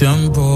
全部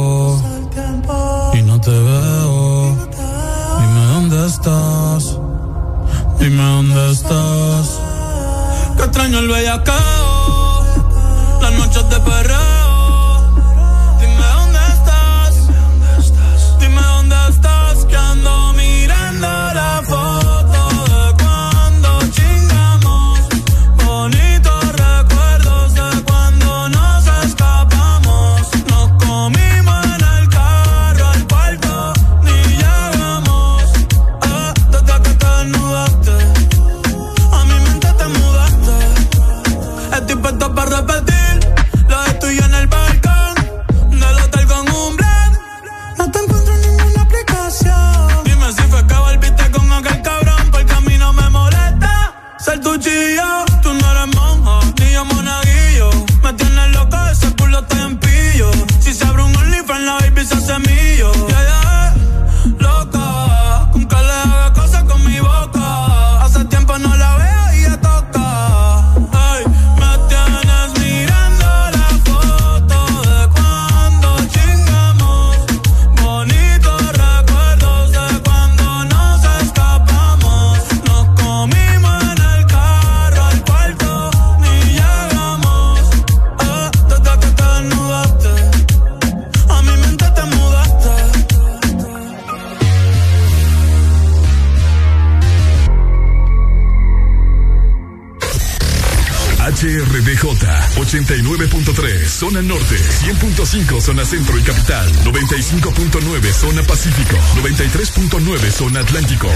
zona centro y capital, 95.9 zona pacífico, 93.9 zona atlántico.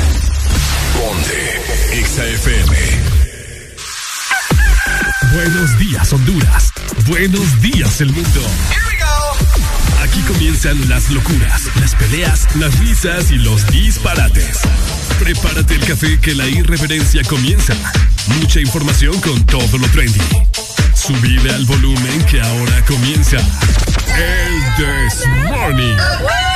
Ponte XAFM. Buenos días Honduras, buenos días el mundo. Aquí comienzan las locuras, las peleas, las risas y los disparates. Prepárate el café que la irreverencia comienza. Mucha información con todo lo trendy. Subide al volumen que ahora comienza el This Morning.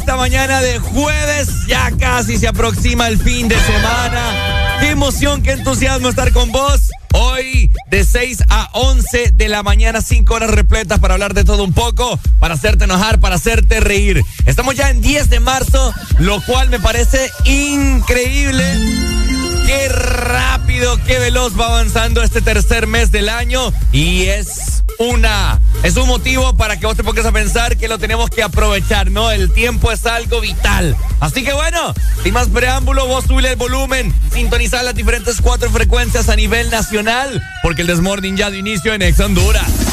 Esta mañana de jueves. Ya casi se aproxima el fin de semana. Qué emoción, qué entusiasmo estar con vos. Hoy de 6 a 11 de la mañana, 5 horas repletas para hablar de todo un poco, para hacerte enojar, para hacerte reír. Estamos ya en 10 de marzo, lo cual me parece increíble Qué rápido, qué veloz va avanzando este tercer mes del año y es una, es un motivo para que vos te pongas a pensar que lo tenemos que aprovechar, ¿no? El tiempo es algo vital. Así que bueno, sin más preámbulo, vos sube el volumen, sintonizar las diferentes cuatro frecuencias a nivel nacional, porque el Desmorning ya de inicio en Ex Honduras.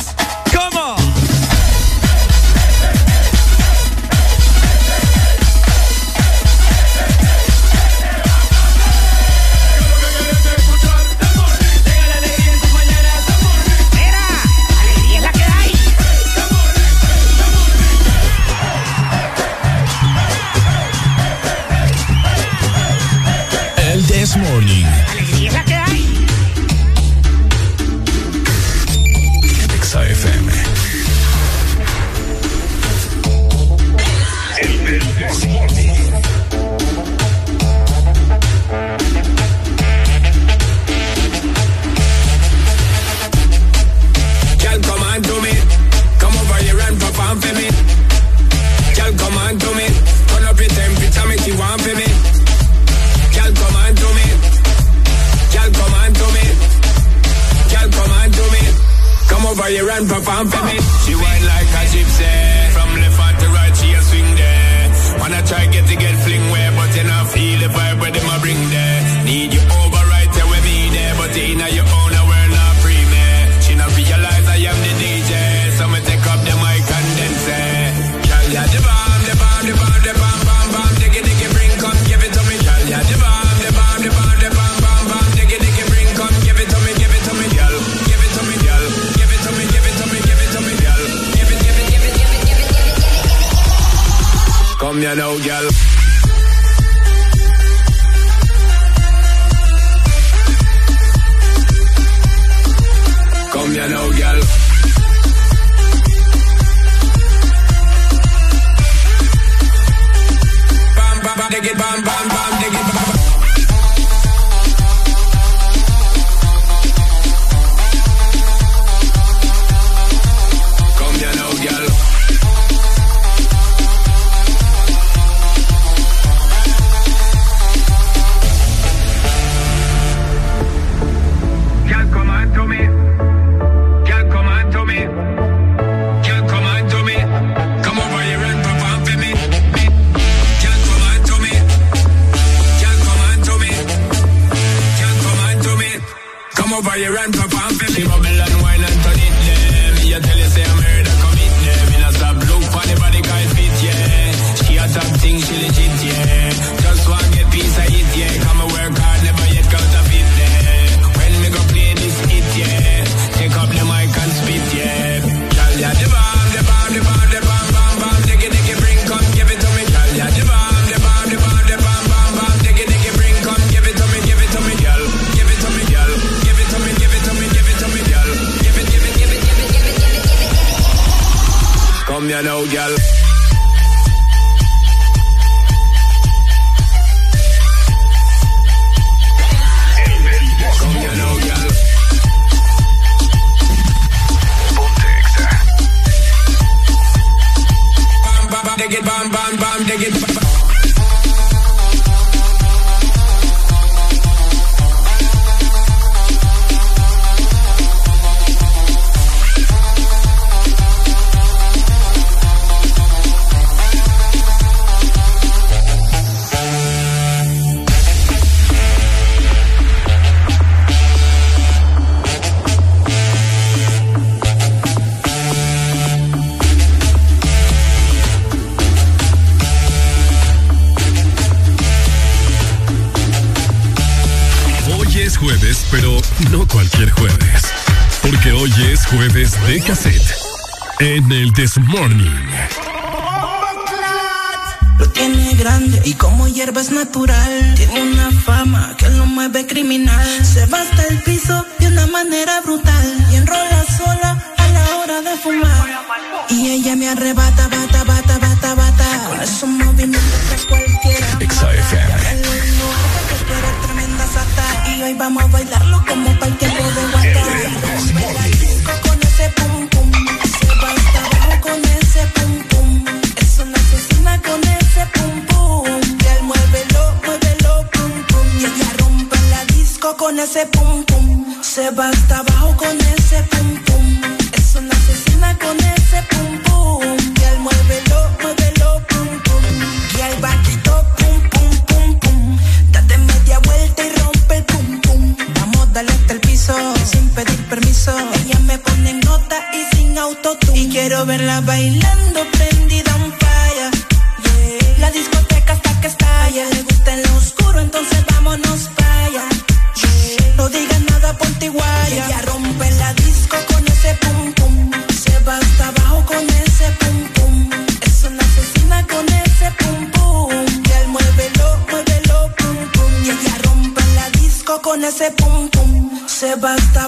Morning.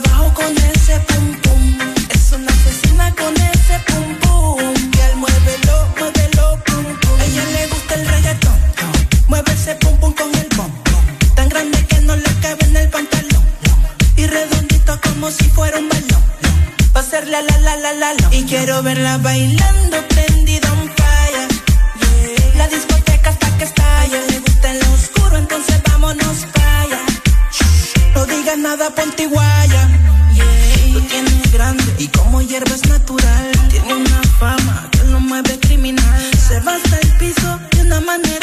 trabajo con ese pum pum. Es una asesina con ese pum pum. Que al muévelo, muévelo, pum pum. A ella le gusta el reggaetón. Mueve ese pum pum con el pom pom. Tan grande que no le cabe en el pantalón. Y redondito como si fuera un balón. Va a ser la la la la la la. Y quiero verla bailando prendida un falla. Yeah. La discoteca hasta que estalla. Le gusta en lo oscuro, entonces vámonos nada, ponte guaya. Yeah. Tienes grande y como hierba es natural. Tiene una fama que lo mueve criminal. Se va hasta el piso de una manera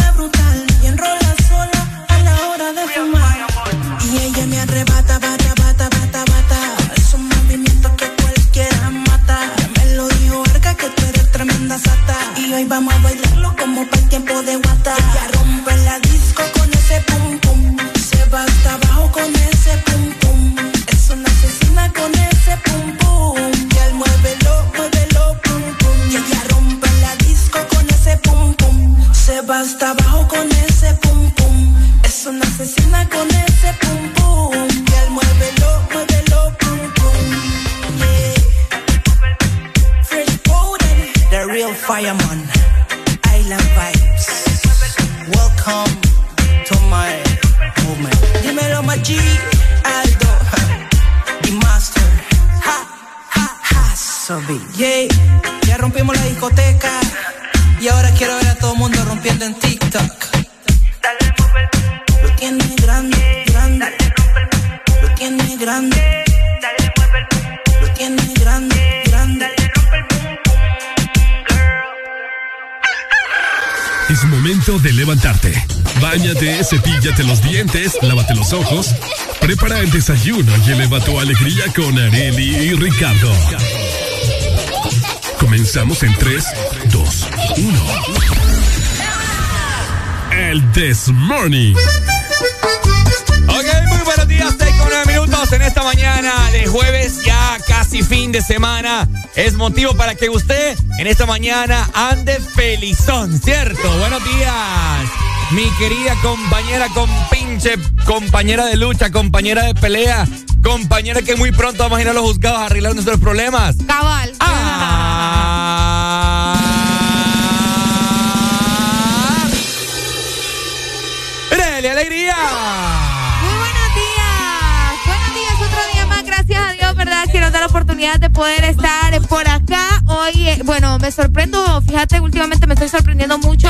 desayuno y eleva tu alegría con Areli y Ricardo. Comenzamos en 3, 2, 1. El This Morning. Ok, muy buenos días, 6 con 9 minutos en esta mañana de jueves, ya casi fin de semana. Es motivo para que usted en esta mañana ande felizón, ¿cierto? Buenos días, mi querida compañera con pinche, compañera de lucha, compañera de pelea, compañera que muy pronto vamos a ir a los juzgados a arreglar nuestros problemas. Cabal. ¡Ah! ¡Rele, alegría! Muy buenos días. Buenos días, otro día más. Gracias a Dios, ¿verdad? Que nos da la oportunidad de poder estar por acá. Bueno, me sorprendo, fíjate, últimamente me estoy sorprendiendo mucho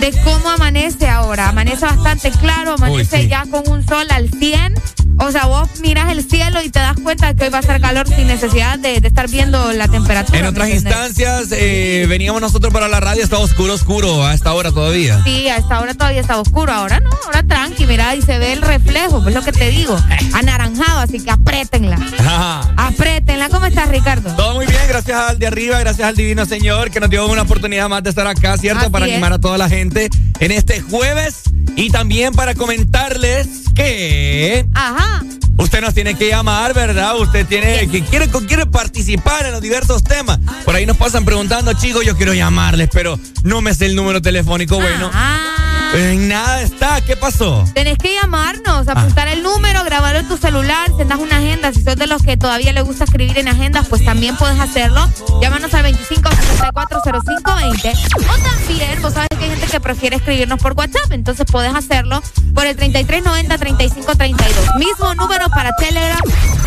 de cómo amanece ahora. Amanece bastante claro, amanece Uy, sí. ya con un sol al 100. O sea, vos miras el cielo y te das cuenta que hoy va a ser calor sin necesidad de, de estar viendo la temperatura. En ¿me otras instancias, eh, veníamos nosotros para la radio, estaba oscuro, oscuro a esta hora todavía. Sí, a esta hora todavía está oscuro. Ahora no, ahora tranqui, mira, y se ve el reflejo, pues lo que te digo. Anaranjado, así que apriétenla. Ajá. Apriétenla. ¿Cómo estás, Ricardo? Todo muy bien, gracias al de arriba, gracias al divino Señor que nos dio una oportunidad más de estar acá, ¿cierto? Así para es. animar a toda la gente en este jueves y también para comentarles que Ajá. usted nos tiene que llamar, ¿verdad? Usted tiene que quiere, quiere participar en los diversos temas. Por ahí nos pasan preguntando, chicos, yo quiero llamarles, pero no me sé el número telefónico. Bueno, Ah. En nada está. ¿Qué pasó? Tenés que llamarnos, apuntar el número, grabarlo en tu celular, tendas una agenda. Si sos de los que todavía le gusta escribir en agendas, pues también puedes hacerlo. Llámanos al 25640520. O también, vos sabes que hay gente que prefiere escribirnos por WhatsApp, entonces puedes hacerlo por el 3390-3532. Mismo número para Telegram.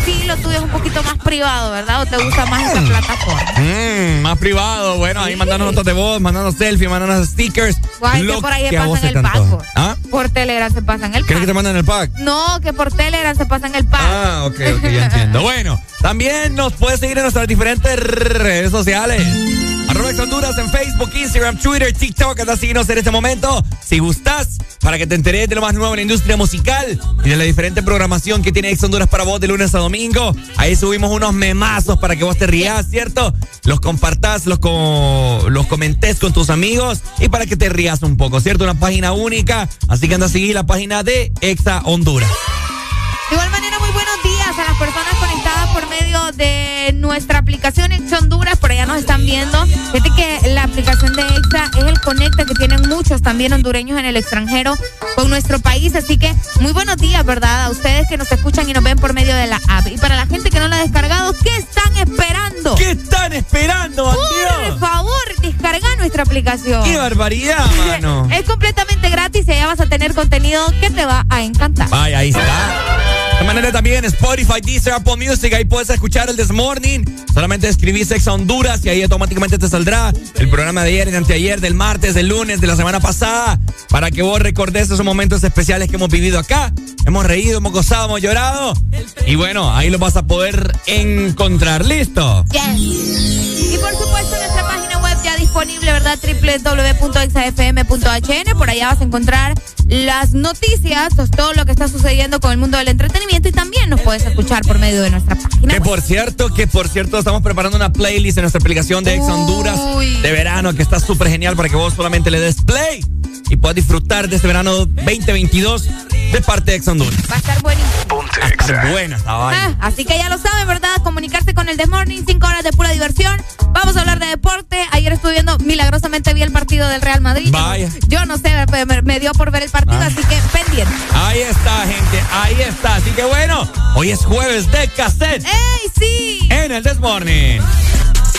Sí, lo tuyo es un poquito más privado, ¿verdad? ¿O te gusta más esta plataforma? Mm, más privado, bueno, ahí Sí. notas de voz, mandando selfies, mandando stickers. Guay, que lo por ahí que a vos pasan el pack. ¿Ah? Por Telegram se pasan el ¿Quieres que pack. te manden el pack? No, que por Telegram se pasan el pack. Ah, ok, ok, ya entiendo. Bueno, también nos puedes seguir en nuestras diferentes redes sociales. Arroba Honduras en Facebook, Instagram, Twitter, TikTok. Anda a seguirnos en este momento. Si gustas, para que te enteres de lo más nuevo en la industria musical y de la diferente programación que tiene Ex Honduras para vos de lunes a domingo. Ahí subimos unos memazos para que vos te rías, ¿cierto? Los compartás, los, co- los comentes con tus amigos y para que te rías un poco, ¿cierto? Una página única. Así que anda a seguir la página de Exa Honduras. De igual manera, muy buenos días a las personas medio de nuestra aplicación Exa Honduras. Por allá nos están viendo. Fíjate que la aplicación de Exa es el conecta que tienen muchos también hondureños en el extranjero con nuestro país. Así que muy buenos días, ¿verdad? A ustedes que nos escuchan y nos ven por medio de la app. Y para la gente que no la ha descargado, ¿qué están esperando? ¿Qué están esperando, Por bandido? favor, descarga nuestra aplicación. ¡Qué barbaridad, mano! Es completamente gratis y allá vas a tener contenido que te va a encantar. Vaya, ahí está. Manera también Spotify, Deezer, Apple Music, ahí puedes escuchar el This Morning. Solamente escribís Ex Honduras y ahí automáticamente te saldrá el programa de ayer, de anteayer, del martes, del lunes, de la semana pasada, para que vos recordes esos momentos especiales que hemos vivido acá. Hemos reído, hemos gozado, hemos llorado. Y bueno, ahí lo vas a poder encontrar. ¿Listo? Y por supuesto nuestra página ya disponible, ¿verdad? www.exafm.hn. Por allá vas a encontrar las noticias, pues, todo lo que está sucediendo con el mundo del entretenimiento y también nos puedes escuchar por medio de nuestra página Que por cierto, que por cierto, estamos preparando una playlist en nuestra aplicación de Ex Honduras Uy. de verano que está súper genial para que vos solamente le des play y puedas disfrutar de este verano 2022 de parte de Ex Honduras. Va a estar buenísimo. Va a estar buena esta vaina. Ah, así que ya lo saben, ¿verdad? Comunicarse con el The Morning, cinco horas de pura diversión. Vamos a hablar de deporte. Ayer estuve viendo, milagrosamente vi el partido del Real Madrid. Vaya. Yo no sé, me, me- me dio por ver el partido, Ah. así que pendiente. Ahí está, gente, ahí está. Así que bueno, hoy es jueves de cassette ¡Ey, sí! en el This Morning.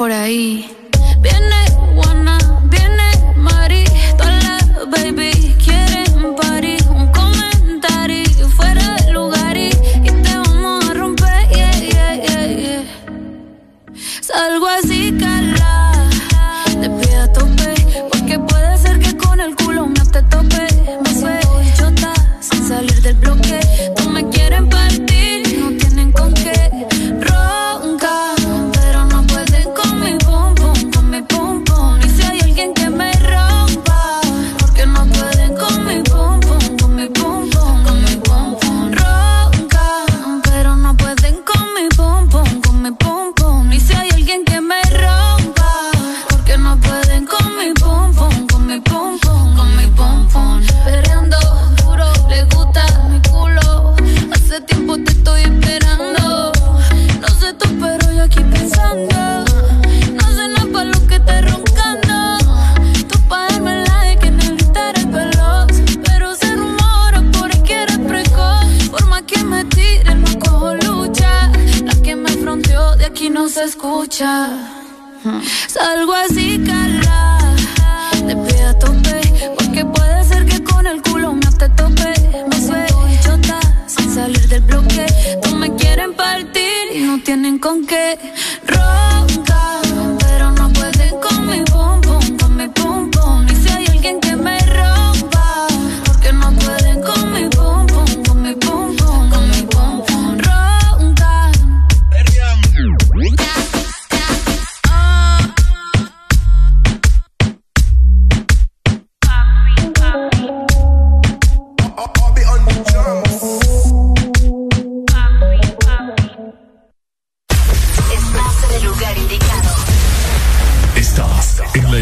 por ahí. Viene Juana, viene Mari, todas las baby quieren party. Un comentario fuera de lugar y, te vamos a romper, yeah, yeah, yeah. Salgo así, se escucha. Salgo así, cala, de pie a tope, porque puede ser que con el culo me te tope. Me suelto chota, sin salir del bloque. No me quieren partir y no tienen con qué roncar, pero no pueden con mi pum pum, con mi pum pum.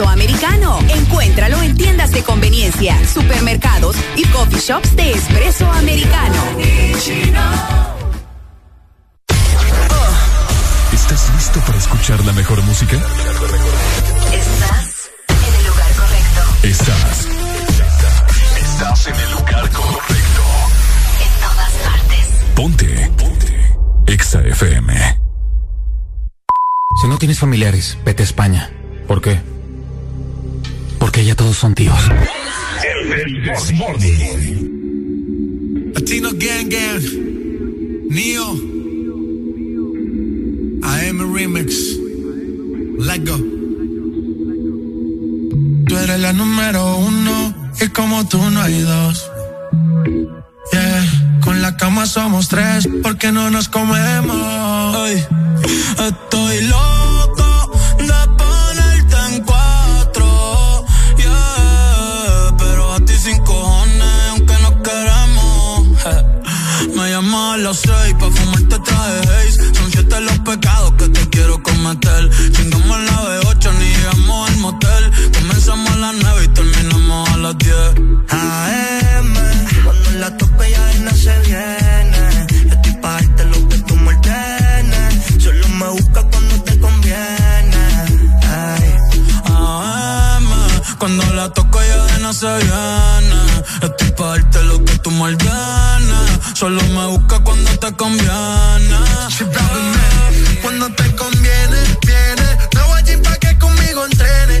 Espresso americano. Encuéntralo en tiendas de conveniencia, supermercados y coffee shops de espresso americano. ¿Estás listo para escuchar la mejor música? Estás en el lugar correcto. Estás. Estás en el lugar correcto. En todas partes. Ponte. Ponte. Exa FM. Si no tienes familiares, vete a España. ¿Por qué? Porque ya todos son tíos. Latino Gang Gang, Neo, remix. Let go. Tú eres la número uno y como tú no hay dos. Yeah, con la cama somos tres porque no nos comemos. Estoy loco cometer. Chingamos la B8 ni llegamos al motel. Comenzamos a las nueve y terminamos a las diez. AM, cuando la tope ya de se viene. Estoy pa' darte lo que tú me ordenes. Solo me busca cuando te conviene. Ay. AM, cuando la toco ya de no se viene. Estoy pa' darte lo que tú me ordenes. Solo me busca cuando te conviene. Cuando te conviene, viene. No voy a pa' que conmigo entrene.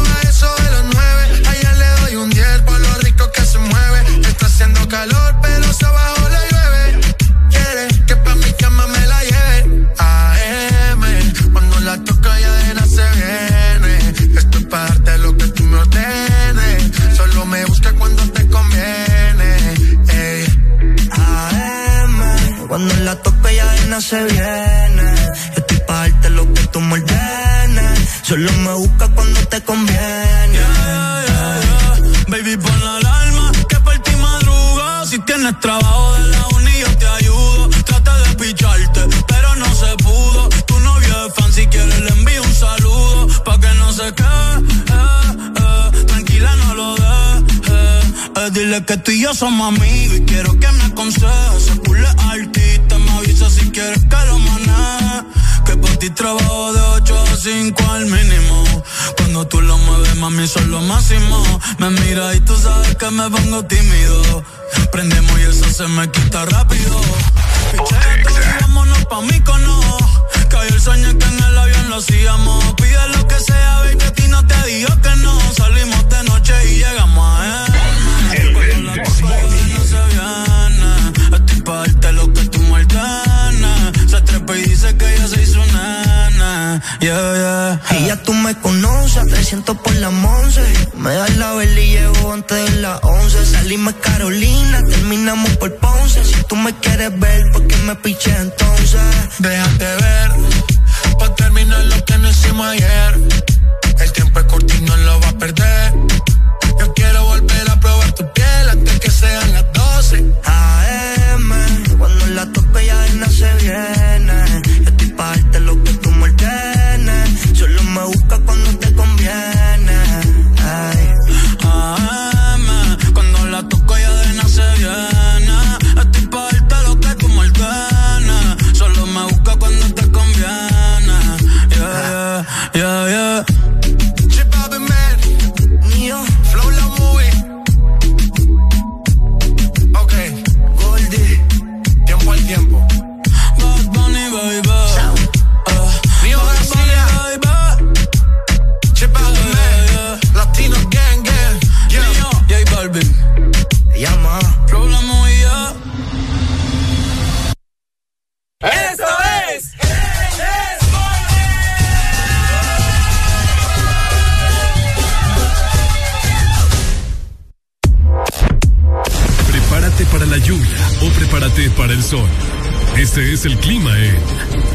se viene. Yo estoy pa' darte lo que tú me. Solo me busca cuando te conviene. Baby, pon la alarma que por ti madruga. Si tienes trabajo de la uni, yo te ayudo. Trata de picharte, pero no se pudo. Tu novio es fan, si quieres le envío un saludo. Pa' que no se quede, eh, eh. tranquila, no lo dejes. Eh, dile que tú y yo somos amigos y quiero que me aconsejes. Se quieres que lo maneje. Que por ti trabajo de 8 a 5 al mínimo. Cuando tú lo mueves, mami, son lo máximo. Me mira y tú sabes que me pongo tímido. Prendemos y eso se me quita rápido. Pichea y vámonos pa' mí cono. Cayó el sueño que en el avión lo hacíamos. Pide lo que sea, baby, que a ti no te digo que no. Salimos de noche y llegamos a él. Yeah, yeah. Y ya tú me conoces, te siento por la once. Me das la vela y llego antes de las once. Salimos Carolina, terminamos por Ponce. Si tú me quieres ver, ¿por qué me piché entonces? Déjate ver, pa' terminar lo que no hicimos ayer. El tiempo es corto y no lo va a perder. Yo quiero volver a probar tu piel antes que sean las 12. AM, cuando la tope ya nada se viene. Este es el clima en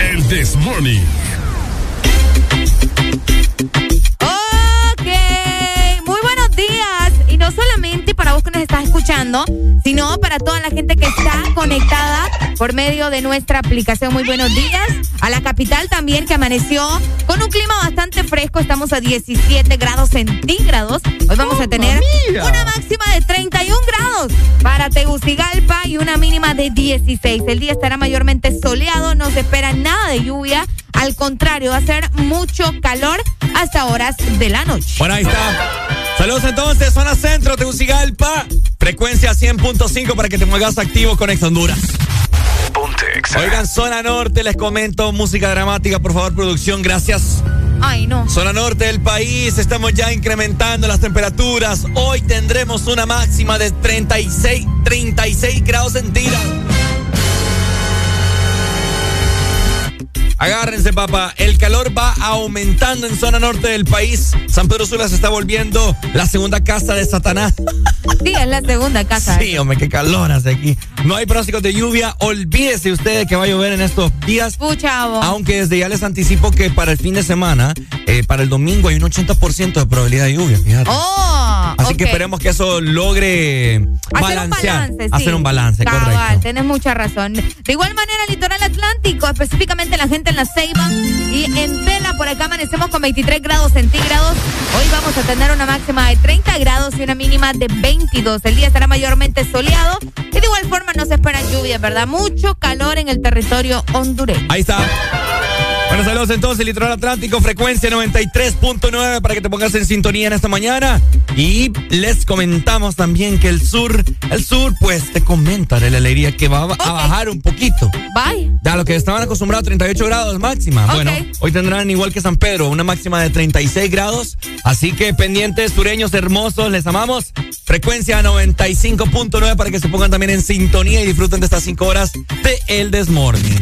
El This Morning. Ok, muy buenos días. Y no solamente nos estás escuchando, sino para toda la gente que está conectada por medio de nuestra aplicación. Muy buenos días. A la capital también que amaneció con un clima bastante fresco. Estamos a 17 grados centígrados. Hoy vamos a tener una máxima de 31 grados para Tegucigalpa y una mínima de 16. El día estará mayormente soleado, no se espera nada de lluvia. Al contrario, va a ser mucho calor hasta horas de la noche. Bueno, ahí está. Saludos entonces, zona centro, Tegucigalpa. Frecuencia 100.5 para que te muevas activo con Ex Honduras. Oigan, zona norte, les comento música dramática, por favor, producción, gracias. Ay, no. Zona norte del país, estamos ya incrementando las temperaturas. Hoy tendremos una máxima de 36, 36 grados centígrados. Agárrense, papá. El calor va aumentando en zona norte del país. San Pedro Sula se está volviendo la segunda casa de Satanás. Sí, es la segunda casa. Sí, hombre, qué calor hace aquí. No hay pronósticos de lluvia. Olvídese usted de que va a llover en estos días. Puchavo. Aunque desde ya les anticipo que para el fin de semana, eh, para el domingo, hay un 80% de probabilidad de lluvia. Fíjate. Oh, Así que esperemos que eso logre balancear. Hacer un balance, sí. Hacer un balance, Cabal, correcto. Tienes mucha razón. De igual manera, el litoral atlántico, específicamente la gente en la Ceiba y en Tela, por acá amanecemos con 23 grados centígrados. Hoy vamos a tener una máxima de 30 grados y una mínima de 22. El día estará mayormente soleado y de igual forma no se esperan lluvias, ¿verdad? Mucho calor en el territorio hondureño. Ahí está. Bueno, saludos entonces, Litoral Atlántico, frecuencia 93.9 para que te pongas en sintonía en esta mañana. Y les comentamos también que el sur, el sur, pues te comenta de la alegría que va a, a bajar un poquito. Bye. Ya lo que estaban acostumbrados, 38 grados máxima. Bueno, hoy tendrán igual que San Pedro, una máxima de 36 grados. Así que pendientes, sureños hermosos, les amamos. Frecuencia 95.9 para que se pongan también en sintonía y disfruten de estas 5 horas de El Desmorning.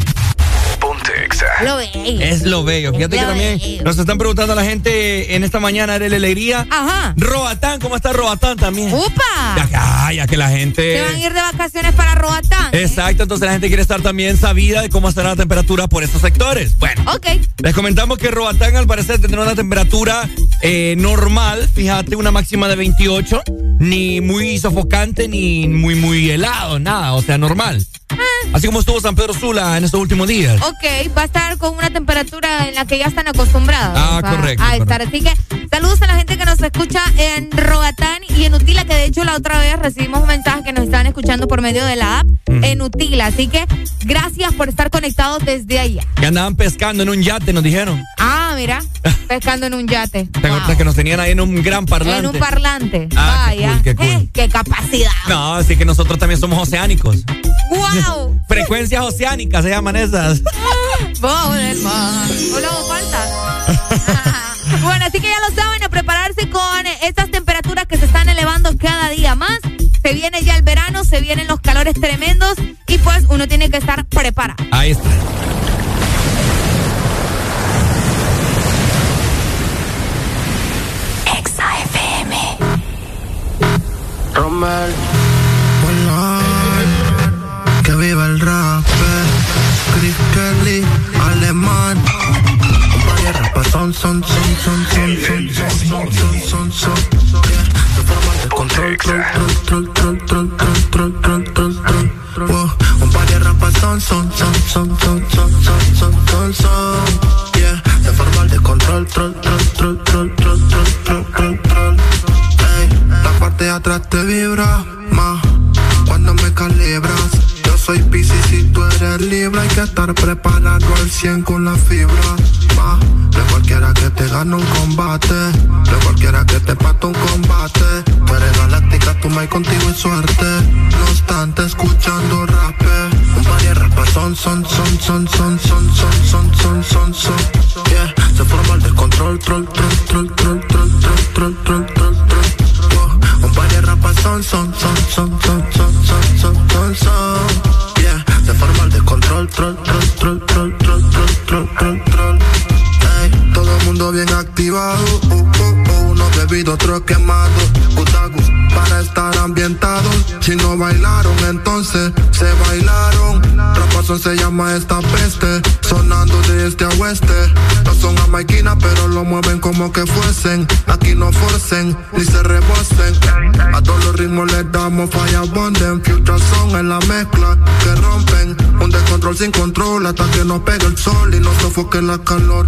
Lo bello. Es lo bello. Fíjate Lo que también bello. nos están preguntando a la gente en esta mañana de la alegría. Ajá. Roatán, ¿cómo está Roatán también? ¡Upa! Ya, ya que la gente. Se van a ir de vacaciones para Roatán. ¿eh? Exacto, entonces la gente quiere estar también sabida de cómo estará la temperatura por estos sectores. Bueno, Ok. les comentamos que Roatán al parecer tendrá una temperatura eh, normal, fíjate, una máxima de 28, ni muy sofocante ni muy muy helado, nada, o sea, normal. Así como estuvo San Pedro Sula en estos últimos días. Ok, va a estar con una temperatura en la que ya están acostumbrados. Ah, correcto, A estar. Así que saludos a la gente que nos escucha en Roatán y en Utila, que de hecho la otra vez recibimos un mensaje que nos estaban escuchando por medio de la app en Utila. Así que gracias por estar conectados desde allá. Que andaban pescando en un yate, nos dijeron. Ah, mira, pescando en un yate. ¿Te acuerdas que nos tenían ahí en un gran parlante? En un parlante. Ah, qué Vaya. cool, qué cool. Eh, qué capacidad. No, así que nosotros también somos oceánicos. ¡Wow! Frecuencias oceánicas se llaman esas. Del mar. Hola, ¿vos falta? bueno, así que ya lo saben, a prepararse con estas temperaturas que se están elevando cada día más. Se viene ya el verano, se vienen los calores tremendos y pues uno tiene que estar preparado. Ahí está. Romel. Hola. Que viva el rap. Chris Kelly, alemán. Son, son, son, son, son, son, son, son, son, son. De control, troll, troll, troll, troll. Wow. Un par de rapas son, son, son, son, son, son, son, son, son. Yeah. De forma de control, troll, troll, troll, troll, troll, troll, la parte de atrás te vibra más cuando me calibras. Yo soy Pisces y tú eres libre. Hay que estar preparado al 100 con la fibra. Ma, de cualquiera que te gane un combate. De cualquiera que te pate un combate. Tú eres galáctica, tú me contigo y suerte. No obstante, escuchando rap. Un par de rapas son, son, son, son, son, son, son, son, son, son, son. Yeah, se forma el descontrol, troll, troll, troll, troll, troll, troll, troll, troll. Son, son, son, son, son, son, son, son, son, son. Yeah, se forma el descontrol, troll, troll, troll, troll, troll, troll, troll, troll, todo el mundo bien activado, uh, uh, uh, unos bebidos, otros quemados, gutagus para estar ambientados. Si no bailaron, entonces se bailaron. Rapazón se llama esta peste, sonando de este a oeste. No son jamaiquinas, pero lo mueven como que fuesen. Aquí no forcen, ni se rebosen. A todos los ritmos les damos falla bonden. Future son en la mezcla que rompen. Un descontrol sin control hasta que nos pegue el sol y nos sofoque la calor.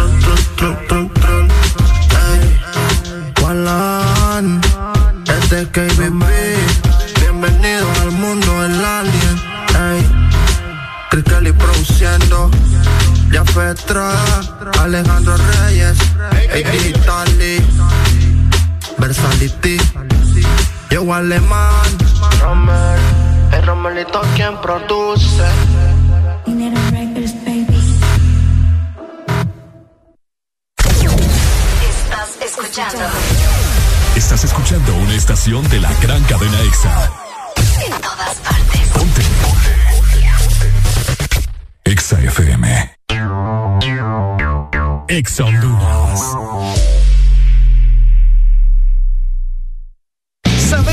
Ya Fetra, Alejandro Reyes, Ey Digitali, Versality, Yo Alemán, Romer, el Romelito quien produce. Estás escuchando Estás escuchando una estación de la gran cadena EXA. en todas partes. Ponte. EXA FM. Ex Honduras.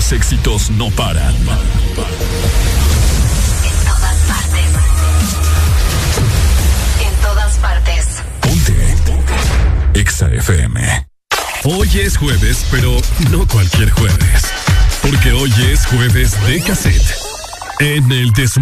Los éxitos no paran. En todas partes. En todas partes. EXA FM. Hoy es jueves, pero no cualquier jueves. Porque hoy es jueves de cassette. En el This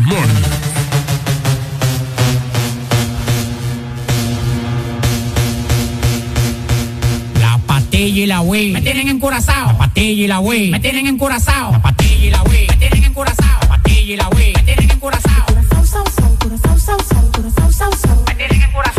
patilla y la Wii me tienen encurazao. La patilla y la Wii me tienen encurazao. La patilla y la Wii me tienen encurazao. La patilla y la Wii me tienen encurazao. Me tienen encurazao. Me tienen encurazao.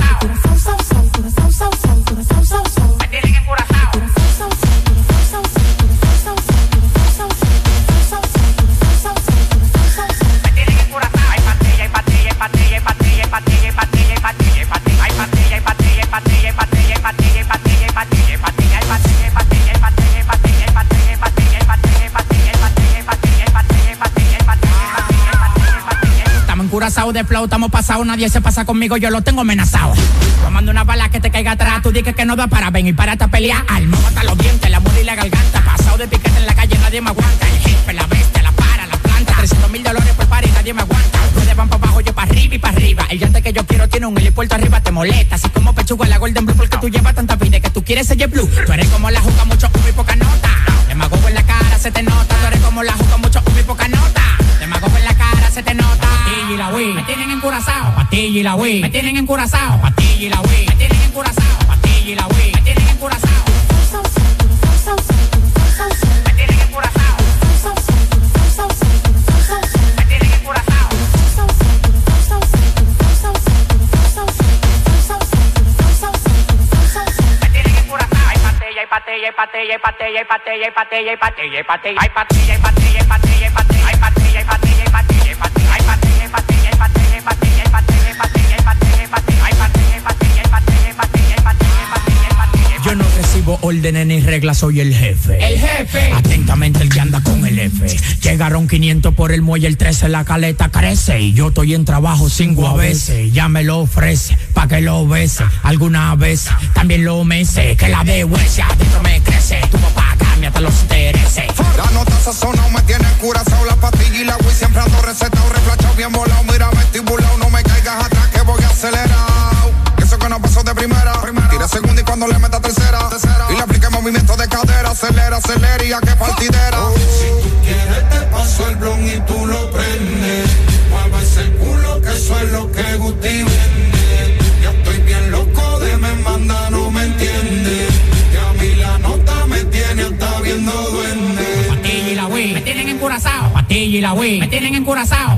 Encurazados de flow, estamos pasados, nadie se pasa conmigo, yo lo tengo amenazado. Tomando una bala que te caiga atrás, tú dices que no da para ven y para esta pelea. Alma, mata los dientes, la muerte y la garganta. Pasado de piquete en la calle, nadie me aguanta. El jefe, la bestia, la para, la planta. 300 mil dólares por par nadie me aguanta. Ustedes van para abajo, yo para arriba y para arriba. El llante que yo quiero tiene un helipuerto arriba, te molesta. Así como pechuga la Golden Blue, porque tú llevas tanta vida que tú quieres ser Blue. Tú eres como la juca, mucho humo y poca nota. Demagogo en la cara, se te nota. Tú eres como la juca, mucho humo y poca nota. Se te nota. Patilla y la Wii, me tienen encurazao. Patilla y la Wii, me tienen encurazao. Patilla y la Wii, me tienen encurazao. Patilla y la Wii, me tienen encurazao. Me tienen encurazao. Me tienen encurazao. Patilla, hay patilla, hay patilla, hay patilla, hay patilla, hay recibo órdenes ni reglas, soy el jefe. El jefe. Atentamente el que anda con el F. Llegaron 500 por el muelle, el 13 la caleta crece. Y yo estoy en trabajo cinco a veces. Ya me lo ofrece, pa' que lo bese. Alguna vez también lo mece. Que la de huesia adentro me crece. Tu papá cambia hasta los intereses. La nota sazonado me tiene curazao La pastilla y la Wii siempre ando recetado Reflachado bien volado, mira vestibulado No me caigas atrás que voy acelerado Eso que no pasó de primera Tira segunda y cuando le meta tercera. tercera. Y le aplique movimiento de cadera. Acelera, acelera y a qué partidera. Oh. Si tú quieres te paso el blon y tú lo prendes. Mueve ese culo que eso es lo que Guti vende. Ya estoy bien loco de me manda, no me entiende. Que a mí la nota me tiene hasta viendo duende. Patilla y la wey, me tienen encurazao. Patilla y la wey, me tienen encurazao.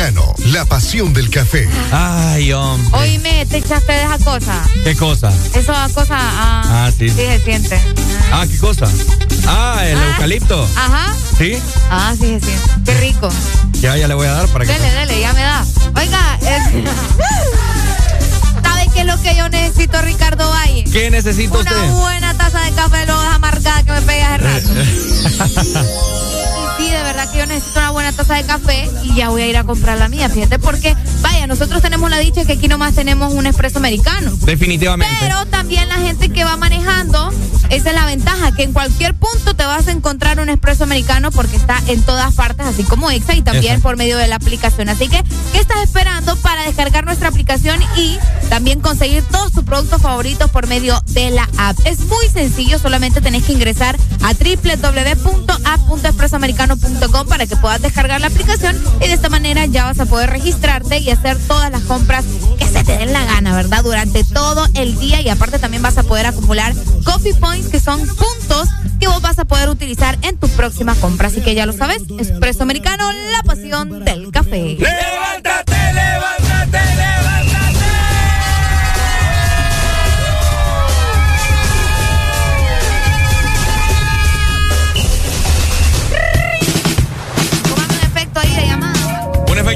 Americano, la pasión del café. Ay, hombre. Oíme, te echaste de esa cosa. ¿Qué cosa? Eso cosa. Ah, Ah, sí. Sí, se siente. Ah, ¿qué cosa? Ah, el eucalipto. Ajá. ¿Sí? Ah, sí, se siente. Qué rico. Ya, ya le voy a dar para que. Dele, dele, ya me da. Oiga, es- ¿sabe qué es lo que yo necesito, Ricardo Valle? ¿Qué necesita Una usted? buena taza de café loja amargada que me pegue hace rato. Verdad que yo necesito una buena taza de café y ya voy a ir a comprar la mía, fíjate, porque, vaya, nosotros tenemos la dicha que aquí nomás tenemos un espresso americano. Definitivamente. Pero también la gente que va manejando, esa es la ventaja, que en cualquier punto te vas a encontrar un espresso americano porque está en todas partes, así como Exa y también Exacto. por medio de la aplicación. Así que, ¿qué estás esperando para descargar nuestra aplicación y también conseguir todos tus productos favoritos por medio de la app? Es muy sencillo, solamente tenés que ingresar a www.app.expresoamericano.com para que puedas descargar la aplicación y de esta manera ya vas a poder registrarte y hacer todas las compras que se te den la gana, ¿verdad? Durante todo el día y aparte también vas a poder acumular coffee points que son puntos que vos vas a poder utilizar en tus próximas compras. Así que ya lo sabes, Espresso Americano, la pasión del café. ¡Levántate, levántate, levántate!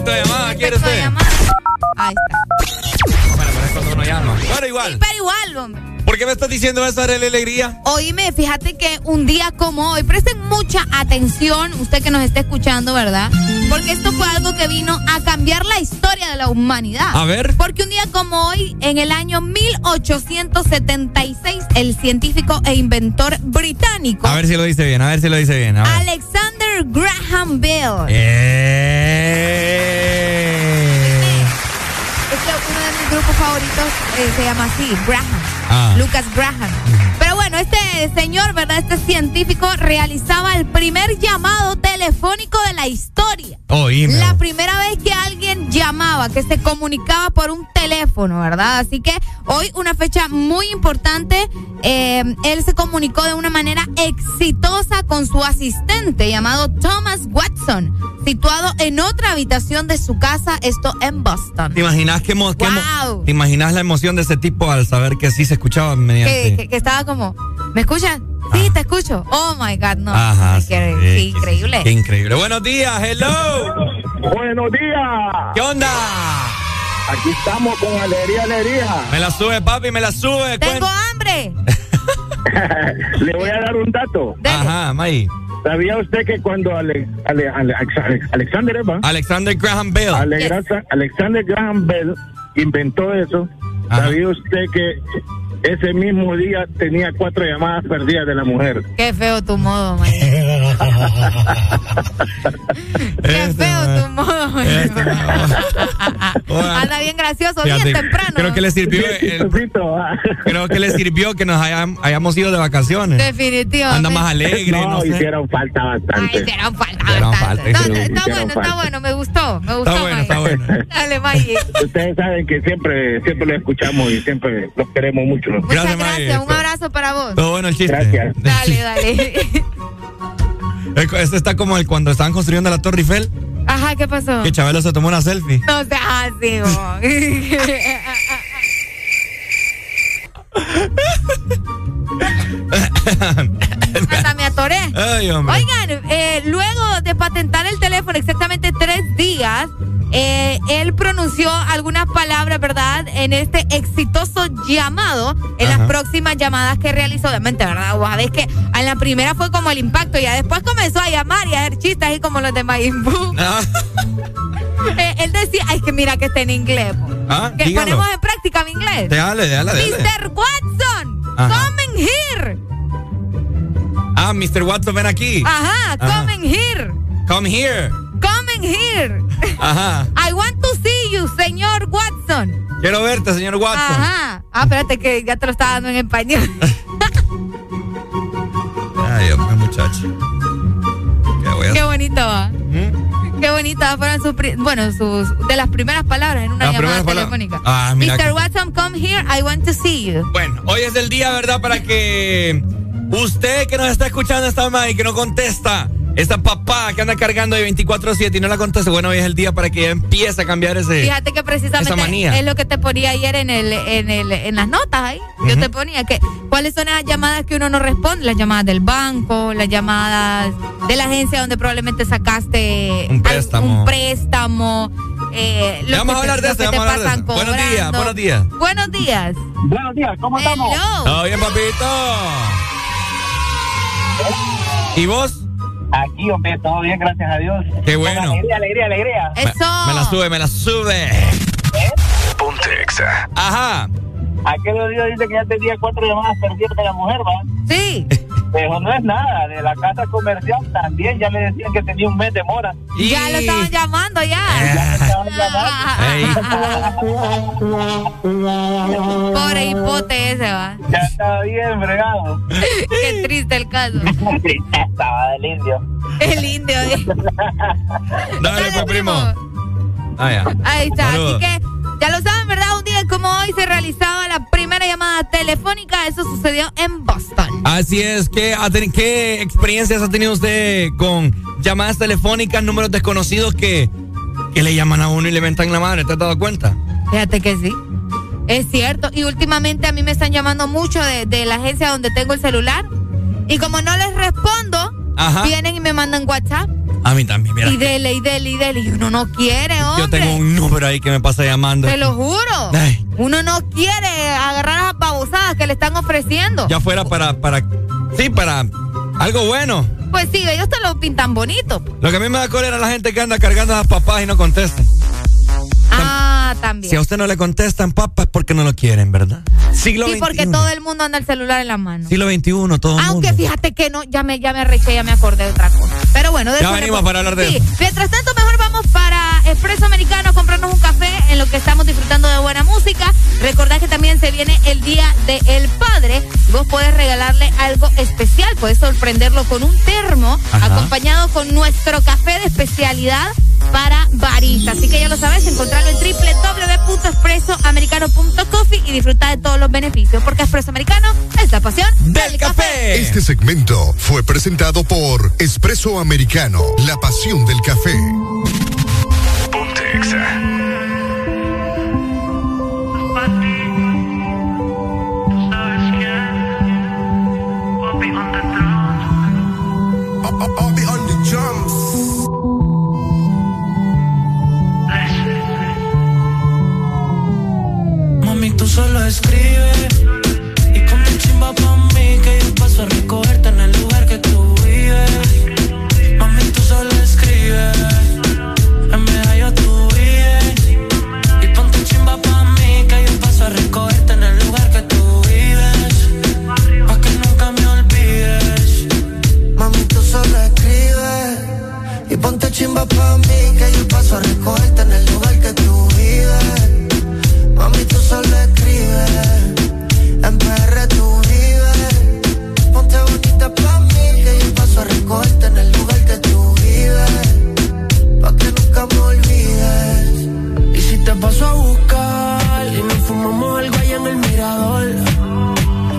Efecto de llamada, ¿quiere usted? llamada. Ahí está. Bueno, pero es cuando uno llama. Bueno, igual. Pero igual, hombre. ¿Por qué me estás diciendo eso, Arely Alegría? Oíme, fíjate que un día como hoy, presten mucha atención, usted que nos está escuchando, ¿verdad? Porque esto fue algo que vino a cambiar la historia de la humanidad. A ver. Porque un día como hoy, en el año 1876, el científico e inventor británico A ver si lo dice bien, a ver si lo dice bien. A Graham Bell. Eh. Es uno de mis grupos favoritos eh, se llama así, Graham. Ah. Lucas Graham. Pero bueno, este señor, ¿verdad? Este científico realizaba el primer llamado telefónico de la historia. Oíme. La primera vez que alguien llamaba, que se comunicaba por un teléfono, ¿verdad? Así que hoy una fecha muy importante. Eh, él se comunicó de una manera exitosa con su asistente llamado Thomas Watson, situado en otra habitación de su casa, esto en Boston. ¿Te imaginas, qué Wow. ¿Te imaginas la emoción de ese tipo al saber que sí se escuchaba mediante? Que, que- que estaba como, ¿me escuchan? Sí, te escucho. Oh my God, no. Ajá. Qué, qué sí, sí, increíble. Qué increíble. Buenos días, hello. Buenos días. ¿Qué onda? Aquí estamos con alegría, alegría. Me la sube, papi, me la sube. Tengo hambre. Le voy a dar un dato. Ajá, May. ¿Sabía usted que cuando Ale- Ale- Ale- Ale- Alexander Eva, Alexander Graham Bell. Alexander Graham Bell inventó eso? Ajá. ¿Sabía usted que ese mismo día tenía cuatro llamadas perdidas de la mujer. Qué feo tu modo, man. Qué feo tu modo, man. Anda bien gracioso, Fíjate, bien temprano. Creo que le sirvió. el- creo que le sirvió que nos hayam- hayamos ido de vacaciones. Definitivamente. Anda más alegre. No, No, sé. hicieron falta bastante. Ay, hicieron falta. Hicieron bastante. falta, No, hicieron- está hicieron bueno, está bueno, me gustó, me gustó. Está bueno, May. está bueno. Dale, May. Ustedes saben que siempre, siempre lo escuchamos y siempre los queremos mucho. Muchas gracias, un abrazo para vos. Todo bueno el chiste. Gracias. Dale, dale. Este está como el cuando estaban construyendo la Torre Eiffel, Ajá, ¿qué pasó? que Chabelo se tomó una selfie. No seas así, Ay. Oigan, eh, luego de patentar el teléfono exactamente tres días, eh, él pronunció algunas palabras, ¿verdad? En este exitoso llamado, en Ajá. las próximas llamadas que realizó, obviamente, ¿verdad? Vos sabés que en la primera fue como el impacto, ya después comenzó a llamar y a hacer chistes así como los de Mayimbu. Ah, Eh, él decía, ay, que mira que está en inglés. ah, Que dígalo. ponemos en práctica mi inglés. Dale, dale. Mr. Watson, Ajá. come in here. Ah, Mr. Watson, ven aquí. Ajá, Ajá. come in here. Come here. Come in here. Ajá. I want to see you, señor Watson. Quiero verte, señor Watson. Ajá. Ah, espérate que ya te lo estaba dando en español. Ay, hombre, muchacho. ¿Qué a Qué bonito va. Qué bonitas fueron sus, bueno, sus, de las primeras palabras en una Las llamada telefónica. Ah, mira Mr. Watson, come here, I want to see you. Bueno, hoy es el día, ¿verdad? Para que usted que nos está escuchando esta mañana y que no contesta, esa papá que anda cargando de 24-7 y no la contesta, bueno, hoy es el día para que empiece a cambiar ese. Fíjate que esa precisamente manía. es lo que te ponía ayer en el, en el, en las notas ahí. Yo te ponía que cuáles son las llamadas que uno no responde, las llamadas del banco, las llamadas de la agencia donde probablemente sacaste Un préstamo. un préstamo, eh, lo vamos que a te- hablar de lo eso, que ya te vamos a hablar de eso. Buenos días, buenos días. Buenos días. Buenos días, ¿cómo estamos? Hello. ¿Todo bien, papito? ¿Y vos? Aquí, hombre, todo bien, gracias a Dios. Qué bueno. Alegría, alegría, alegría. Me, Eso. me la sube, me la sube. Ponte Exa. Ajá. Aquel día dice que ya tenía cuatro llamadas perdidas de la mujer, ¿va? Sí. Pero no es nada, de la casa comercial también ya le decían que tenía un mes de mora. Y- Ya lo estaban llamando ya. Ya estaban llamando. Pobre hipote ese va. Ya estaba bien bregado. Qué triste el caso. Estaba del indio. El indio. eh. Dale, pues, primo. Ah, ya. Ahí está. Saludos. Así que ya lo saben, ¿verdad? Un día como hoy se realizaba la primera llamada telefónica. Eso sucedió en Boston. Así es, ¿qué, ¿qué experiencias ha tenido usted con llamadas telefónicas, números desconocidos que, que le llaman a uno y le mentan la madre? ¿Te has dado cuenta? Fíjate que sí. Es cierto. Y últimamente a mí me están llamando mucho de, de la agencia donde tengo el celular. Y como no les respondo, Ajá. vienen y me mandan WhatsApp. A mí también, mira. Y dele, y dele, y dele. Y uno no quiere, hombre. Yo tengo un número ahí que me pasa llamando. Te lo juro. Ay. Uno no quiere agarrar las babosadas que le están ofreciendo. Ya fuera para, para, sí, para algo bueno. Pues sí, ellos te lo pintan bonito. Lo que a mí me da cólera es la gente que anda cargando a las papás y no contesta. También. Si a usted no le contestan papas es porque no lo quieren, ¿verdad? Siglo Sí, porque todo el mundo anda el celular en la mano. Siglo XXI, todo el Aunque mundo. fíjate que no, ya me, ya me arreché, ya me acordé de otra cosa. Pero bueno, de Ya venimos para hablar de sí. eso. Mientras tanto, mejor vamos para Expreso Americano a comprarnos un café en lo que estamos disfrutando de buena música. Recordad que también se viene el Día del Padre. Vos podés regalarle algo especial. Puedes sorprenderlo con un termo Ajá. acompañado con nuestro café de especialidad para baristas. Así que ya lo sabes, encontrarlo en www.expresoamericano.coffee y disfrutar de todos los beneficios. Porque Expreso Americano es la pasión del, café. Este segmento fue presentado por Espresso Americano, la pasión del café. Ponte Exa. I'll be solo escribe. Y ponme chimba pa' mí que yo paso a recogerte en el lugar que tú vives. Mami, tú solo escribes. En medallo tú vives. Y ponte chimba pa' mí que yo paso a recogerte en el lugar que tú vives. Pa' que nunca me olvides. Mami, tú solo escribes. Y ponte chimba pa' mí que yo paso a recogerte en el lugar que tú vives. Mami, tú solo escribes. En tu red tú vives. Ponte botitas pa' mí que yo paso a recogerte en el lugar que tú vives. Pa' que nunca me olvides. Y si te paso a buscar y nos fumamos algo allá en el mirador.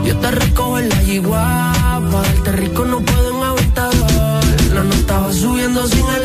Yo te recojo en la guagua el terrico no puedo en avistador No nos estaba subiendo sin el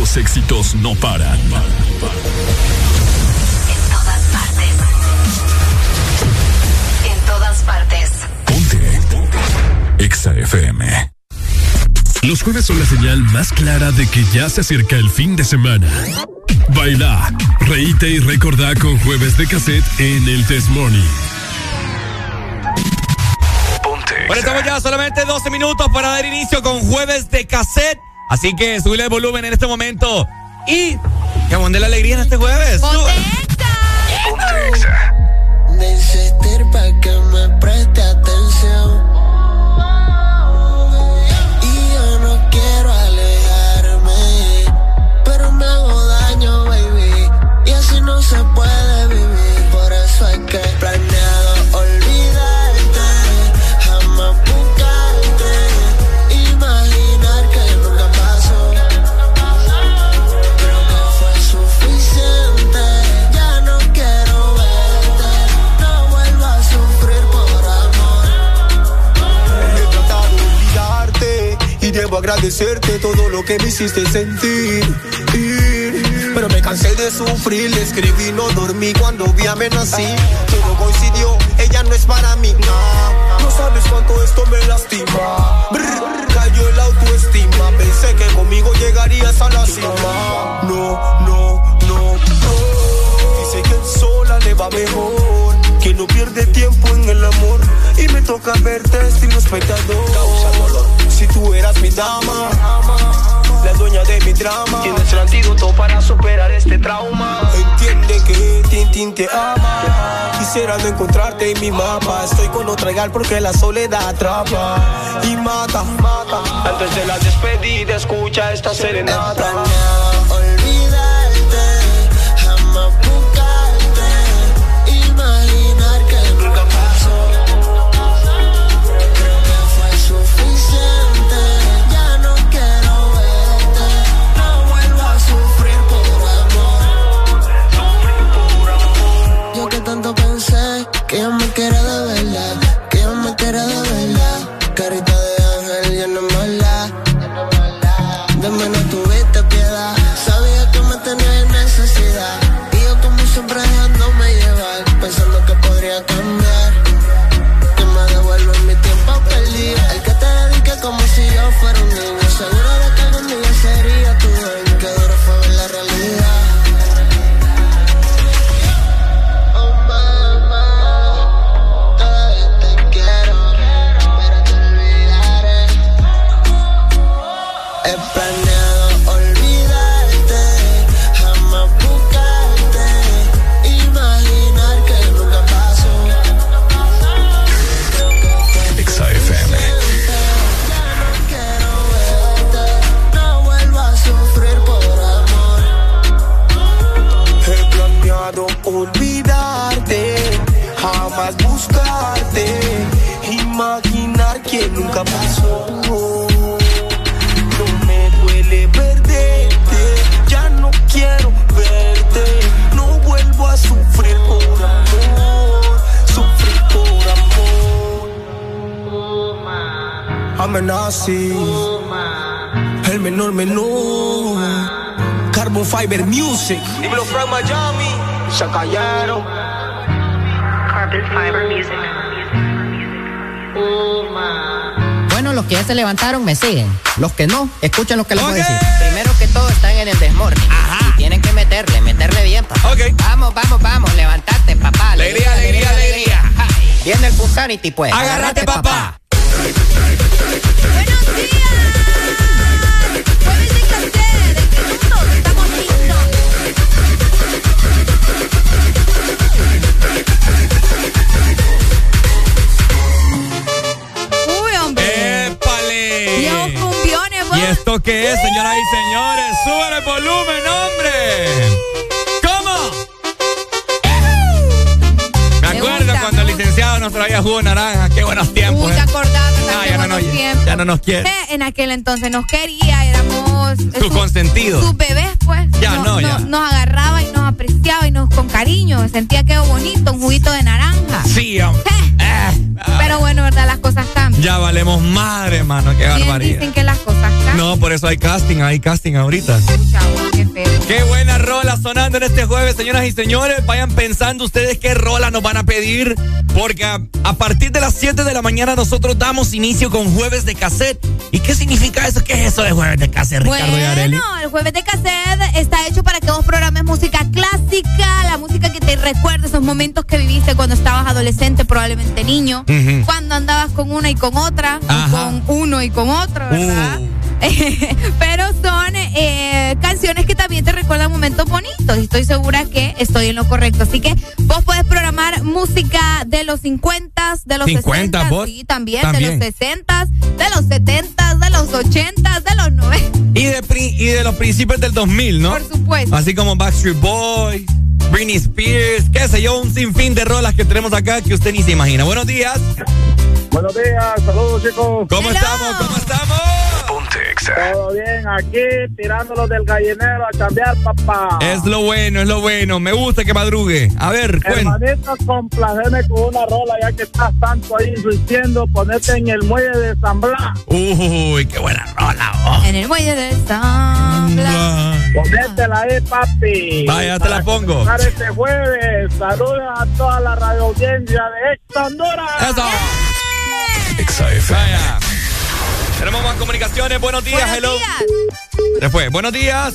Los éxitos no paran. En todas partes. En todas partes. EXA FM. Los jueves son la señal más clara de que ya se acerca el fin de semana. Baila, reíte y recordá con jueves de cassette en el Test Morning. Bueno, estamos ya solamente 12 minutos para dar inicio con jueves de cassette. Así que subile el volumen en este momento. Y que abunde la alegría en este jueves. Necesito pa' que me preste atención. Y yo no quiero alejarme, pero me hago daño, baby. Y así no se puede agradecerte todo lo que me hiciste sentir. Ir. Pero me cansé de sufrir, le escribí, no dormí cuando vi amenací. Todo coincidió, ella no es para mí. No, no sabes cuánto esto me lastima. Brr, cayó el autoestima, pensé que conmigo llegarías a la cima. No, no, no, no. Dice que sola le va mejor, que no pierde tiempo en el amor. Y me toca verte estilo espectador. Si tú eras mi dama, la dueña de mi drama. Tienes el antídoto para superar este trauma. Entiende que Tintín te ama. Quisiera no encontrarte en mi mapa. Estoy con otra gal porque la soledad atrapa y mata, mata. Antes de la despedida, escucha esta serenata. Amenazi, el menor menor. Carbon Fiber Music. Dímelo from Miami. Se callaron. Carbon Fiber Music. Bueno, los que ya se levantaron me siguen. Los que no, escuchen lo que les voy a decir. Primero que todo están en el desmorning. Y tienen que meterle, meterle bien, papá. Vamos, vamos, vamos, levantate, papá. Alegría, alegría, alegría. Viene el Pulsanity, pues. Agárrate, papá. Uy, esto qué es, señoras y señores? ¡Súbele el volumen, hombre! ¿Cómo? Me acuerdo cuando el licenciado nos traía jugo de naranja. ¡Qué buenos tiempos! Eh. Ah, ya no, nos, ya no nos quiere. Eh, En aquel entonces nos quería, éramos Sus consentidos. sus bebés, pues. Ya no, ya. Nos agarraba y nos apreciaba y nos con cariño. Sentía que bonito, un juguito de naranja. Sí, hombre. Pero bueno, ¿verdad? Las cosas cambian. Ya valemos madre, hermano. Qué Bien barbaridad. dicen que las cosas cambian. No, por eso hay casting, hay casting ahorita. Qué feo. Qué buena rola sonando en este jueves, señoras y señores. Vayan pensando ustedes qué rola nos van a pedir. Porque a, a partir de las 7 de la mañana nosotros damos inicio con jueves de cassette. ¿Y qué significa eso? ¿Qué es eso de jueves de cassette, Ricardo y? Bueno, el jueves de cassette está hecho para que vos programes música clásica, la música que te recuerde esos momentos que viviste cuando estabas adolescente, probablemente niño, cuando andabas con una y con otra, con uno y con otro, ¿verdad? Pero son eh, canciones que también te recuerdan momentos bonitos y estoy segura que estoy en lo correcto. Así que vos podés programar música de los 50, de los 50, 60, vos. sí, también, También. de los 60, de los 70, de los 80, de los 90. Y de, y de los principios del 2000, ¿no? Por supuesto. Así como Backstreet Boys, Britney Spears, qué sé yo, un sinfín de rolas que tenemos acá que usted ni se imagina. Buenos días. Buenos días, saludos chicos. ¿Cómo estamos? ¿Cómo estamos? Todo bien, aquí tirándolos del gallinero a cambiar, papá. Es lo bueno, es lo bueno. Me gusta que madrugue. A ver, cuenta. Hermanito, complaceme con una rola ya que estás tanto ahí insistiendo, ponete en el muelle de San Blas. Uy, qué buena rola. oh. En el muelle de San Blas. Ponétela ahí, papi. Vaya, te la Para pongo. comenzar este jueves. Saludos a toda la radio audiencia de Ex Honduras. Eso. Vaya. Tenemos más comunicaciones. Buenos días, hello. Después, buenos días.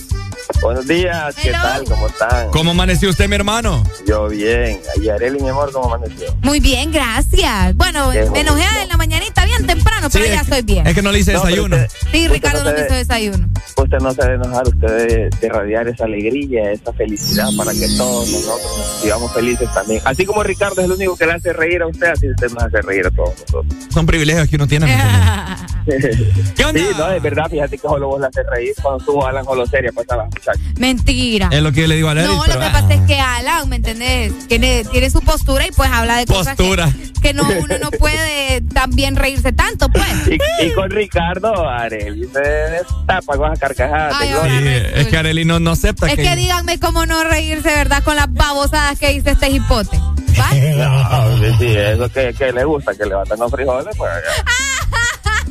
Buenos días, ¿qué Hello. tal? ¿Cómo están? ¿Cómo amaneció usted, mi hermano? Yo bien. Y Areli, mi amor, ¿cómo amaneció? Muy bien, gracias. Bueno, me enojé en la mañanita bien temprano, pero ya estoy bien. Es que no le hice No, desayuno. usted- Sí, usted Ricardo no me hizo desayuno. Usted no se debe enojar, usted debe de irradiar esa alegría, esa felicidad para que todos nosotros nos vivamos felices también. Así como Ricardo es el único que le hace reír a usted, así usted nos hace reír a todos nosotros. Son privilegios que uno tiene. ¿Qué onda? Sí, no, es verdad, fíjate que solo vos le haces reír cuando estuvo Alan Joloseria, pues a la muchacha. Mentira. Es lo que yo le digo a Larry. No, lo que ah, pasa es que Alan, ¿me entendés? Tiene, tiene su postura y pues habla de cosas que, Postura. que no, uno no puede también reírse tanto, pues. Y, y con Ricardo, Areli, se destapa con esas carcajadas. de Ay. Sí, es que Arely no, no acepta Es que... que díganme cómo no reírse, ¿verdad? Con las babosadas que dice este hipote. ¿Va? No, sí, sí, eso que, que le gusta, que levantan los frijoles, pues.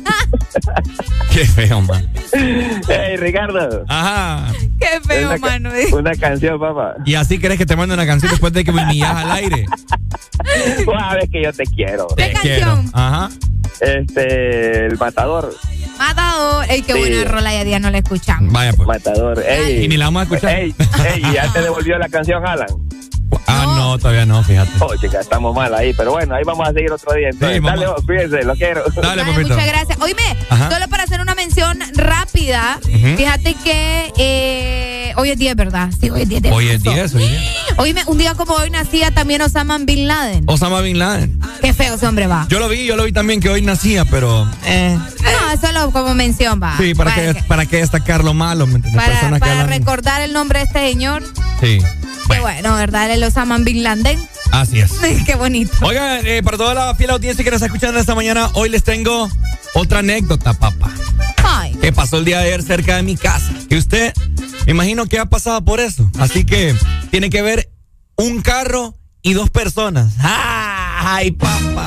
Qué feo, man. Hey, Ricardo. Ajá. Qué feo, Una mano. Una canción, papá. Y así crees que te mando una canción después de que me humillas al aire. Sabes que yo te quiero. ¿Qué canción? Ajá. Este, el matador. Matador. Ey, qué Sí. buena rola y a día no la escuchamos. Vaya, pues. Matador. Ey. Y ni la vamos a escuchar. Ey, ey, ¿ya te devolvió la canción, Alan? Ah, no, todavía no, fíjate. Oh, chica, estamos mal ahí. Pero bueno, ahí vamos a seguir otro día. Entonces, Sí, dale, vos, cuídense, lo quiero. Dale, papito. muchas gracias. Oíme, Ajá. solo para hacer una mención rápida, fíjate que eh, hoy es 10, ¿verdad? Sí, hoy es 10 de Hoy es marzo. 10, hoy es 10. Oíme, un día como hoy nacía también Osama Bin Laden. Osama Bin Laden. Qué feo ese hombre va. Yo lo vi, yo lo vi también que hoy nacía, pero. Eh, No, solo como mención va. sí, ¿para, qué, que- ¿para qué destacar lo malo? para, que recordar el nombre de este señor. Sí, Qué bueno, ¿verdad? El Osama Bin Laden. así es. Qué bonito. Oigan, eh, para toda la fiel audiencia que nos está escuchando esta mañana, hoy les tengo otra anécdota, papá. Ay. Que pasó el día de ayer cerca de mi casa. Y usted, me imagino que ha pasado por eso. Así que tiene que ver un carro y dos personas. ¡Ay, papá!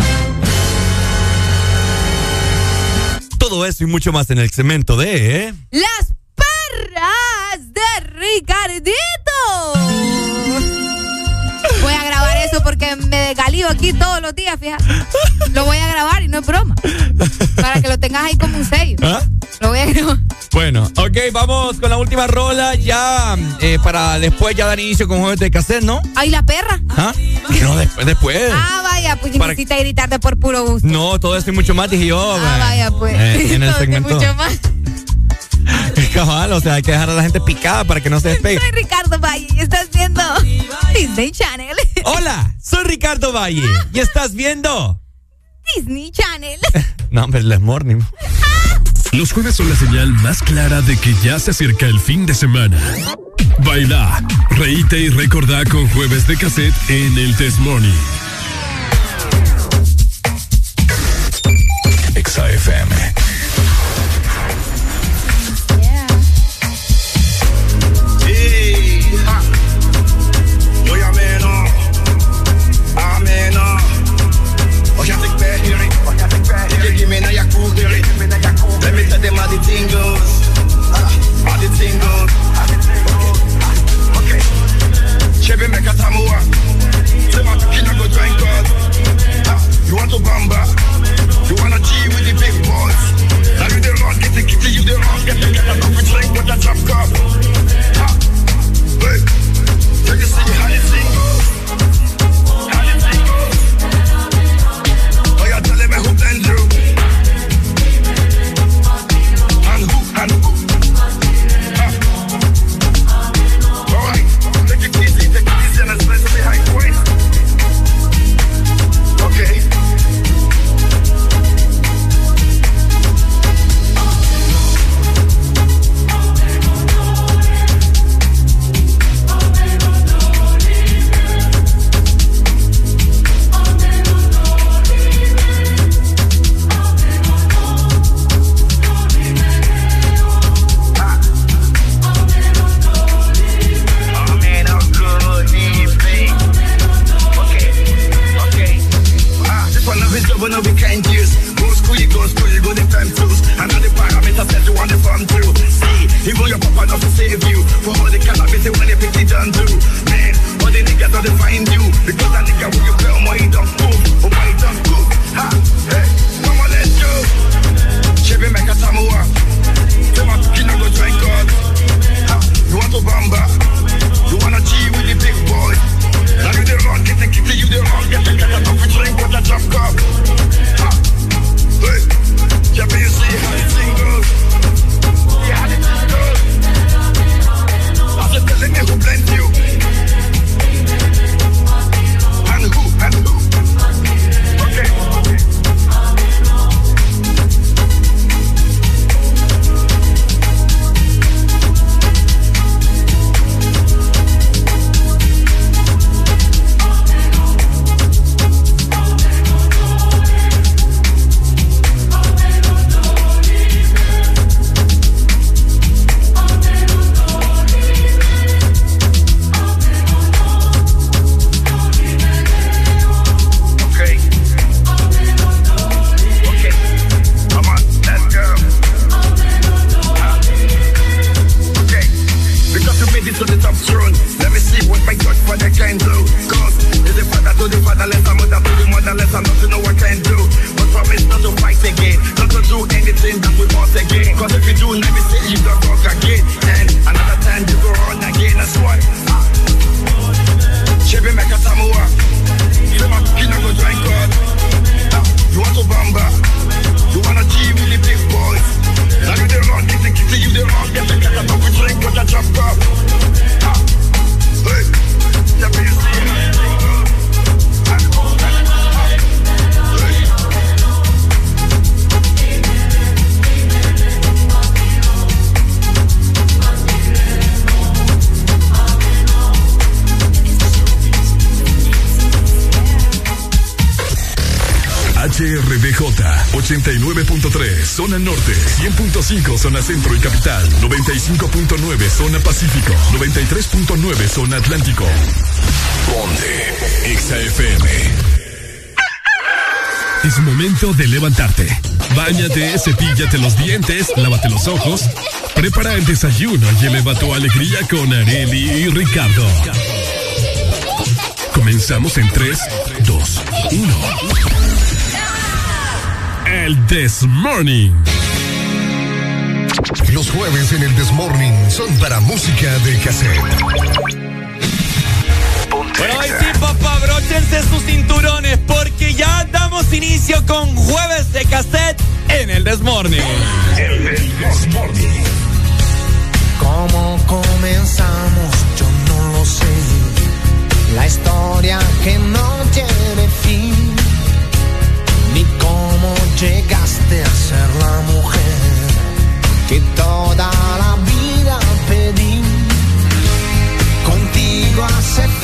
Todo eso y mucho más en el cemento de... ¿eh? Las perras de Ricardito. Voy a grabar eso porque me desgalío aquí todos los días, fíjate. Lo voy a grabar y no es broma. Para que lo tengas ahí como un sello. ¿Ah? Lo voy a grabar. Bueno, ok, vamos con la última rola. Ya eh, para después ya dar inicio con jueves de cassette, ¿no? Ay, la perra. ¿Ah? No, después, después. Ah, vaya, pues Para- necesita gritarte por puro gusto. No, todo esto y mucho más, dije yo. Ah, man. vaya, pues. Eh, en el segmento. mucho más. Cabal, o sea, hay que dejar a la gente picada para que no se despegue. Soy Ricardo Valle y estás viendo Disney Channel. Hola, soy Ricardo Valle y estás viendo. Disney Channel. No, hombre, Les Morning. Los jueves son la señal más clara de que ya se acerca el fin de semana. Baila, reíte y recordá con jueves de cassette en el Test Morning. Exa want to bamba? You wanna G with the big boys? Now you the wrong, get the kitty, you the wrong, get the a coffee drink with a drop cup. Atlántico. Ponte XAFM Es momento de levantarte. Báñate, cepíllate los dientes, lávate los ojos Prepara el desayuno y eleva tu alegría con Areli y Ricardo. Comenzamos en 3, 2, 1 el This Morning. Los jueves en el This Morning son para música de cassette. Abróchense sus cinturones porque ya damos inicio con jueves de cassette en el This Morning. El This Morning. ¿Cómo comenzamos? Yo no lo sé. La historia que no tiene fin. Ni cómo llegaste a ser la mujer que toda la vida pedí. Contigo hace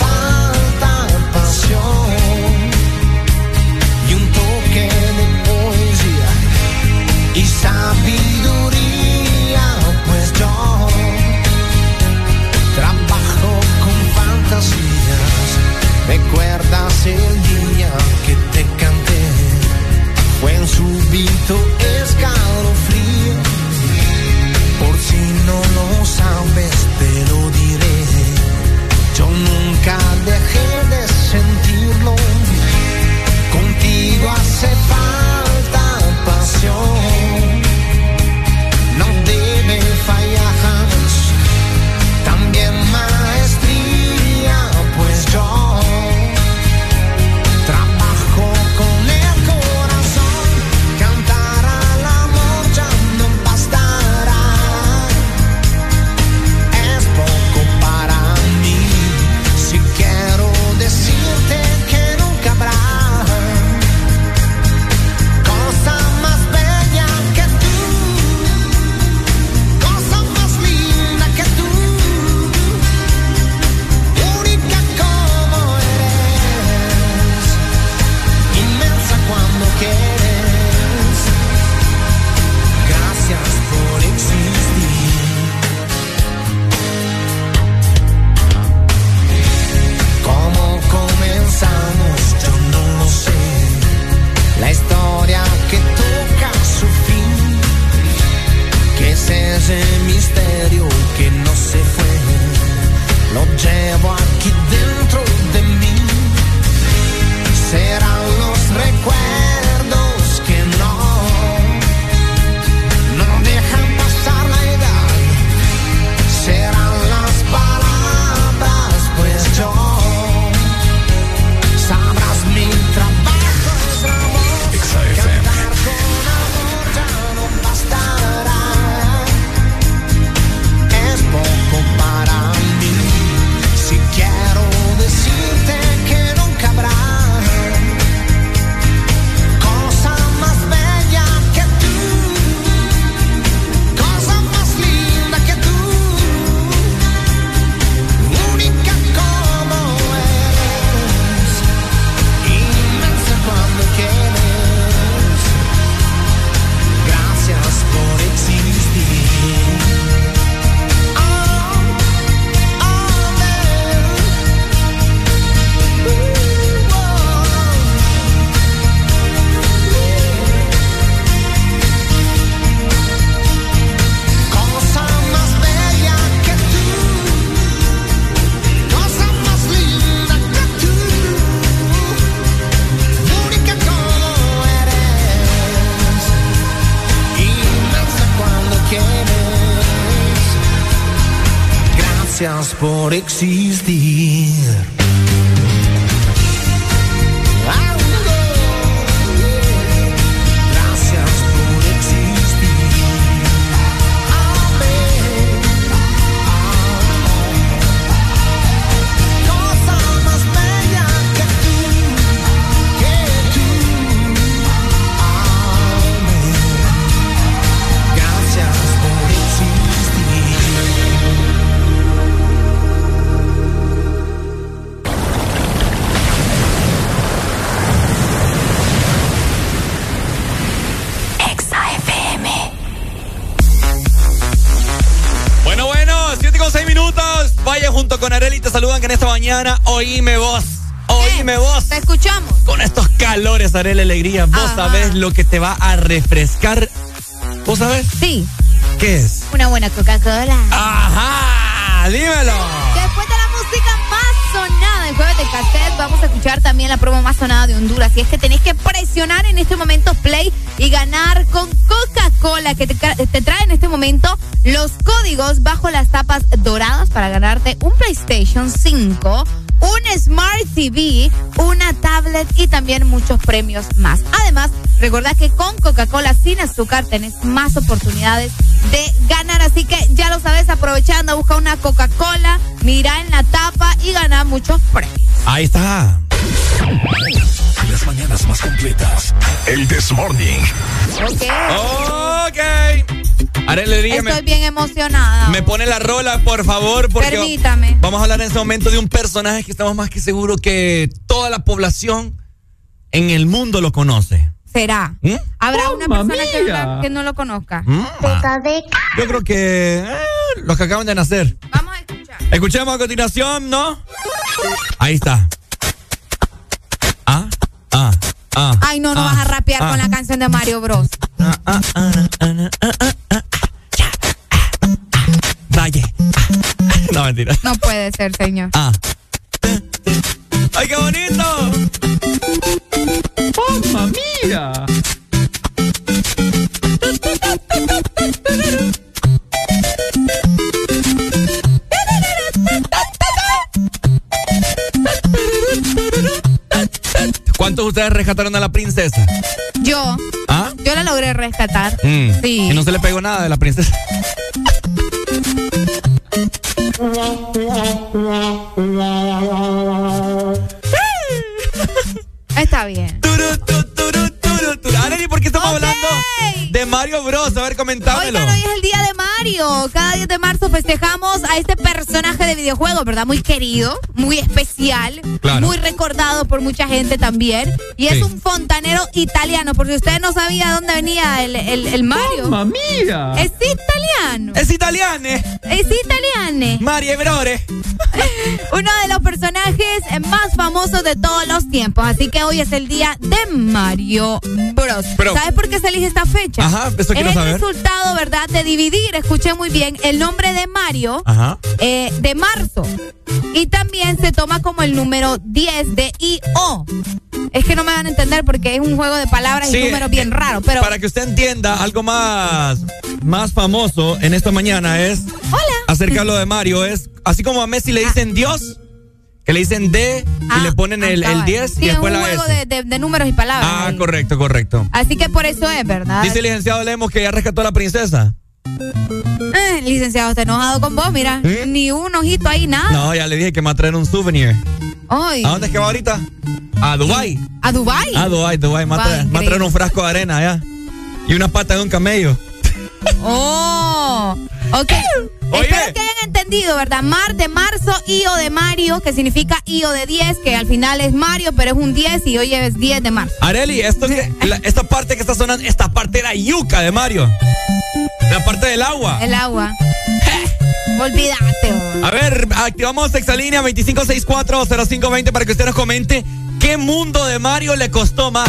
calores, Areli Alegría, vos Ajá. sabés lo que te va a refrescar. ¿Vos sabés? Sí. ¿Qué es? Una buena Coca-Cola. Ajá, dímelo. Después de la música más sonada en jueves de cassette, vamos a escuchar también la promo más sonada de Honduras. Y es que tenés que presionar en este momento play y ganar con Coca-Cola, que te trae en este momento los códigos bajo las tapas doradas para ganarte un PlayStation 5. Smart TV, una tablet y también muchos premios más. Además, recordad que con Coca-Cola sin azúcar tenés más oportunidades de ganar. Así que ya lo sabes, aprovechando, busca una Coca-Cola, mira en la tapa y gana muchos premios. Ahí está. Las mañanas más completas. El This Morning. Ok. Ok. Me, Estoy bien emocionada. me pone la rola, por favor, porque Permítame. vamos a hablar en este momento de un personaje que estamos más que seguros que toda la población en el mundo lo conoce. Será. ¿Mm? Habrá una Mamma persona que, no lo conozca. Mm. Yo creo que eh, los que acaban de nacer. Vamos a escuchar. Escuchemos a continuación, ¿no? Ahí está. Ah, ah, ah. Ay, no, no ah, vas a rapear ah. con la canción de Mario Bros. Valle. No, mentira. No puede ser, señor. Ah. ¡Ay, qué bonito! ¡Mamma mía! ¿Cuántos de ustedes rescataron a la princesa? Yo, ¿Ah? yo la logré rescatar. Mm. Sí. Y no se le pegó nada de la princesa. Está bien. Arely, ¿por qué estamos hablando de Mario Bros? A ver, comentámelo. Oigan, hoy es el día de Mario. Cada 10 de marzo festejamos a este personaje de videojuego, ¿verdad? Muy querido, muy especial, Claro. muy recordado por mucha gente también. Y es Sí. un fontanero italiano, porque usted no sabía de dónde venía el, el- el Mario. ¡Mamma mía! Es italiano. Es italiano. Es italiano. Mario Brore. Uno de los personajes más famosos de todos los tiempos. Así que hoy es el día de Mario Bros. Pero- ¿Sabes por qué se elige esta fecha? Ajá, eso es quiero el saber. resultado, ¿verdad? De dividir, escuché muy bien, el nombre de Mario Ajá. eh, de marzo. Y también se toma como el número 10 de IO. Es que no me van a entender porque es un juego de palabras Sí, y números bien eh, raros. Pero Para que usted entienda, algo más, más famoso en esta mañana es. Hola. Acerca de lo de Mario, es así como a Messi le dicen Dios, que le dicen D y le ponen el, el 10 sí, y es después un la juego S. de, de- de números y palabras. Ah, ahí. correcto, correcto. Así que por eso es, ¿verdad? Dice el licenciado Lemos que ya rescató a la princesa. Eh, licenciado, está enojado con vos, mira. Ni un ojito ahí, nada. No, ya le dije que me va a traer un souvenir. Ay, ¿A dónde es que va ahorita? A Dubai. ¿A Dubai? A Dubai, Dubai. Me va a traer, traer un frasco de arena allá. Y una pata de un camello. Oh, ok. Espero que hayan entendido, ¿verdad? Mar de marzo, IO de Mario, que significa IO de 10, que al final es Mario, pero es un 10 y hoy es 10 de marzo. Areli, esto la- esta parte que está sonando, esta parte era yuca de Mario. La parte del agua. El agua. Olvídate. A ver, activamos Exalínea 25640520 para que usted nos comente qué mundo de Mario le costó más.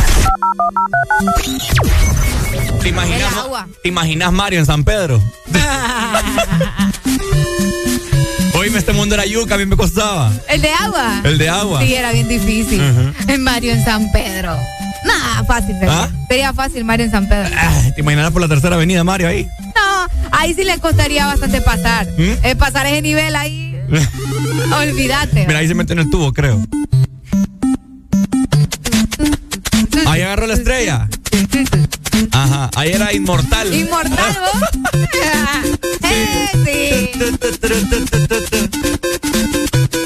¿Te imaginas, El agua. ¿te imaginas Mario en San Pedro? Oíme, este mundo era yuca, a mí me costaba. ¿El de agua? El de agua. Sí, era bien difícil. En Mario en San Pedro. Nada, fácil. ¿Ah? Sería fácil Mario en San Pedro. Ay, ¿Te imaginas por la tercera avenida Mario ahí? No, ahí sí le costaría bastante pasar. ¿Mm? Eh, pasar ese nivel ahí. Olvídate. Mira, ahí se mete en el tubo, creo. Ahí agarró la estrella. Ajá, ahí era inmortal. Inmortal, ¿vos? Eh, sí.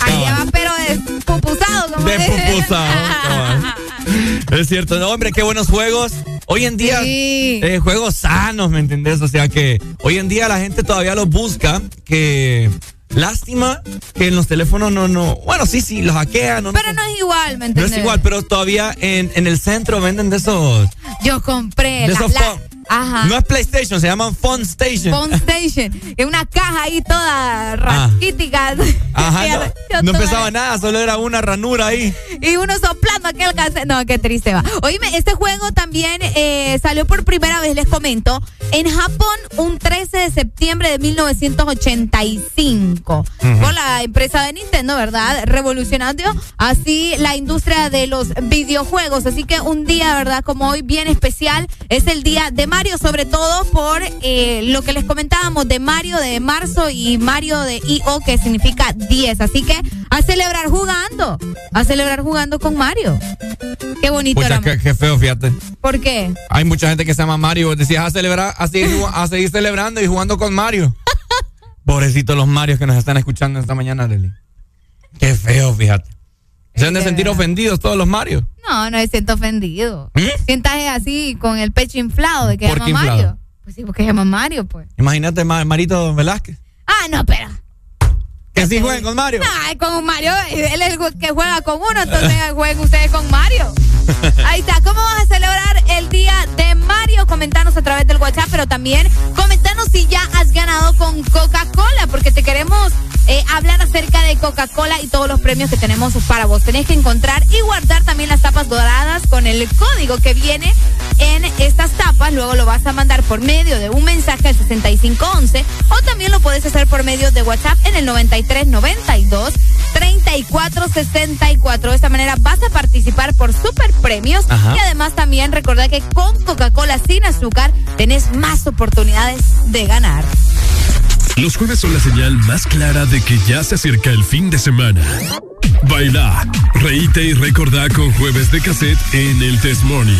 Ahí va, pero despupusado. Es cierto, no, hombre, qué buenos juegos. Hoy en día, Sí. eh, juegos sanos, ¿me entendés? O sea que hoy en día la gente todavía los busca, que lástima que en los teléfonos no, no, bueno, sí, sí, los hackean, no, Pero no es igual, ¿me no entiendes? es igual, pero todavía en, en el centro venden de esos, Yo compré de la, esos la- Ajá. no es PlayStation, se llaman Phone Station. Phone Station. Es una caja ahí toda raquítica. Ajá, Y no, pesaba nada, solo era una ranura ahí. Y uno soplando aquel cassette. No, qué triste va. Oíme, este juego también eh, salió por primera vez, les comento, en Japón un 13 de septiembre de 1985. Ujú. Por la empresa de Nintendo, ¿verdad? Revolucionando así la industria de los videojuegos. Así que un día, ¿verdad? Como hoy, bien especial. Es el día de Mario, sobre todo por eh, lo que les comentábamos de Mario de marzo y Mario de IO, que significa 10. Así que a celebrar jugando. A celebrar jugando con Mario. Qué bonito Pucha, qué, qué feo, fíjate. ¿Por qué? Hay mucha gente que se llama Mario. Decías a celebrar, a seguir, a seguir celebrando y jugando con Mario. Pobrecitos los Marios que nos están escuchando esta mañana, Leli. Qué feo, fíjate. Se han de sentir ofendidos todos los Marios. No, no me siento ofendido. Sientas así con el pecho inflado de que ¿Mm? ¿Por llama qué inflado? Mario. Pues sí, porque llama Mario, pues. Imagínate Ma- Marito Velázquez. Ah, no, pero. Que sí jueguen con Mario. Ay, con un Mario, él es el que juega con uno, entonces jueguen ustedes con Mario. Ahí está, ¿cómo vas a celebrar el día de Mario? Comentanos a través del WhatsApp, pero también comentanos si ya has ganado con Coca-Cola, porque te queremos eh, hablar acerca de Coca-Cola y todos los premios que tenemos para vos. Tenés que encontrar y guardar también las tapas doradas con el código que viene en estas tapas. Luego lo vas a mandar por medio de un mensaje al 6511 o también lo puedes hacer por medio de WhatsApp en el 9392 3464. De esta manera vas a participar por super premios Ajá. y además también recordar que con Coca-Cola sin azúcar tenés más oportunidades de ganar. Los jueves son la señal más clara de que ya se acerca el fin de semana. Baila, reíte y recordá con jueves de cassette en el Test Morning.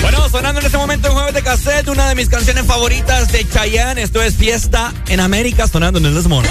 Bueno, sonando en este momento en jueves de cassette, una de mis canciones favoritas de Chayanne. Esto es Fiesta en América, sonando en el This Morning.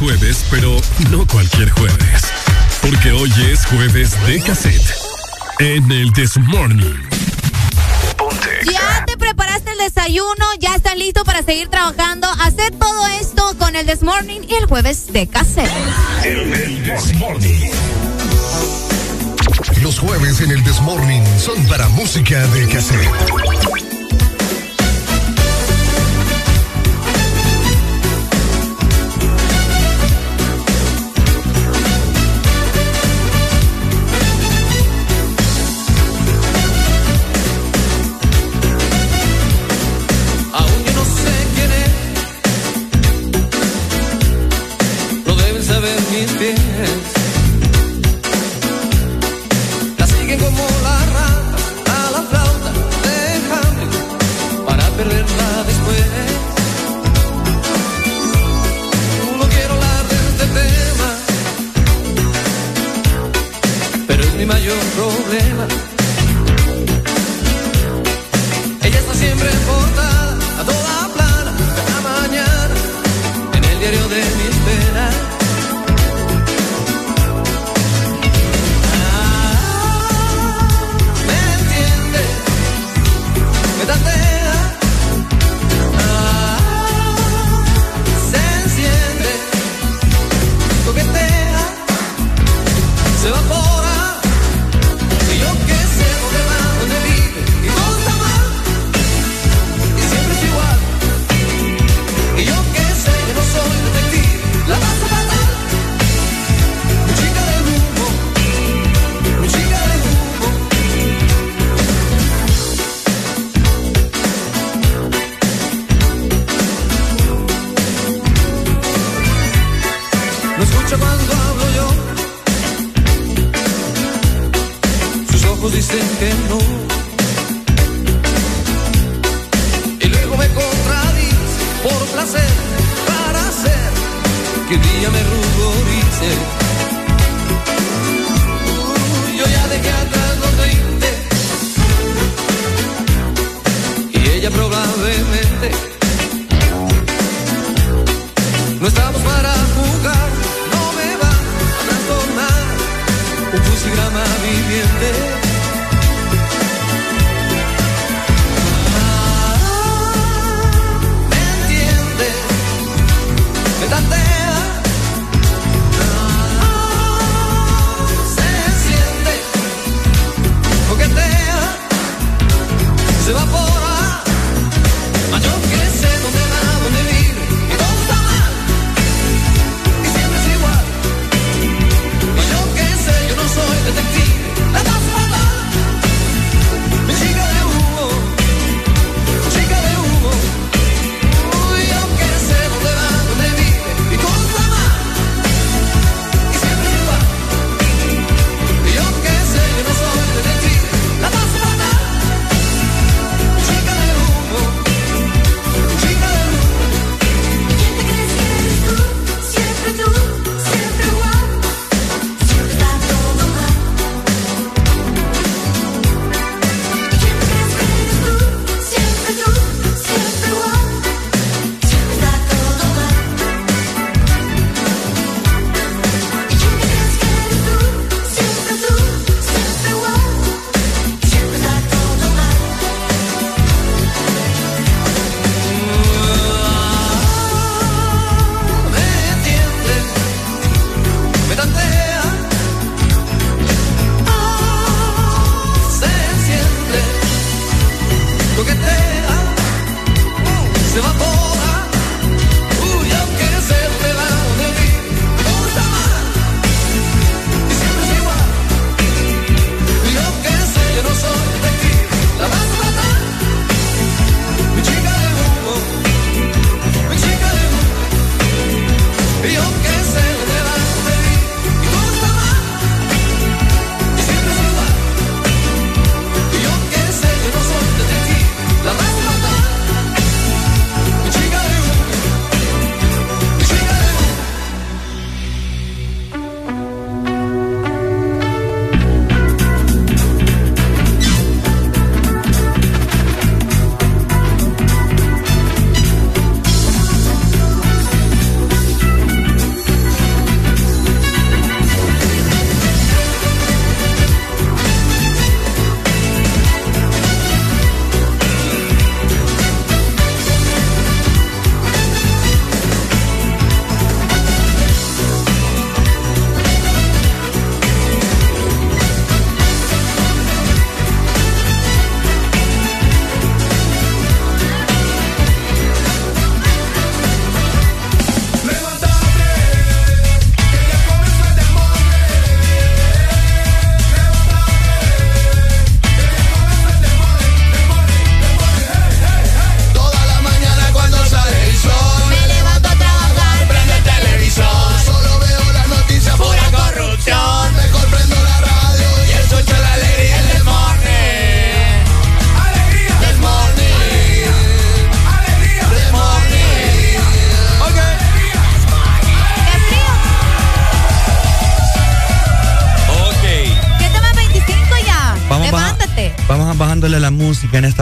Jueves, pero no cualquier jueves. Porque hoy es jueves de cassette. En el This Morning. Ya te preparaste el desayuno, ya estás listo para seguir trabajando. Hacer todo esto con el This Morning y el jueves de cassette. El, el This Morning. Los jueves en el Desmorning son para música de cassette.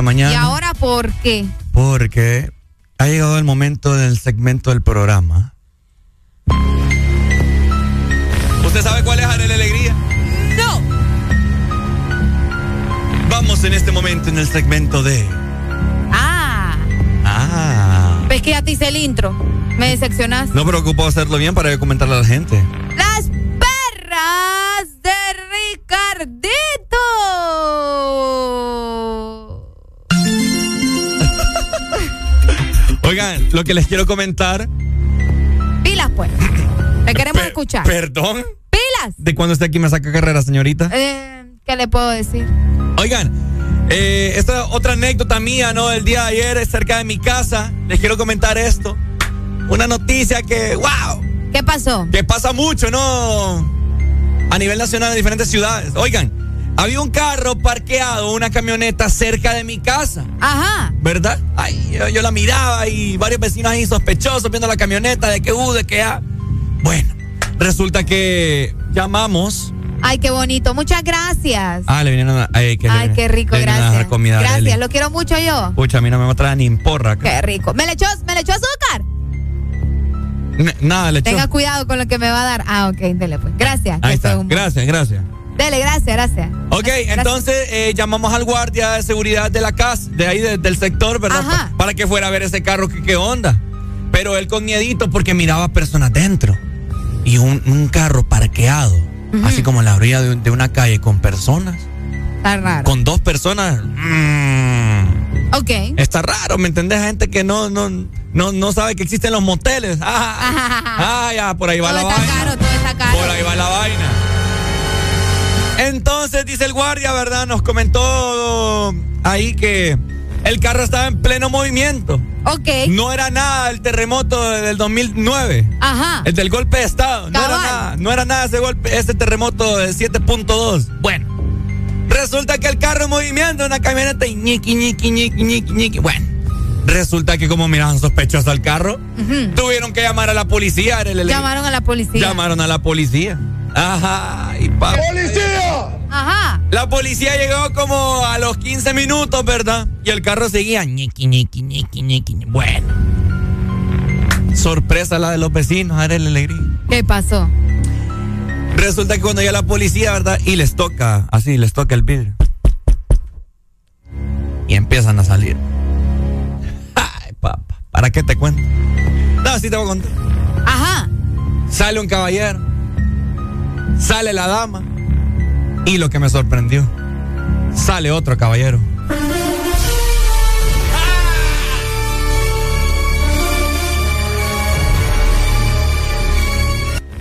Mañana. ¿Y ahora por qué? Porque ha llegado el momento del segmento del programa. ¿Usted sabe cuál es Arele Alegría? No. Vamos en este momento en el segmento de. Ah. Ah. Ves que ya te hice el intro. Me decepcionaste. No preocupo hacerlo bien para comentarle a la gente. Lo que les quiero comentar. Pilas, pues. Te queremos escuchar. ¿Perdón? Pilas. ¿De cuándo esté aquí me saca carrera, señorita? Eh, ¿Qué le puedo decir? Oigan, eh, esta otra anécdota mía, ¿no? El día de ayer, cerca de mi casa. Les quiero comentar esto. Una noticia que, wow. ¿Qué pasó? Que pasa mucho, ¿no? A nivel nacional en diferentes ciudades. Oigan, había un carro parqueado, una camioneta cerca de mi casa. Ajá. ¿Verdad? Ay, yo, yo la miraba y varios vecinos ahí sospechosos viendo la camioneta, de que U, de que A. Bueno, resulta que llamamos. Ay, qué bonito. Muchas gracias. Ah, le vinieron a. Ay, que Ay, qué rico, a gracias. dar comida a Gracias, lo quiero mucho yo. Pucha, a mí no me trae ni porra. acá. Qué rico. ¿Me le echó, me le echó azúcar? Nada, le echó. Tenga cuidado con lo que me va a dar. Ah, ok, dele pues. Gracias. Ahí está. Gracias, gracias. Dele, gracias, gracias. Ok, entonces eh, llamamos al guardia de seguridad de la casa, de ahí de- del sector, ¿verdad? Ajá. Pa- para que fuera a ver ese carro, que qué onda. Pero él con miedito porque miraba personas dentro. Y un, un carro parqueado, así como en la orilla de, un- de una calle con personas, Está raro. con dos personas. mm, Ok. está raro, ¿me entendés? Gente que no, no, no, no sabe que existen los moteles. Ah, ah, ya, por ahí va todo la está vaina. caro, todo está caro. Por ahí va la vaina. Entonces, dice el guardia, ¿verdad? Nos comentó ahí que el carro estaba en pleno movimiento. Ok. No era nada el terremoto del 2009. Ajá. El del golpe de Estado. No era nada, no era nada ese golpe, ese terremoto de 7.2. Bueno, resulta que el carro en movimiento, una camioneta y ñiqui, ñiqui, ñiqui, ñiqui, ñiqui. Bueno, resulta que como miraban sospechoso al carro, tuvieron que llamar a la policía. era el- el- Llamaron a la policía. Llamaron a la policía. Ajá, y pa- Ajá. La policía llegó como a los 15 minutos, ¿verdad? Y el carro seguía. ñiqui, ñiqui, ñiqui, ñiqui. Bueno. Sorpresa la de los vecinos, la alegría. ¿Qué pasó? Resulta que cuando llega la policía, ¿verdad? Y les toca, así, les toca el vidrio. Y empiezan a salir. Ay, papá, ¿para qué te cuento? No, sí te voy a contar. Ajá. Sale un caballero. Sale la dama. Y lo que me sorprendió, sale otro caballero.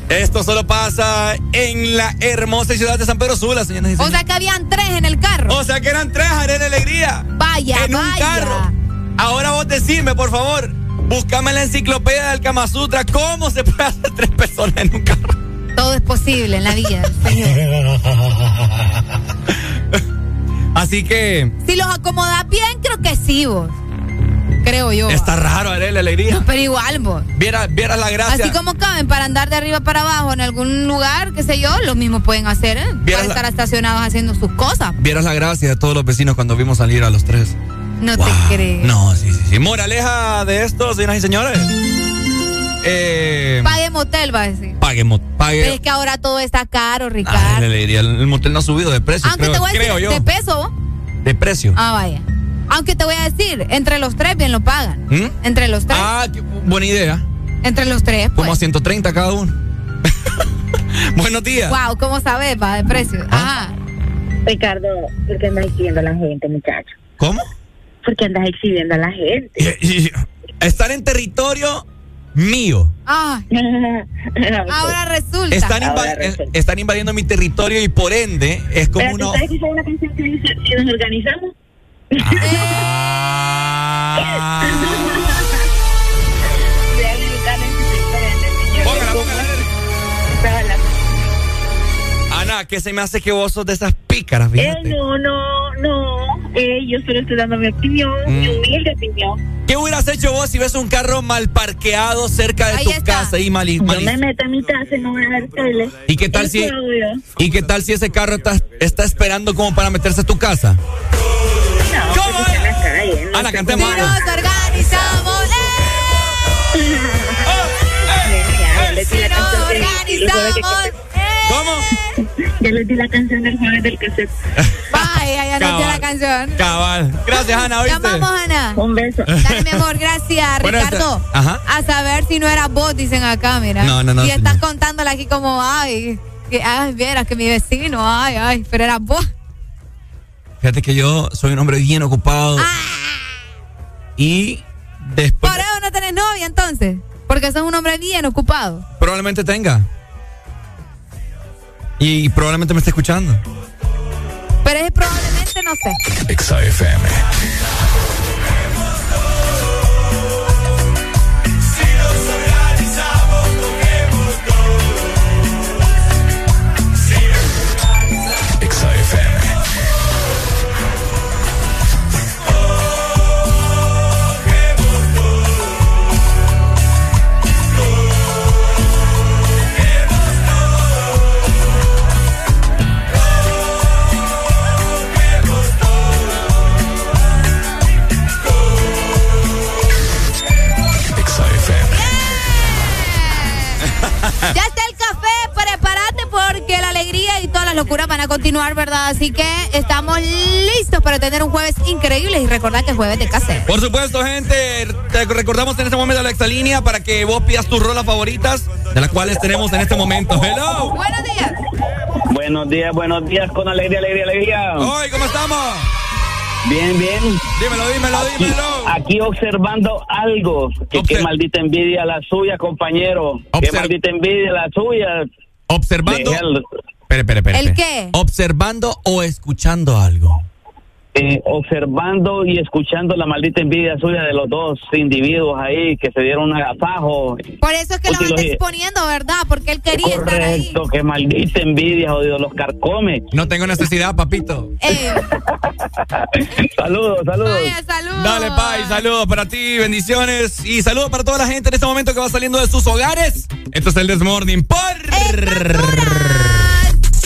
Esto solo pasa en la hermosa ciudad de San Pedro Sula, señoras y O señores. sea que habían tres en el carro. O sea que eran tres, Arena Alegría. Vaya, en un vaya. carro. Ahora vos decime, por favor, búscame en la enciclopedia del Kama Sutra cómo se puede hacer tres personas en un carro. Todo es posible en la vida, señor. Así que Si los acomodas bien, creo que sí, vos. Creo yo. está raro, Arena Alegría. Pero igual, vos. Vieras vieras la gracia. Así como caben para andar de arriba para abajo en algún lugar, qué sé yo, lo mismo pueden hacer, ¿eh? Para la- estar estacionados haciendo sus cosas. Vieras la gracia de todos los vecinos cuando vimos salir a los tres. No Wow. te crees. No, sí, sí, sí. Moraleja de esto, señoras y señores. Eh, Pague motel, va a decir. pague. Pero es que ahora todo está caro, Ay, Ricardo. le diría, el, el motel no ha subido de precio, Aunque creo, te voy a creo decir, yo. de peso, de precio. Ah, vaya. Aunque te voy a decir, entre los tres bien lo pagan. ¿Mm? Entre los tres. Ah, qué buena idea. Entre los tres, Como a pues. 130 cada uno. Buenos días. Wow, ¿cómo sabes, va, de precio? Ah. Ajá. Ricardo, ¿por qué andas exhibiendo a la gente, muchacho? ¿Cómo? ¿Por qué andas exhibiendo a la gente? Y- y- Estar en territorio mío. Ah. Ahora resulta. Están, inva- eh, están invadiendo mi territorio y por ende es como Pero, ¿tú uno. ¿Sabes que hay una canción que dice, si nos organizamos? ¿qué se me hace que vos sos de esas pícaras, Eh, fíjate? no, no, no. Eh, yo solo estoy dando mi opinión, mi Mm. humilde opinión. ¿Qué hubieras hecho vos si ves un carro mal parqueado cerca de Ahí tu está. casa y mal, Yo mal- me meto a mi casa y no voy a tele. ¿Y qué tal si yo. y qué tal si ese carro está, está esperando como para meterse a tu casa? Ah, la cantemos. Si nos organizamos, ¡eh! Jueves del organizamos, ¡eh! ¿Cómo? Ya les di la canción del jueves del cassette. Vaya, ya nos dio la canción. Cabal. Gracias, Ana, ¿oíste? Llamamos, Ana. Un beso. Dale, mi amor, gracias, Bueno, Ricardo. esta- ajá. A saber si no era vos, dicen acá, mira. No, no, no, Y estás señor. contándole aquí como, ay, que, ay, vieras que mi vecino, ay, ay, pero era vos. Fíjate que yo soy un hombre bien ocupado. Y después Por eso no tenés novia, entonces. Porque sos un hombre bien ocupado. probablemente tenga. Y probablemente me esté escuchando. Pero es probablemente, no sé. Exa FM. Locuras van a continuar, ¿verdad? Así que estamos listos para tener un jueves increíble y recordar que es jueves de casa. Por supuesto, gente, te recordamos en este momento la exalínea para que vos pidas tus rolas favoritas, de las cuales tenemos en este momento. Hello. Buenos días. Buenos días, buenos días, con alegría, alegría, alegría. Hoy, ¿cómo estamos? Bien, bien. Dímelo, dímelo, Aquí, dímelo. aquí observando algo. Que qué maldita envidia la suya, compañero. Qué maldita envidia la suya. Observando. Espere, espere, espere. ¿El qué? Observando o escuchando algo. Eh, observando y escuchando la maldita envidia suya de los dos individuos ahí que se dieron un agasajo. Por eso es que lo anda exponiendo, ¿verdad? Porque él quería estar ahí. Correcto, que maldita envidia, jodido, los carcome. No tengo necesidad, papito. Eh, Saludos, saludos. vaya, saludos. Dale, Pai, saludos para ti, bendiciones. Y saludos para toda la gente en este momento que va saliendo de sus hogares. Esto es el Desmorning por.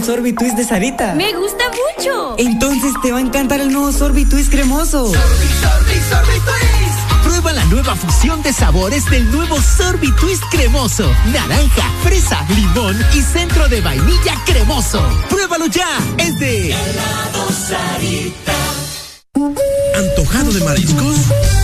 El sorbitwist de Sarita? Me gusta mucho. Entonces te va a encantar el nuevo sorbitwist cremoso. Sorbi, sorbi, Prueba la nueva fusión de sabores del nuevo Sorbitwist cremoso. Naranja, fresa, limón y centro de vainilla cremoso. Pruébalo ya. Es de Helado Sarita. ¿Antojado de mariscos?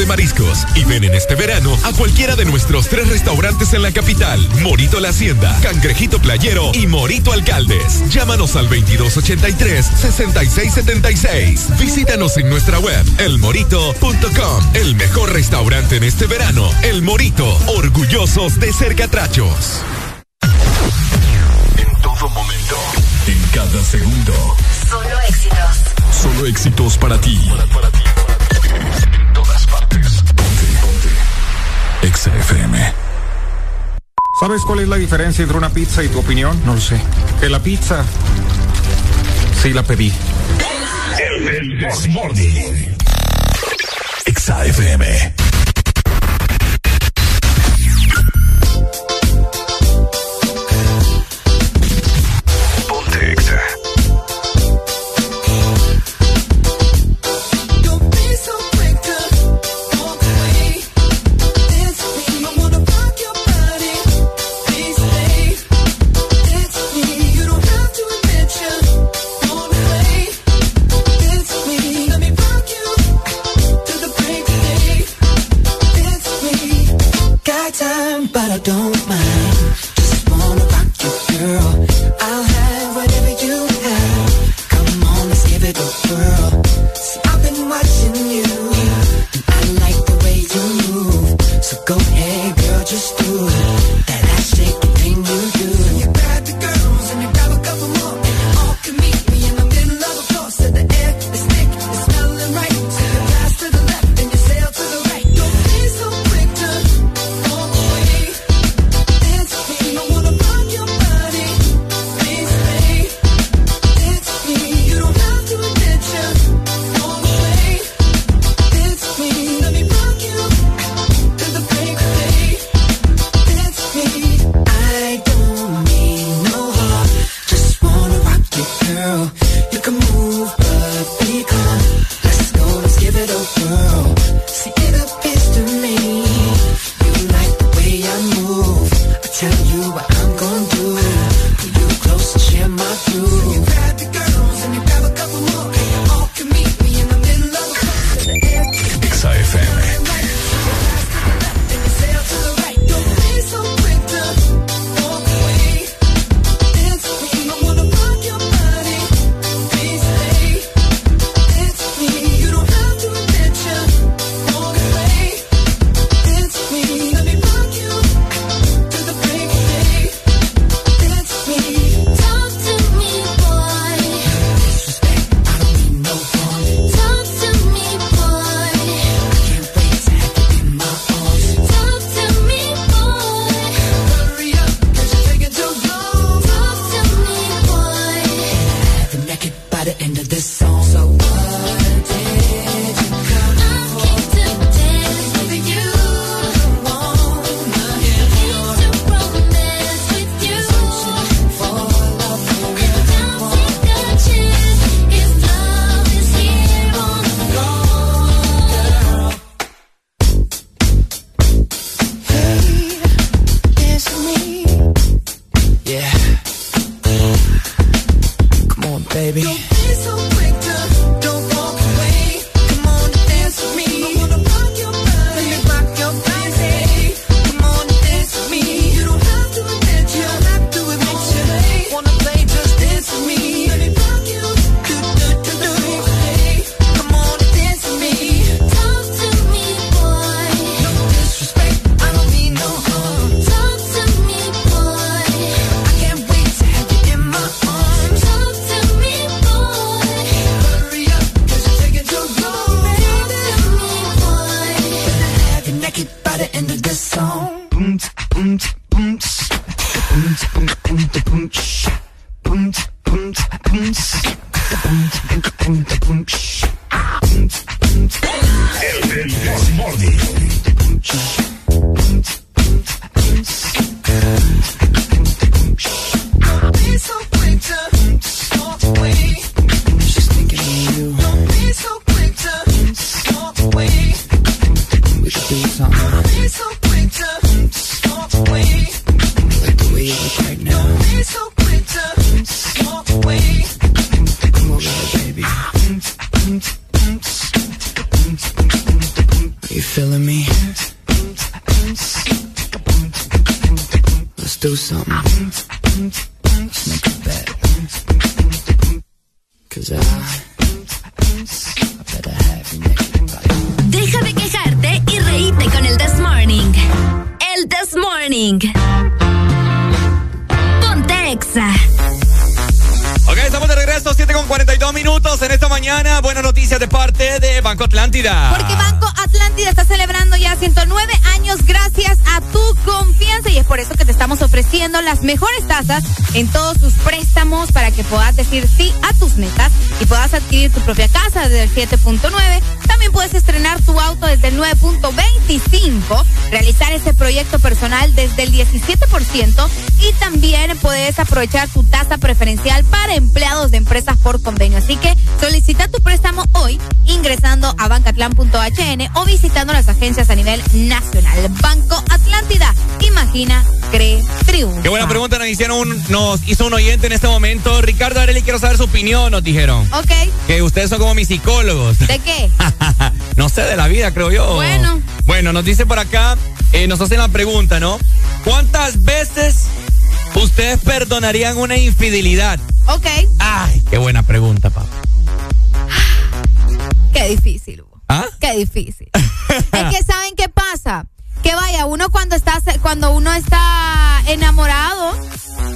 De mariscos y ven en este verano a cualquiera de nuestros tres restaurantes en la capital: Morito La Hacienda, Cangrejito Playero y Morito Alcaldes. Llámanos al 2283-6676. Visítanos en nuestra web, elmorito.com. El mejor restaurante en este verano, El Morito, orgullosos de ser catrachos. En todo momento, en cada segundo. Solo éxitos. Solo éxitos para ti. Para, ¿Sabes cuál es la diferencia entre una pizza y tu opinión? No lo sé. Que la pizza sí la pedí. El, el, el XFM. You propia casa desde el 7.9. También puedes estrenar tu auto desde el 9.25, realizar ese proyecto personal desde el 17% y también puedes aprovechar tu tasa preferencial para empleados de empresas por convenio. Así que solicita tu préstamo hoy ingresando a bancatlan.hn o visitando las agencias a nivel nacional. Banco Atlántida, imagina, cree, Qué buena pregunta nos hicieron un- nos hizo un oyente en este momento. Ricardo Areli, quiero saber su opinión, nos dijeron. Ok, Que ustedes son como mis psicólogos. ¿de qué? no sé, de la vida, creo yo. Bueno. Bueno, nos dice por acá, eh, nos hacen la pregunta, ¿no? ¿Cuántas veces ustedes perdonarían una infidelidad? Ok, Ay, qué buena pregunta, papá. qué difícil. ¿Ah? Qué difícil. es que saben qué pasa, que vaya, uno cuando está cuando uno está enamorado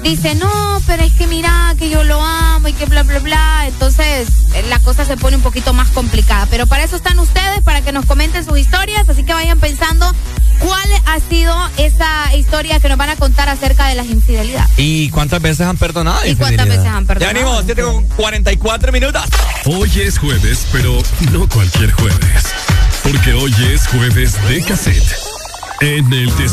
dice, "No, pero es que mira que yo lo amo y que bla bla bla." Entonces, eh, la cosa se pone un poquito más complicada, pero para eso están ustedes para que nos comenten sus historias, así que vayan pensando cuál ha sido esa historia que nos van a contar acerca de las infidelidades. ¿Y cuántas veces han perdonado? ¿Y cuántas veces han perdonado? Ya venimos, 7 con 44 minutos. Hoy es jueves, pero no cualquier jueves. Porque hoy es jueves de cassette. En el This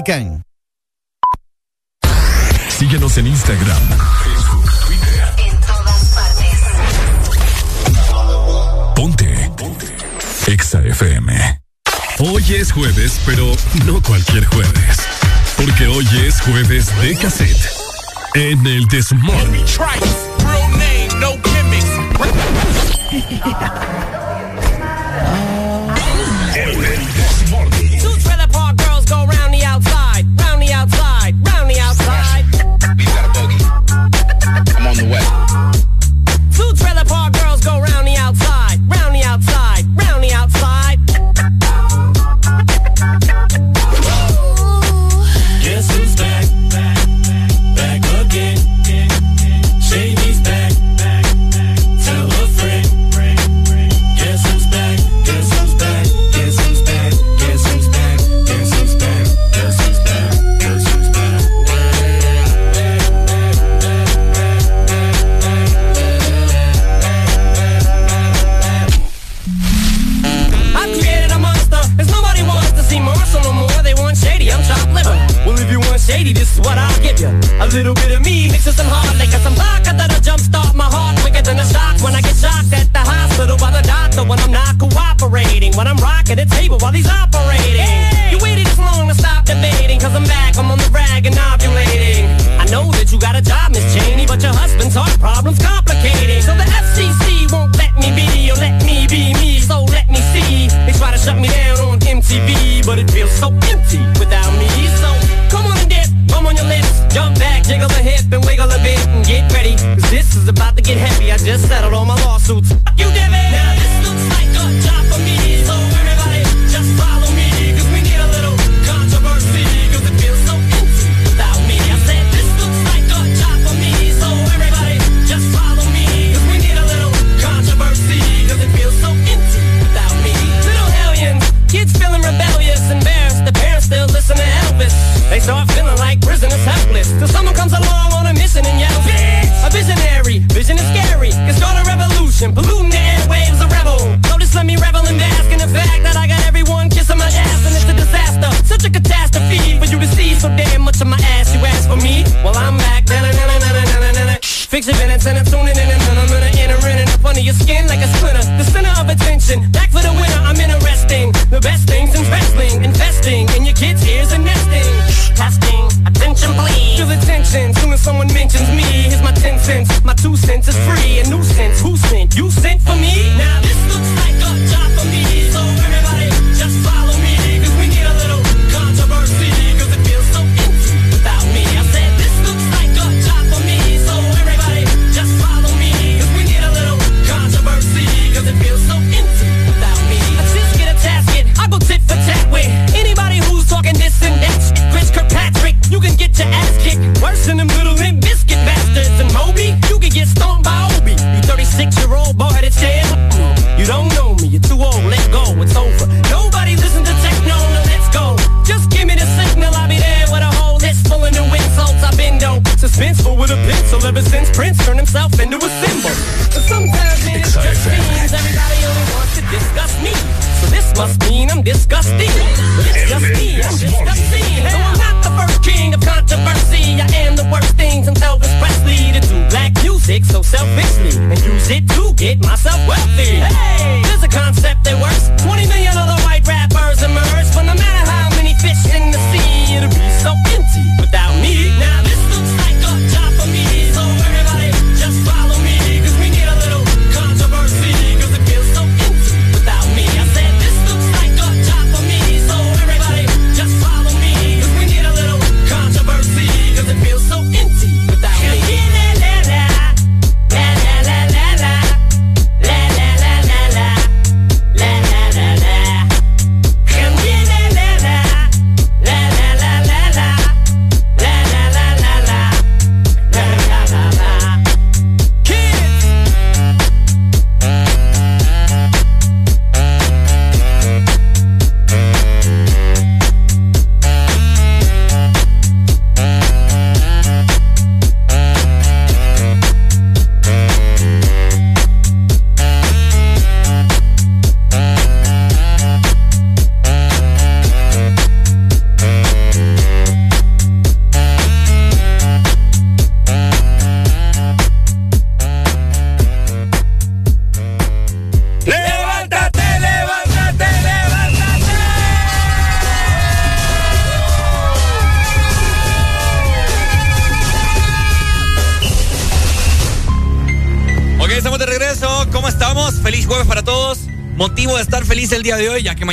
Restricciones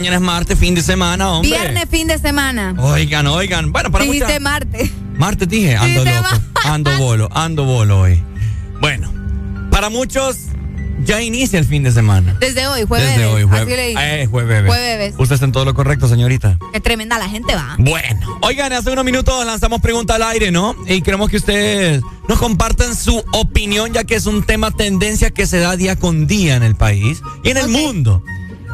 mañana es martes, fin de semana, hombre. Viernes, fin de semana. Oigan, oigan. Bueno, para Dijiste muchas... martes. Martes dije, ando loco. Ando bolo, ando bolo hoy. Bueno, para muchos ya inicia el fin de semana. Desde hoy, jueves. Desde hoy, Así le jueves. dicen. Eh, jueves. Jueves. Usted está en todo lo correcto, señorita. Qué tremenda la gente va. Bueno, oigan, hace unos minutos lanzamos pregunta al aire, ¿no? Y queremos que ustedes nos compartan su opinión, ya que es un tema tendencia que se da día con día en el país y en el mundo.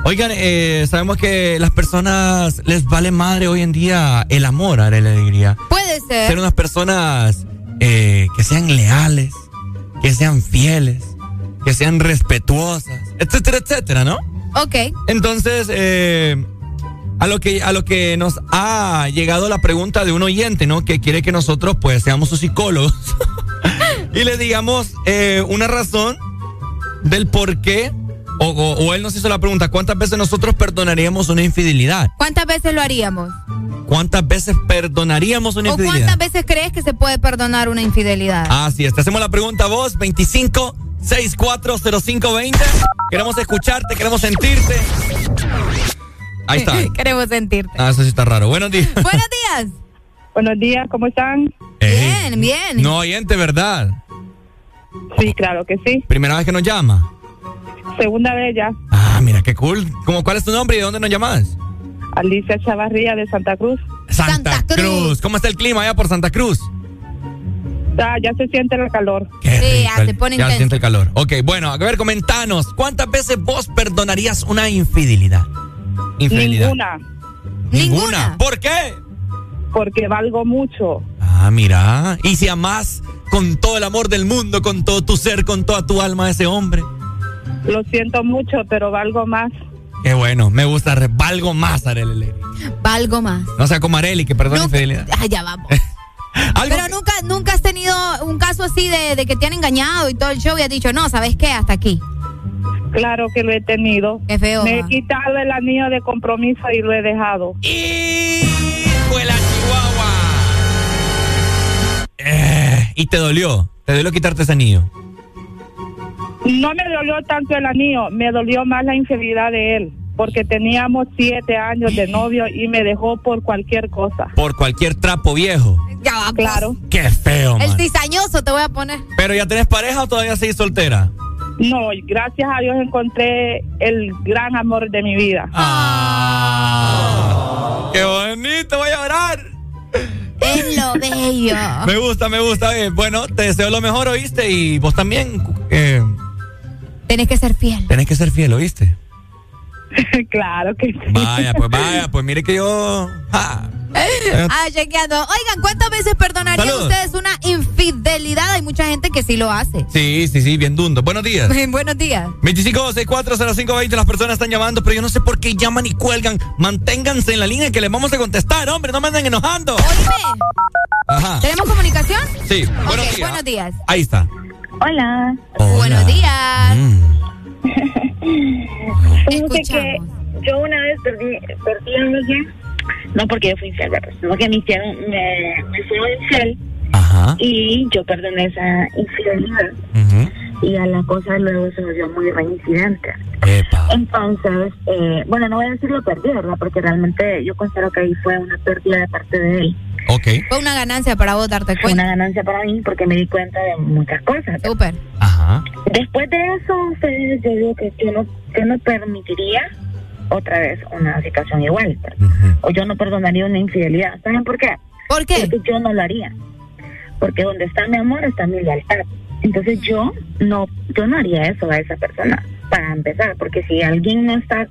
Oigan, eh, sabemos que las personas les vale madre hoy en día el amor, la alegría. Puede ser. Ser unas personas eh, que sean leales, que sean fieles, que sean respetuosas, etcétera, etcétera, ¿no? Ok. Entonces, eh, a lo que a lo que nos ha llegado la pregunta de un oyente, ¿no? Que quiere que nosotros, pues, seamos sus psicólogos y le digamos eh, una razón del por qué. O, o- o él nos hizo la pregunta, ¿cuántas veces nosotros perdonaríamos una infidelidad? ¿Cuántas veces lo haríamos? ¿Cuántas veces perdonaríamos una ¿O infidelidad? cuántas veces crees que se puede perdonar una infidelidad? Así es, te hacemos la pregunta a vos, 25 640520. Queremos escucharte, queremos sentirte. Ahí está. Queremos sentirte. Ah, eso sí está raro. Buenos días. Buenos días. Buenos días, ¿cómo están? Bien, bien. No oyente, ¿verdad? Sí, claro que sí. Primera vez que nos llama. Segunda vez ya. Ah, mira, qué cool. ¿Cómo, ¿Cuál es tu nombre y de dónde nos llamas? Alicia Chavarría de Santa Cruz. Santa, Cruz. ¿Cómo está el clima allá por Santa Cruz? Ya, ya se siente el calor. Qué Sí, rico, ya se pone ya intenso. siente el calor. Ok, bueno, a ver, comentanos. ¿Cuántas veces vos perdonarías una infidelidad? Infidelidad. Ninguna, Ninguna. ¿Por qué? porque valgo mucho. Ah, mira. ¿Y si amás con todo el amor del mundo, con todo tu ser, con toda tu alma a ese hombre? Lo siento mucho, pero valgo más. Qué bueno, me gusta, re- valgo más, Arely. Valgo más. No sea como Arely, que perdona infidelidad. Ah, ya vamos. Pero nunca, nunca has tenido un caso así de, de que te han engañado y todo el show y has dicho, no, ¿sabes qué? Hasta aquí. Claro que lo he tenido. Qué feo. Me he quitado el anillo de compromiso y lo he dejado. ¡Hijo de la chihuahua! Eh, y te dolió. Te dolió quitarte ese anillo. No me dolió tanto el anillo, me dolió más la infidelidad de él. Porque teníamos siete años de novio y me dejó por cualquier cosa. Por cualquier trapo viejo. Ya va, pues. Claro. Qué feo, El cizañoso te voy a poner. ¿Pero ya tenés pareja o todavía seguís soltera? No, gracias a Dios encontré el gran amor de mi vida. Ah. ¡Qué bonito! Voy a llorar. Es lo bello. Me gusta, me gusta. Eh, bueno, te deseo lo mejor, ¿oíste? Y vos también eh, Tenés que ser fiel. tenés que ser fiel, ¿oíste? claro que sí. Vaya, pues vaya, pues mire que yo... ja. Ah, chequeando. Oigan, ¿cuántas veces perdonarían Saludos. ustedes una infidelidad? Hay mucha gente que sí lo hace. Sí, sí, sí, bien dundo. Buenos días. Buenos días. 25640520, las personas están llamando, pero yo no sé por qué llaman y cuelgan. Manténganse en la línea que les vamos a contestar, hombre, no me anden enojando. Oíme, Ajá. ¿tenemos comunicación? Sí, buenos Ok, días. buenos días. Ahí está. Hola. Buenos días. Fíjate que yo una vez perdí, perdí a alguien, no porque yo fui infiel, ¿verdad? sino que me hicieron, me, me fueron infiel y yo perdoné esa infidelidad y a la cosa luego se volvió muy reincidente. Entonces, eh, bueno, no voy a decir lo perdí, ¿verdad? Porque realmente yo considero que ahí fue una pérdida de parte de él. Ok. Fue una ganancia para vos darte Fue cuenta. una ganancia para mí porque me di cuenta de muchas cosas. Súper. Ajá. Después de eso, ustedes, yo digo que yo no, yo no permitiría otra vez una situación igual. pues. O yo no perdonaría una infidelidad. ¿Saben por qué? ¿Por qué? Porque yo no lo haría. Porque donde está mi amor está mi lealtad. Entonces yo no, yo no haría eso a esa persona, para empezar. Porque si alguien no está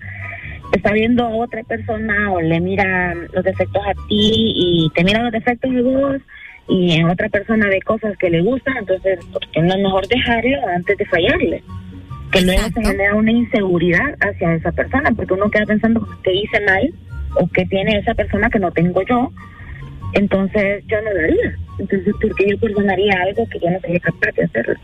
está viendo a otra persona o le mira los defectos a ti y te mira los defectos de vos y en otra persona ve cosas que le gustan, entonces ¿por qué no es mejor dejarlo antes de fallarle? Que luego se genera una inseguridad hacia esa persona, porque uno queda pensando que hice mal o que tiene esa persona que no tengo yo, entonces yo no lo haría. Entonces, ¿por qué yo perdonaría algo que yo no sería capaz de hacerlo?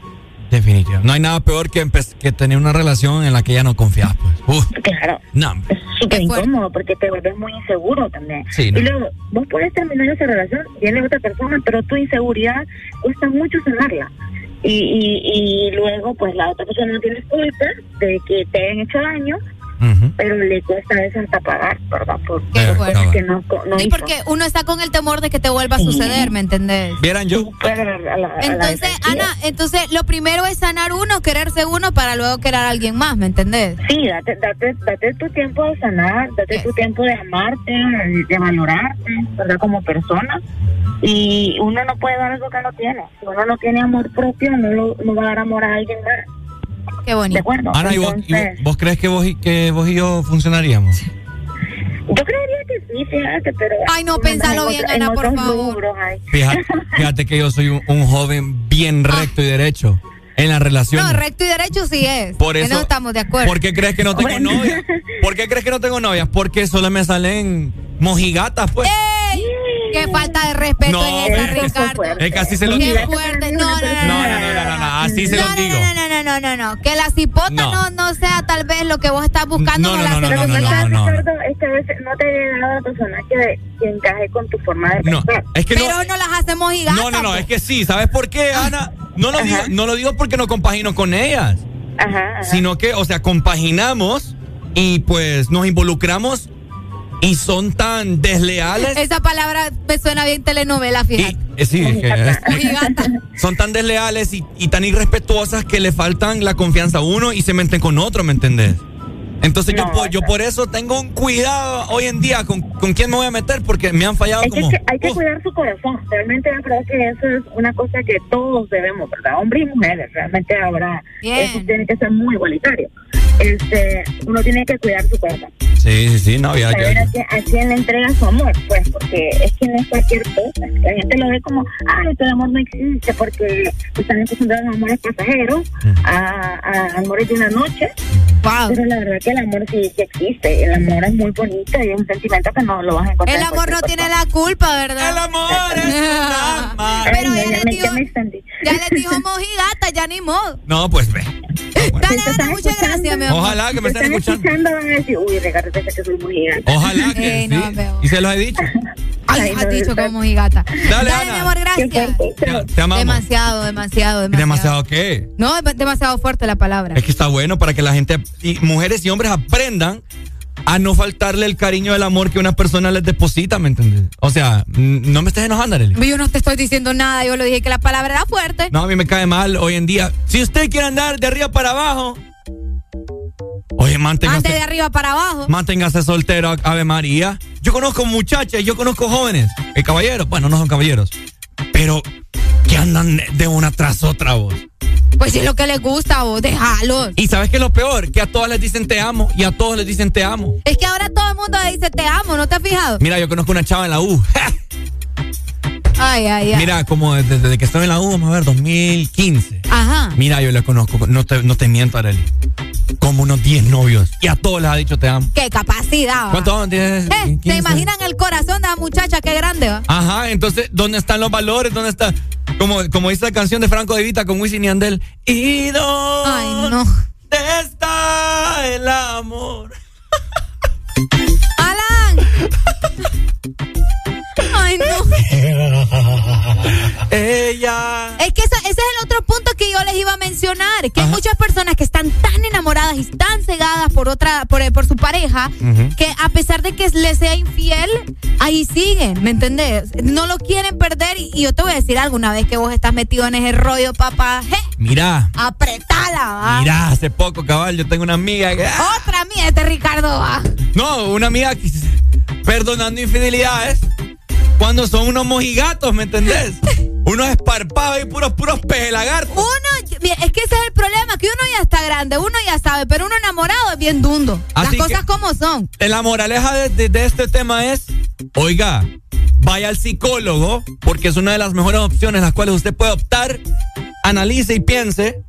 Definitivo. No hay nada peor que, que tener una relación en la que ya no confías, pues. Uf. Claro. No, hombre. súper incómodo porque te vuelves muy inseguro también. Sí, ¿no? Y luego, vos puedes terminar esa relación, viene otra persona, pero tu inseguridad cuesta mucho sanarla. Y, y, y luego, pues la otra persona no tiene culpa de que te hayan hecho daño, pero le cuesta a veces hasta pagar, ¿verdad? Por, Qué cosas que no, no Sí, hizo. porque uno está con el temor de que te vuelva a suceder, ¿me entendés? Vieran yo. Entonces, Ana, entonces lo primero es sanar uno, quererse uno para luego querer a alguien más, ¿me entendés? Sí, date, date, date tu tiempo de sanar, date tu tiempo de amarte, de valorarte, ¿verdad? Como persona. Y uno no puede dar algo que no tiene. Si uno no tiene amor propio, no, lo, no va a dar amor a alguien más. Qué bonito. ¿De acuerdo? Ana, ¿y vos, y vos- crees que vos, y- que vos y yo funcionaríamos? yo creería que sí, fíjate, pero... Ay, no, en pensalo bien, en Ana, por favor. rubros. Fíjate, fíjate que yo soy un, un joven bien recto y derecho en las relaciones. No, recto y derecho sí es. Por eso- estamos de acuerdo. ¿Por qué crees que no tengo Bueno. novia? ¿Por qué crees que no tengo novia? Porque solo me salen mojigatas, pues. ¡Ey! ¡Qué falta de respeto No, es esa, Ricardo! Es que así se ¡Qué digo. fuerte! No, no, no, No, no, no, no, no, no, así se no, no, digo. no, no, no, no, no, no. Que la cipota No. no. no, sea tal vez lo que vos estás buscando No, con no, la no, no, no, no, no, no. Es que a veces no te ha llegado la persona que, que encaje con tu forma de No, pensar. es que Pero no. no las hacemos gigantes. No, no, no, es que sí. ¿Sabes por qué, Ana? No lo, digo, no lo digo porque no compagino con ellas. Ajá, ajá. Sino que, o sea, compaginamos y pues nos involucramos y son tan desleales. Esa palabra me suena bien telenovela, fíjate. Eh, sí, es que es- son tan desleales y, y tan irrespetuosas que le faltan la confianza a uno y se meten con otro, ¿me entendés? Entonces yo, por, yo por eso tengo un cuidado hoy en día con, con quién me voy a meter porque me han fallado Es que, como... que hay que cuidar su corazón. Realmente yo creo que eso es una cosa que todos debemos, ¿verdad? Hombres y mujeres, realmente ahora eso tiene que ser muy igualitario. Este, uno tiene que cuidar su corazón. Sí, sí, sí, no, ya, Saber ya. a quién, a quién le entrega su amor, pues, porque es que no es cualquier cosa. La gente lo ve como, ay, el amor no existe porque están acostumbrados a amores pasajeros, a, a amores de una noche. Pero la verdad que el amor sí, sí existe. El amor es muy bonito y es un sentimiento que no lo vas a encontrar. El en amor no tiene la culpa, ¿verdad? El amor es Pero Ay, ya le ya me- dijo, ya le dijo mojigata, ya ni modo. No, pues ve. Dale, Ana, muchas gracias, mi amor. Ojalá que me estén escuchando. van a decir, uy, Ricardo, que soy muy gigante. Ojalá que Ey, sí. no, veo. Y se los he dicho. Ay, has dicho como mojigata. Dale, mi Ana. amor, gracias. Te, te amamos. Demasiado, demasiado, demasiado. ¿Demasiado qué? No, es demasiado fuerte la palabra. Es que está bueno para que la gente, y mujeres y hombres aprendan a no faltarle el cariño el amor que una persona les deposita, ¿me entiendes? O sea, no me estés enojando, Arely. Yo no te estoy diciendo nada, yo le dije que la palabra era fuerte. No, a mí me cae mal hoy en día. Si usted quiere andar de arriba para abajo, oye, manténgase, Antes de arriba para abajo. manténgase soltero, Ave María. Yo conozco muchachas, yo conozco jóvenes, eh, caballeros, bueno, no son caballeros, pero que andan de una tras otra, vos. Pues si es lo que les gusta, vos, déjalo. Y sabes qué es lo peor, que a todas les dicen te amo y a todos les dicen te amo. Es que ahora todo el mundo dice te amo, ¿no te has fijado? Mira, yo conozco una chava en la U. Ay, ay, ay. Mira, como desde, desde que estoy en la U, vamos a ver, 2015. Ajá. Mira, yo la conozco, no te, no te miento, Arely. Como unos 10 novios. Y a todos les ha dicho te amo. Qué capacidad. ¿Cuántos? ¿Tienes Eh, ¿Se 15? imaginan el corazón de la muchacha? Qué grande, va. Ajá, entonces, ¿dónde están los valores? ¿Dónde está? Como, como dice la canción de Franco de Vita con Wisin y Andel. ¿Y dónde Ay, no. está el amor? Alan. Ay, no. Ella. Es que esa- ese es el otro punto que yo les iba a mencionar, que hay muchas personas que están tan enamoradas y tan cegadas por otra, por, por su pareja, que a pesar de que les sea infiel, ahí siguen, ¿me entendés? No lo quieren perder y, y yo te voy a decir algo, una vez que vos estás metido en ese rollo, papá, ¡je! Mira. apretala, ¿va? Mira, hace poco, cabal, yo tengo una amiga que. Otra mía, este Ricardo, ¿va? No, una amiga que perdonando infidelidades cuando son unos mojigatos, ¿me entendés? unos esparpados y puros, puros pelagartos. Uno, es que ese es el problema, que uno ya está grande, uno ya sabe, pero uno enamorado es bien dundo. Así Las cosas como son. La moraleja de, de- de este tema es, oiga, vaya al psicólogo, porque es una de las mejores opciones las cuales usted puede optar, analice y piense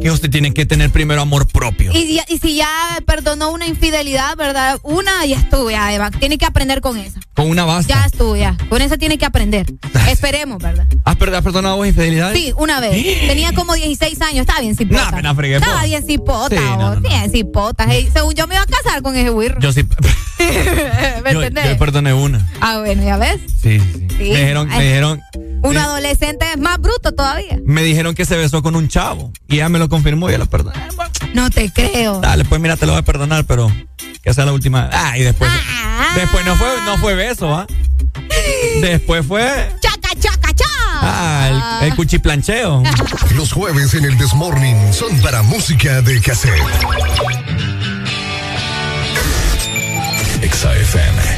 que usted tiene que tener primero amor propio. Y, si ya perdonó una infidelidad, ¿verdad? Una ya estuvo, ya, Eva. Tiene que aprender con esa. Con una basta. Ya estuvo, ya. Con esa tiene que aprender. Esperemos, ¿verdad? ¿Has, per- has perdonado vos infidelidades? Sí, una vez. Tenía como 16 años. Estaba bien cipota. Nah, pena fregué, Estaba bien cipota, Sí, no, vos, no, no. Bien cipota. Hey, según yo me iba a casar con ese güirro. Yo sí. ¿Me yo, entendés? yo perdoné una. Ah, bueno, ya ves. Sí, sí. Sí. Me dijeron, me dijeron, Un adolescente es más bruto todavía. me dijeron que se besó con un chavo. Y ella me lo confirmó y yo lo perdoné. No te creo. Dale, pues mira, te lo voy a perdonar, pero que sea la última. Ah, y después. Después no fue, no fue beso, ¿ah? Después fue. Chaca, chaca, cha. Ah, el, el cuchiplancheo. Los jueves en el Desmorning son para música de cassette. Exa FM.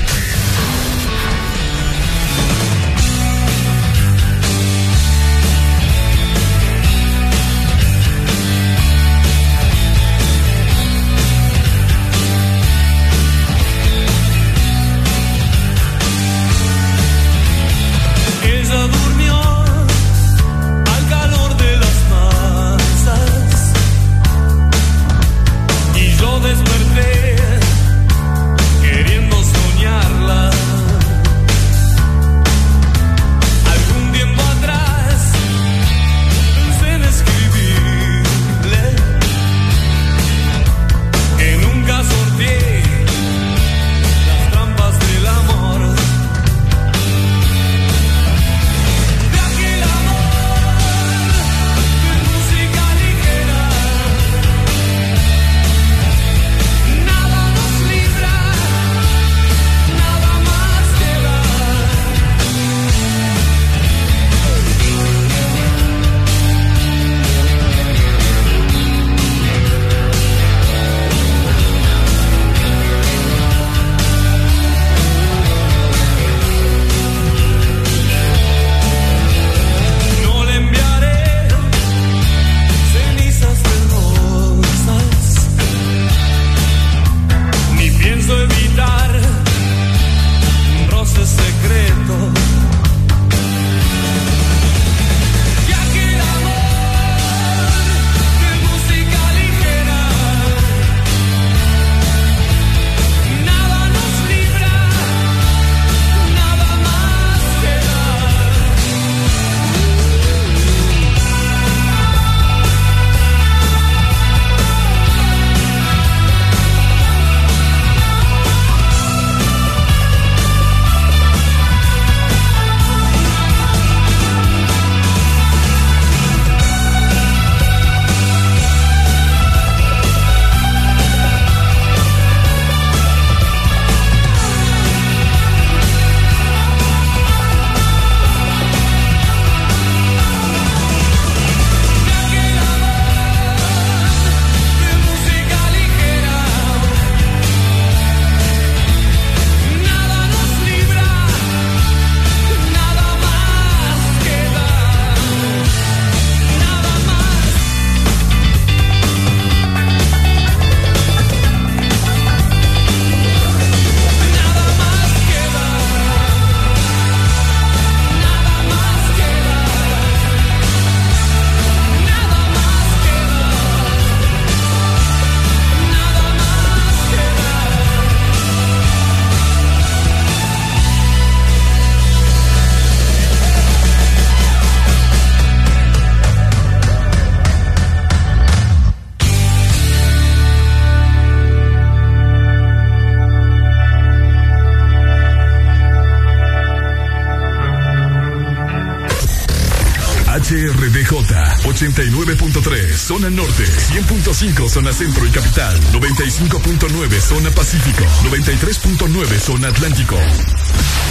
100.5 zona centro y capital, 95.9 zona pacífico, 93.9 zona atlántico.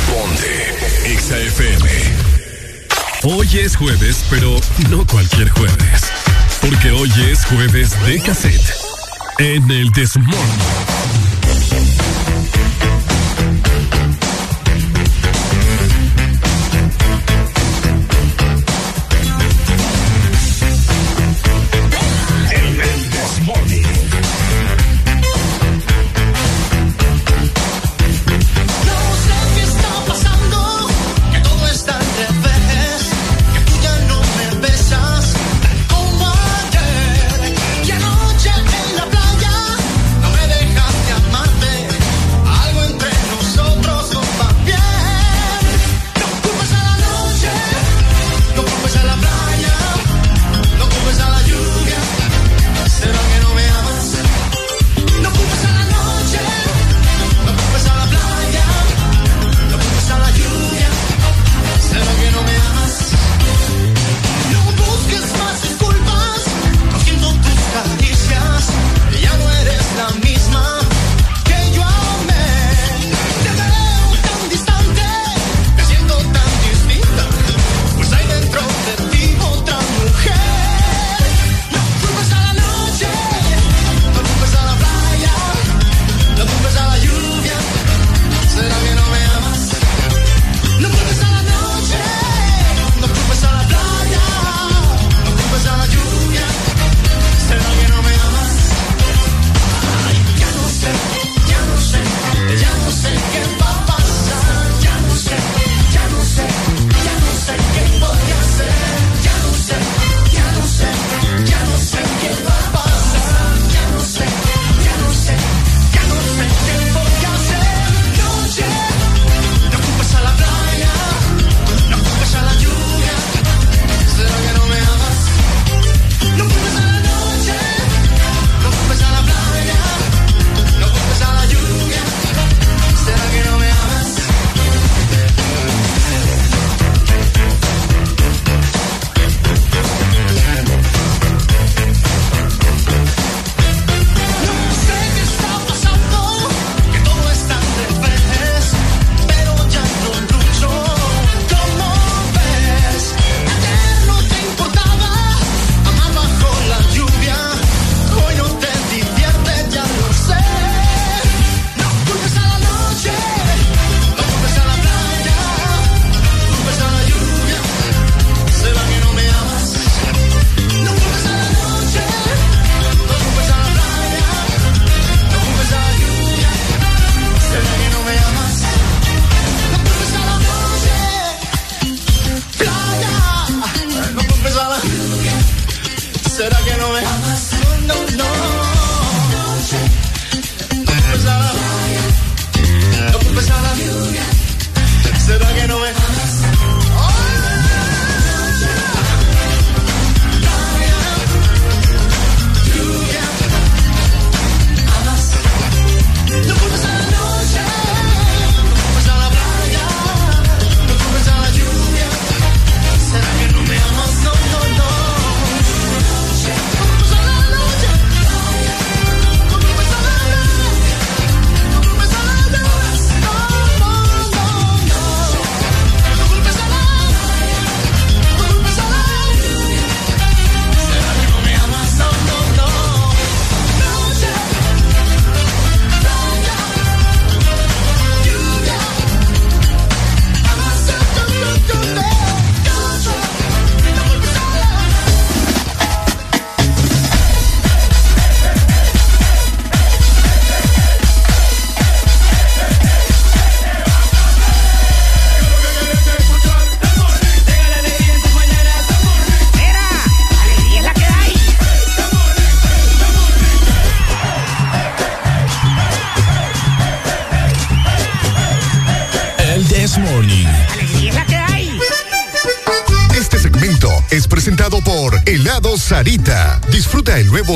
Ponte XAFM. Hoy es jueves, pero no cualquier jueves. Porque hoy es jueves de cassette. En el Desmorning.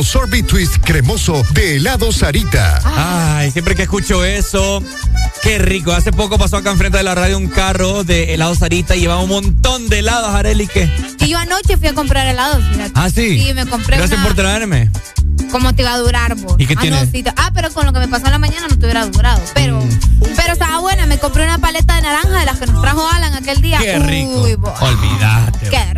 Nuevo Sorbet Twist cremoso de helado Sarita. Ay, siempre que escucho eso, qué rico. Hace poco pasó acá enfrente de la radio un carro de helado Sarita y llevaba un montón de helados, Areli, Y yo anoche fui a comprar helado, fíjate. Ah, sí. Sí, me compré Gracias una- por traerme. ¿Cómo te iba a durar vos? ¿Y qué ah, tiene? no, sí te- ah, pero con lo que me pasó en la mañana no te hubiera durado. Pero, Mm. pero estaba buena. Me compré una paleta de naranja de las que nos trajo Alan aquel día. Qué rico. Uy. Olvídate. Qué.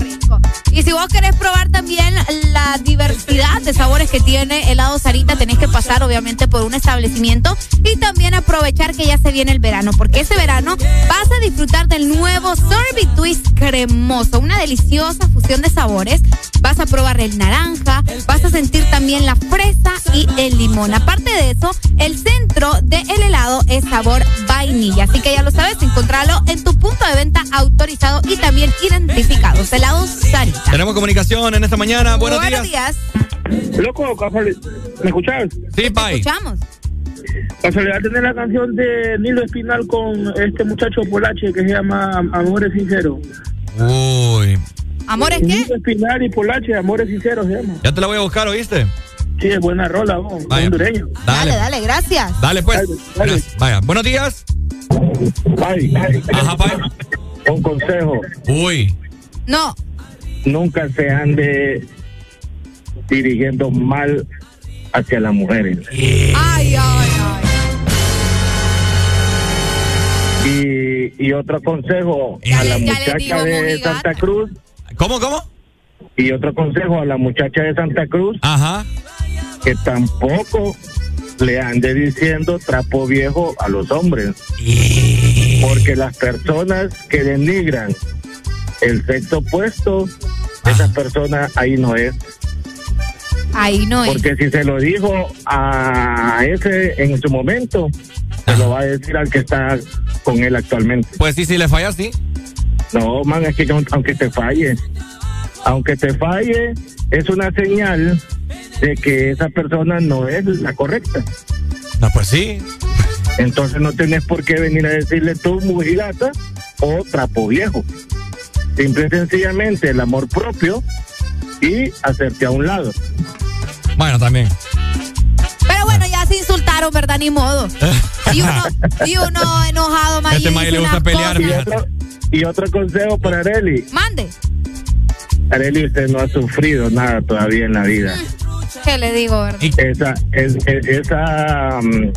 Y si vos querés probar también la diversidad de sabores que tiene helado Sarita, tenés que pasar obviamente por un establecimiento y también aprovechar que ya se viene el verano, porque ese verano vas a disfrutar del nuevo Sorbet Twist cremoso, una deliciosa fusión de sabores. Vas a probar el naranja, vas a sentir también la fresa y el limón. Aparte de eso, el centro del helado es sabor vainilla, así que ya lo sabes, encontrarlo en tu punto de venta autorizado y también identificado. Helados Sarita. Tenemos comunicación en esta mañana. Buenos, Buenos días. días. Loco. ¿Me escuchas? Sí, Pai. Escuchamos. Casualidad tener la canción de Nilo Espinal con este muchacho Polache que se llama Amores Sinceros. Uy. ¿Amores qué? Nilo Espinal y Polache, Amores Sinceros se llama. Ya te la voy a buscar, ¿oíste? Sí, es buena rola, vos, hondureño. Dale, Dale. dale, gracias. Dale, pues. Gracias. Vaya. Buenos días. Pai, Ajá, Pai. un consejo. Uy. No, Nunca se ande dirigiendo mal hacia las mujeres. ay, ay, ay. Y, y otro consejo Ya a la le- muchacha de mojigata. Santa Cruz. ¿Cómo, cómo? Y otro consejo a la muchacha de Santa Cruz. Ajá. Que tampoco le ande diciendo trapo viejo a los hombres. Porque las personas que denigran el sexo opuesto, esa persona ahí no es. Ahí no es. Porque si se lo dijo a ese en su momento, se lo va a decir al que está con él actualmente. Pues sí, si le falla, sí. No, man, es que no- aunque te falle, aunque te falle, es una señal de que esa persona no es la correcta. No, pues sí. Entonces no tenés por qué venir a decirle tú mujigata o trapo viejo. Simple y sencillamente el amor propio y hacerte a un lado. Bueno, también. Pero bueno, ya se insultaron, ¿verdad? Ni modo. Y uno, y uno enojado, más Este le gusta pelear, Y otro, y otro consejo para Areli. Mande. Areli, usted no ha sufrido nada todavía en la vida. ¿Qué le digo, verdad? Esa, es- es- esa mm,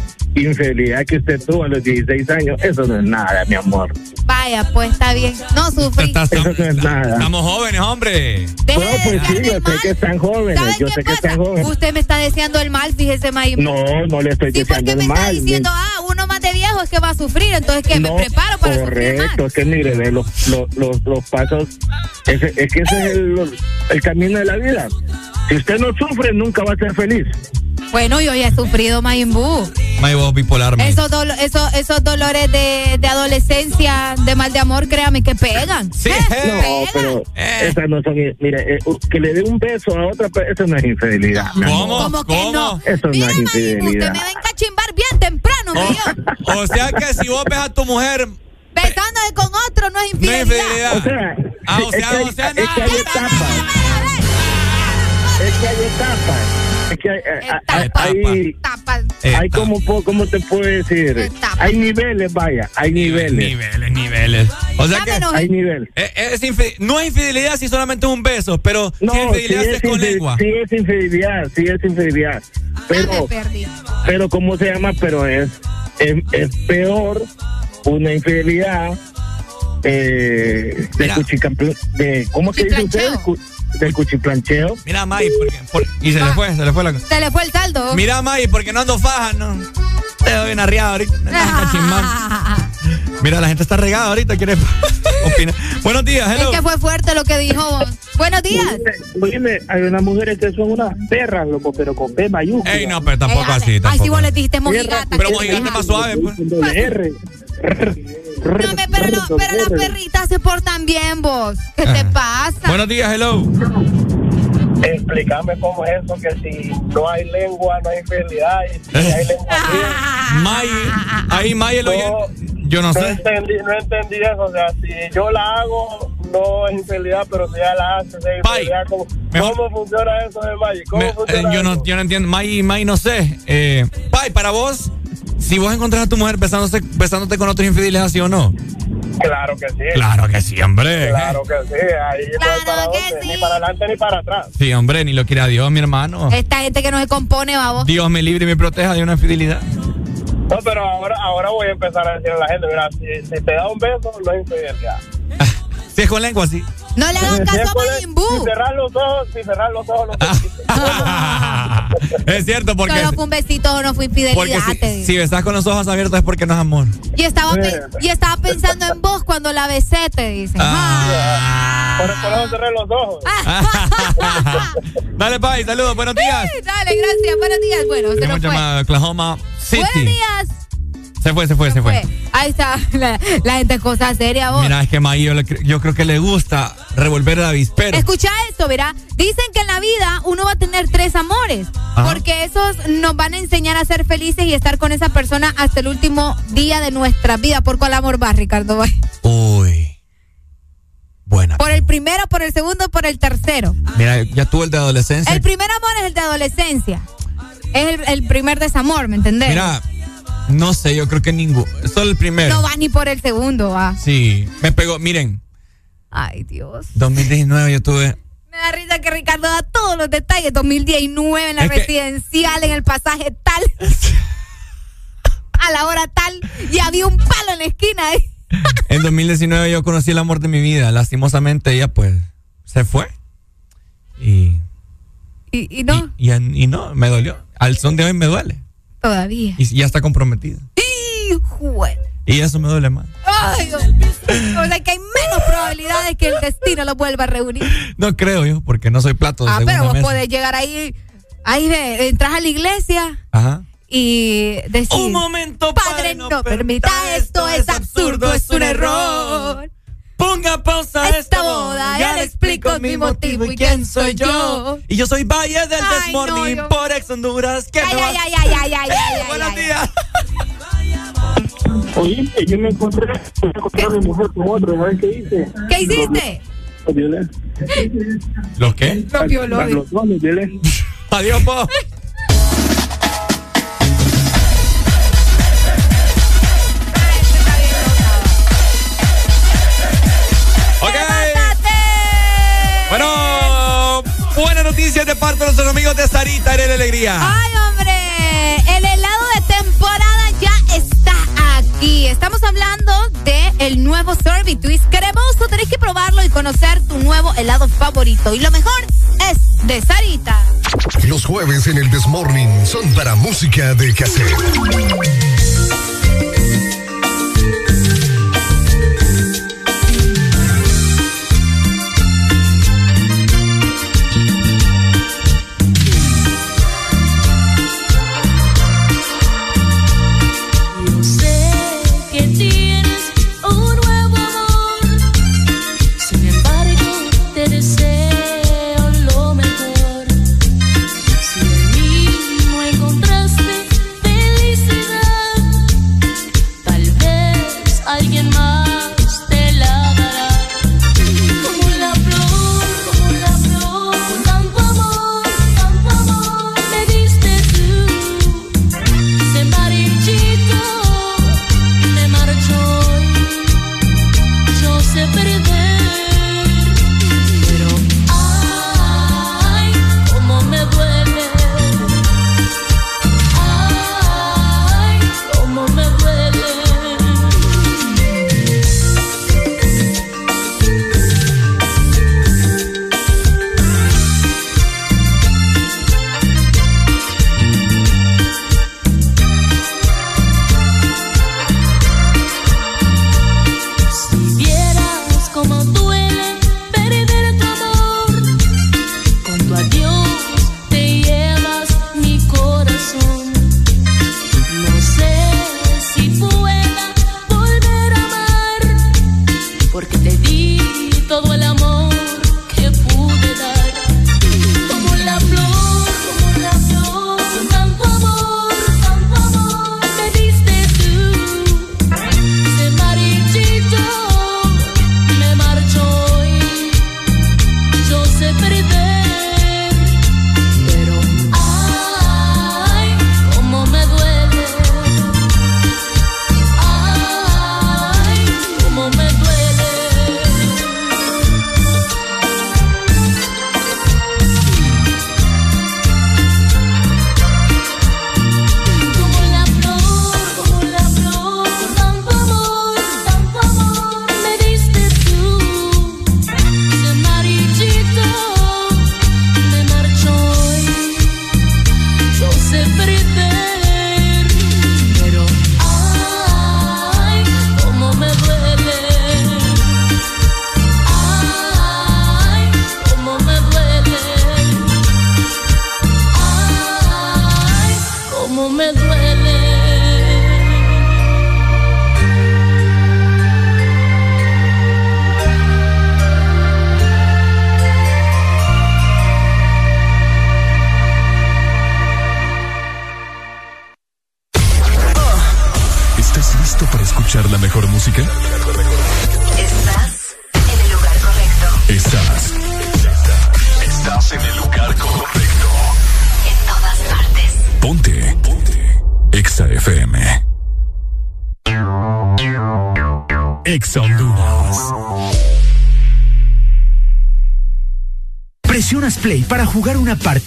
infidelidad que usted tuvo a los 16 años, eso no es nada, mi amor. Vaya, pues está bien. No sufrí. Eso no es nada. Estamos jóvenes, hombre. Deje No, pues sí, yo sé que están jóvenes, ¿Saben yo sé que están jóvenes. Usted me está deseando el mal, fíjese, May. No, no le estoy Sí, porque deseando me el está mal. diciendo, ah, uno más de viejo es que va a sufrir, entonces que me preparo para. Correcto, es que mire, ve, los, los, los, los pasos, ese- es que ese es el, el camino de la vida. Si usted no sufre, nunca va a ser feliz. Bueno, yo ya he sufrido Mayimbu. May, vos bipolar, man. Esos, dolo- esos, esos dolores de, de adolescencia, de mal de amor, créame que pegan. Sí. No, pero esas no son. Mire, eh, que le dé un beso a otra, pe- eso no es infidelidad. ¿Cómo? ¿Cómo que no? Eso no es Usted infidelidad. me va a encachimbar bien temprano, dijo. O sea que si vos ves a tu mujer. Besándose con otro no es No es infidelidad. infidelidad. O sea, Ah, o es sea, que hay- o sea, es que hay etapas. Es que hay etapas. Es que hay, hay, hay, Tapas. hay como, ¿cómo te puedo decir? Hay niveles, vaya, hay niveles. Niveles, niveles. O sea que Hay niveles. eh, es infi- no es infidelidad si solamente es un beso, pero No, si es infidelidad si es con lengua. sí es infidelidad, sí es infidelidad. Pero, pero ¿cómo se llama? Pero es, es, es peor una infidelidad eh, de, cuchicample- de ¿cómo que dice usted? Del cuchiplancheo. Mira, May, porque, por- y se le fue, se le fue la Se le fue el saldo. Mira, May, porque no ando faja, no. Te doy bien arriado ahorita. cachimán. Mira, la gente está regada ahorita, quiere opinar. Buenos días, Es hello. que fue fuerte lo que dijo vos. Buenos días. Oíme, hay unas mujeres que son unas perras, loco, pero con P mayúscula. Ey, no, pero tampoco Eh, así, Ay, tampoco. si vos le dijiste mojigata. Pero mojigata más suave, pues. Con doble R. No, me- pero, no, pero las perritas se portan bien, vos. ¿Qué te Ajá. pasa? Buenos días, hello. Explícame cómo es eso, que si no hay lengua, no hay infidelidad, y si hay lengua, May, ahí May el oyente. Yo no no sé. entendí, no entendí eso, o sea, si yo la hago, no es infidelidad, pero si ella la hace, es infidelidad. ¿Cómo, ¿Cómo funciona eso de Maggi? ¿Cómo Me- eh, funciona yo, no, eso? yo no entiendo. May, May, no sé. Eh, Pai, para vos, si vos encontrás a tu mujer besándose, besándote con otros infidelidad, ¿sí o no? Claro que sí. Claro que sí, hombre. Claro que sí. Ahí no hay para dónde, ni para adelante ni para atrás. Sí, hombre, ni lo quiera Dios, mi hermano. Esta gente que no se compone, babo. Dios me libre y me proteja de una infidelidad. No, pero ahora, ahora voy a empezar a decirle a la gente, mira, si, si te da un beso, no es infidelidad. Si es con lengua, sí. No le hagan caso a Majin Buu. Si cerrar los ojos, si cerrar los ojos, no Es cierto, porque. Solo fue un besito o no fue Porque infidelidad. te si, digo. si estás con los ojos abiertos es porque no es amor. Y estaba, pe- y estaba pensando en vos cuando la besé, te dicen. Ah. Por, por eso cerré los ojos. Dale, Pai, saludos, buenos días. Sí, Dale, gracias. Buenos días. Bueno, se nos fue. Oklahoma City. Buenos días. Se fue, se fue, se fue. Ahí está. La, la gente es cosa seria, vos. Mira, es que Maí, yo, creo que le gusta revolver el avispero. Escucha esto, verá. Dicen que en la vida uno va a tener tres amores. Ajá. Porque esos nos van a enseñar a ser felices y estar con esa persona hasta el último día de nuestra vida. ¿Por cuál amor vas, Ricardo? Uy. Buena. ¿Por el primero, por el segundo, por el tercero? Mira, ya tuvo el de adolescencia. El primer amor es el de adolescencia. Es el, el primer desamor, ¿me entendés? Mira, no sé, yo creo que ninguno. Solo el primero. No va ni por el segundo, va. Sí, me pegó. Miren, Ay, Dios. 2019 yo tuve. Me da risa que Ricardo da todos los detalles. 2019 en la Es que- residencial, en el pasaje tal. a la hora tal. Y había un palo en la esquina. ¿eh? En 2019 yo conocí el amor de mi vida. Lastimosamente ella pues se fue. Y, Y, y no, y, y no, me dolió. Al son de hoy me duele. Todavía. Y ya está comprometida. Hijo de- Y eso me duele más. Ay, Dios. O sea que hay menos probabilidades que el destino lo vuelva a reunir. No creo yo, porque no soy plato de Ah, pero vos mesa. podés llegar ahí. Ahí ve, entras a la iglesia Ajá. y decir. Un momento, Padre, no, permita esto, es absurdo, es un error. Ponga pausa a esta boda, ya le explico mi motivo y quién soy yo. Y yo soy Valle del Ay, This Morning no, yo- por Ex Honduras. ¿Qué Ay, ay, ay, ay, ay, ay, ay, ay, Buenos ay. días. Oye, yo me encontré, me encontré a mi mujer con otro, ¿sabes qué hice? ¿Qué hiciste? ¿Los qué? Lo violó. Los los. Adiós, po. noticias de parte de nuestros amigos de Sarita en la Alegría. Ay, hombre, el helado de temporada ya está aquí. Estamos hablando de el nuevo Sorbet Twist cremoso. Tenés que probarlo y conocer tu nuevo helado favorito. Y lo mejor es de Sarita. Los jueves en el Desmorning son para música de cassette.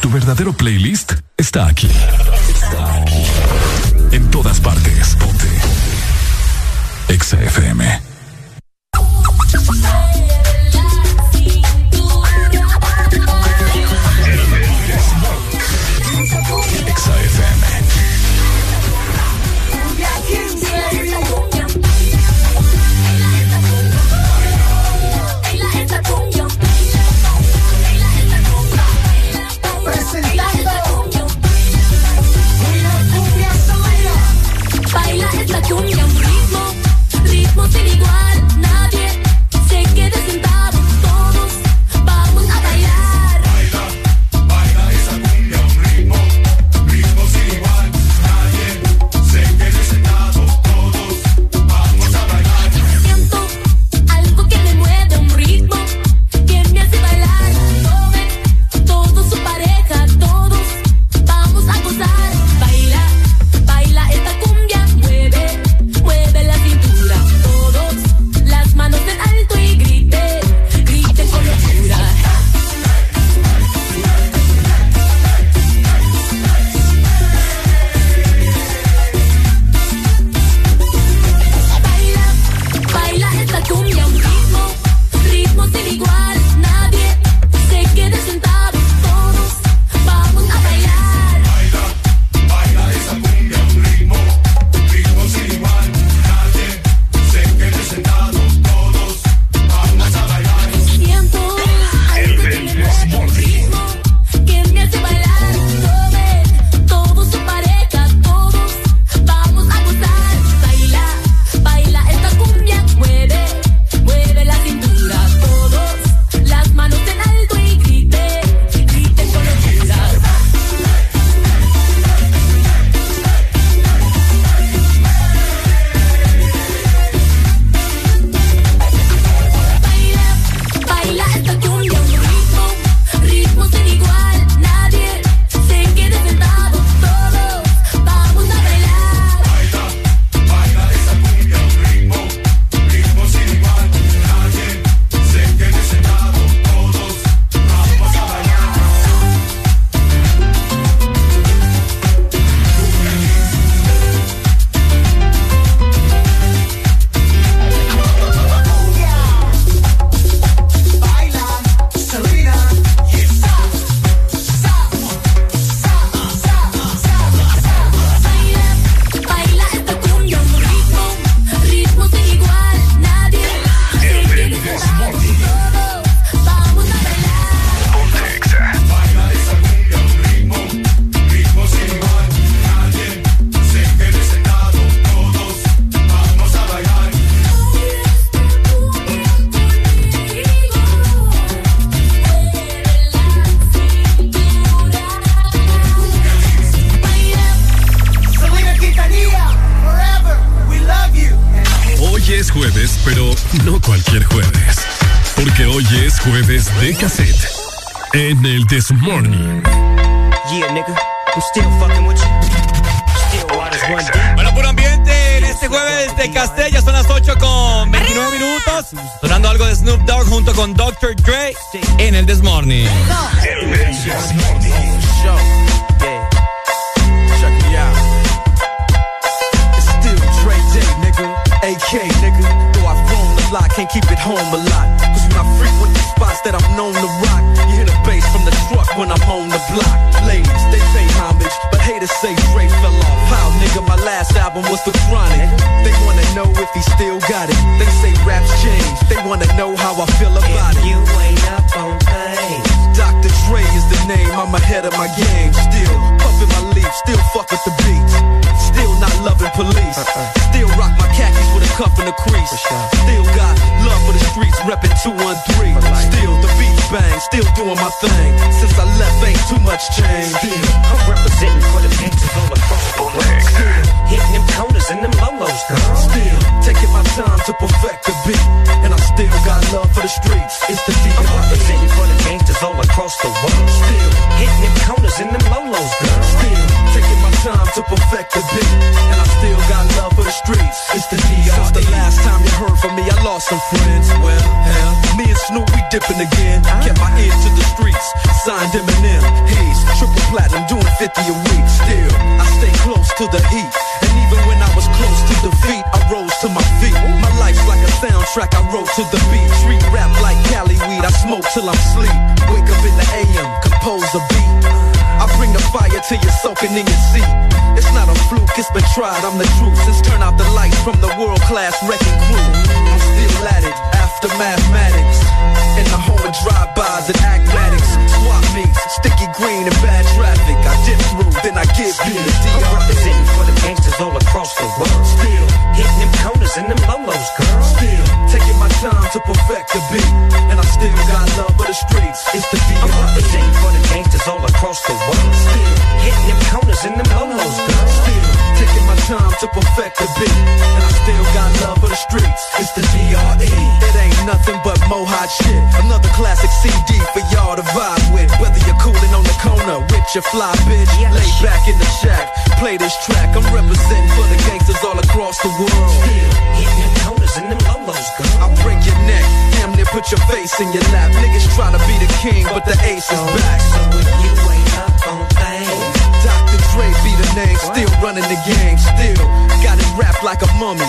Tu verdadero playlist está aquí. Está aquí. En todas partes. Ponte. Exa FM. De cassette. En el This Morning. Yeah, nigga, I'm still fucking with you. Still waters one deep. Bueno, puro ambiente en este jueves de Castella son las 8 con 29 minutos. Sonando algo de Snoop Dogg junto con Dr. Dre en el This Morning. El This Morning. Doing my thing. Since I left, ain't too much change. Still, I'm representing for the gangsters all across the world. Still hitting them corners and them lolos, girl. Still taking my time to perfect the beat, and I still got love for the streets. It's the D.R.E. I'm representing for the gangsters all across the world. Still hitting them corners and them lolos, girl. Still taking my time to perfect the beat, and I still got love for the streets. It's the D.R.E. Since the last time you heard from me, I lost some friends. Well, hell, me and Snoop we dipping again. Kept to the beat. Street rap like Cali weed, I smoke till I'm sleep. Wake up in the AM, compose a beat. I bring the fire till you're soaking in your seat. It's not a fluke, it's been tried, I'm the truth. Since turn out the lights from the world class wrecking crew. I'm still at it, after mathematics. In the home of drive-bys and acmatics. Swap meets, sticky green and bad traffic. I dip through, then I the DR. I'm representing for the gangsters all across the world. Still hitting them corners and them lolos, girl. Still taking my time to perfect the beat. And I still got love for the streets. It's the DR. I'm representing for the gangsters all across the world. Still hitting them corners and them lolos, girl. Still taking my time to perfect the beat. And I still got love for the streets. It's the DRE. It ain't nothing but mohawk shit. Another classic CD for y'all to vibe with. Whether you're cooling on the corner with your fly bitch, lay back in the shack, play this track. I'm representing for the gangsters all across the world. Still hitting corners and them lolos, girl. I'll break your neck, damn near put your face in your lap. Niggas try to be the king, but the ace is back. So if you ain't up on things, Dr. Dre be the name, still running the game, still got it wrapped like a mummy.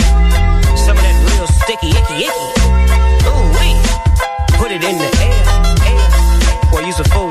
Real sticky, icky, icky. Ooh, wee. Put it in the air, air. Boy, use a fool,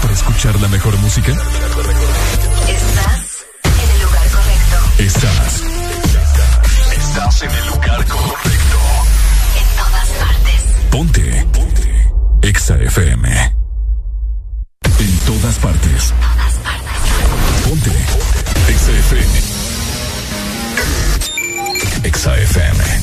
Para escuchar la mejor música? Estás en el lugar correcto. Estás. Estás, en el lugar correcto. En todas partes. Ponte. Ponte. Exa FM. En todas partes. Ponte. Exa FM. Exa FM.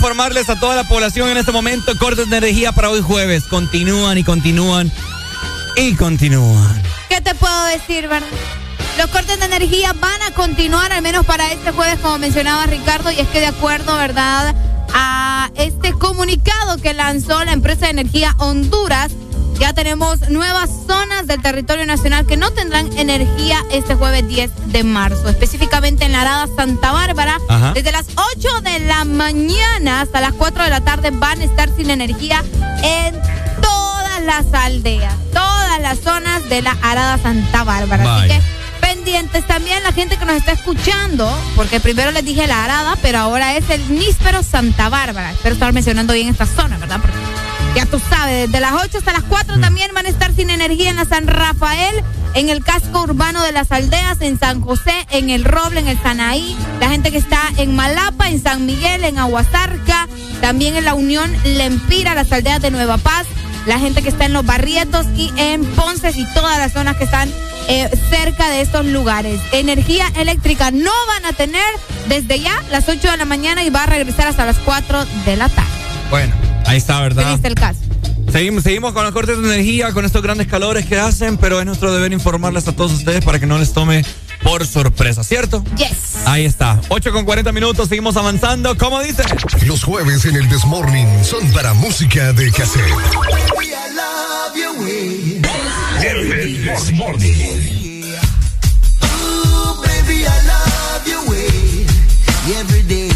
Informarles a toda la población en este momento. Cortes de energía para hoy jueves. Continúan y continúan y continúan. ¿Qué te puedo decir, verdad? Los cortes de energía van a continuar, al menos para este jueves, como mencionaba Ricardo, y es que de acuerdo, ¿verdad?, a este comunicado que lanzó la empresa de energía Honduras, ya tenemos nuevas zonas del territorio nacional que no tendrán energía este jueves 10 de marzo. Específicamente en la Arada Santa Bárbara, Ajá. desde las 8 de la mañana hasta las 4 de la tarde van a estar sin energía en todas las aldeas, todas las zonas de la Arada Santa Bárbara. Así que pendientes también la gente que nos está escuchando, porque primero les dije la Arada, pero ahora es el Níspero Santa Bárbara. Espero estar mencionando bien esta zona, ¿verdad? Porque ya tú sabes, desde las 8 hasta las 4 también van a estar sin energía en la San Rafael, en el casco urbano de las aldeas, en San José, en el Roble, en el Sanaí, la gente que está en Malapa, en San Miguel, en Aguasarca, también en la Unión Lempira, las aldeas de Nueva Paz, la gente que está en los Barrietos y en Ponce y todas las zonas que están eh, cerca de estos lugares. Energía eléctrica no van a tener desde ya las 8 de la mañana y va a regresar hasta las 4 de la tarde. Bueno, ahí está, ¿verdad? ¿Viste el caso? Seguimos, seguimos con los cortes de energía, con estos grandes calores que hacen, pero es nuestro deber informarles a todos ustedes para que no les tome por sorpresa, ¿cierto? Yes. Ahí está. 8 con 40 minutos, seguimos avanzando. ¿Cómo dice? Los jueves en el Desmorning son para música de cassette. El Desmorning. Ooh, baby, I love your way every day.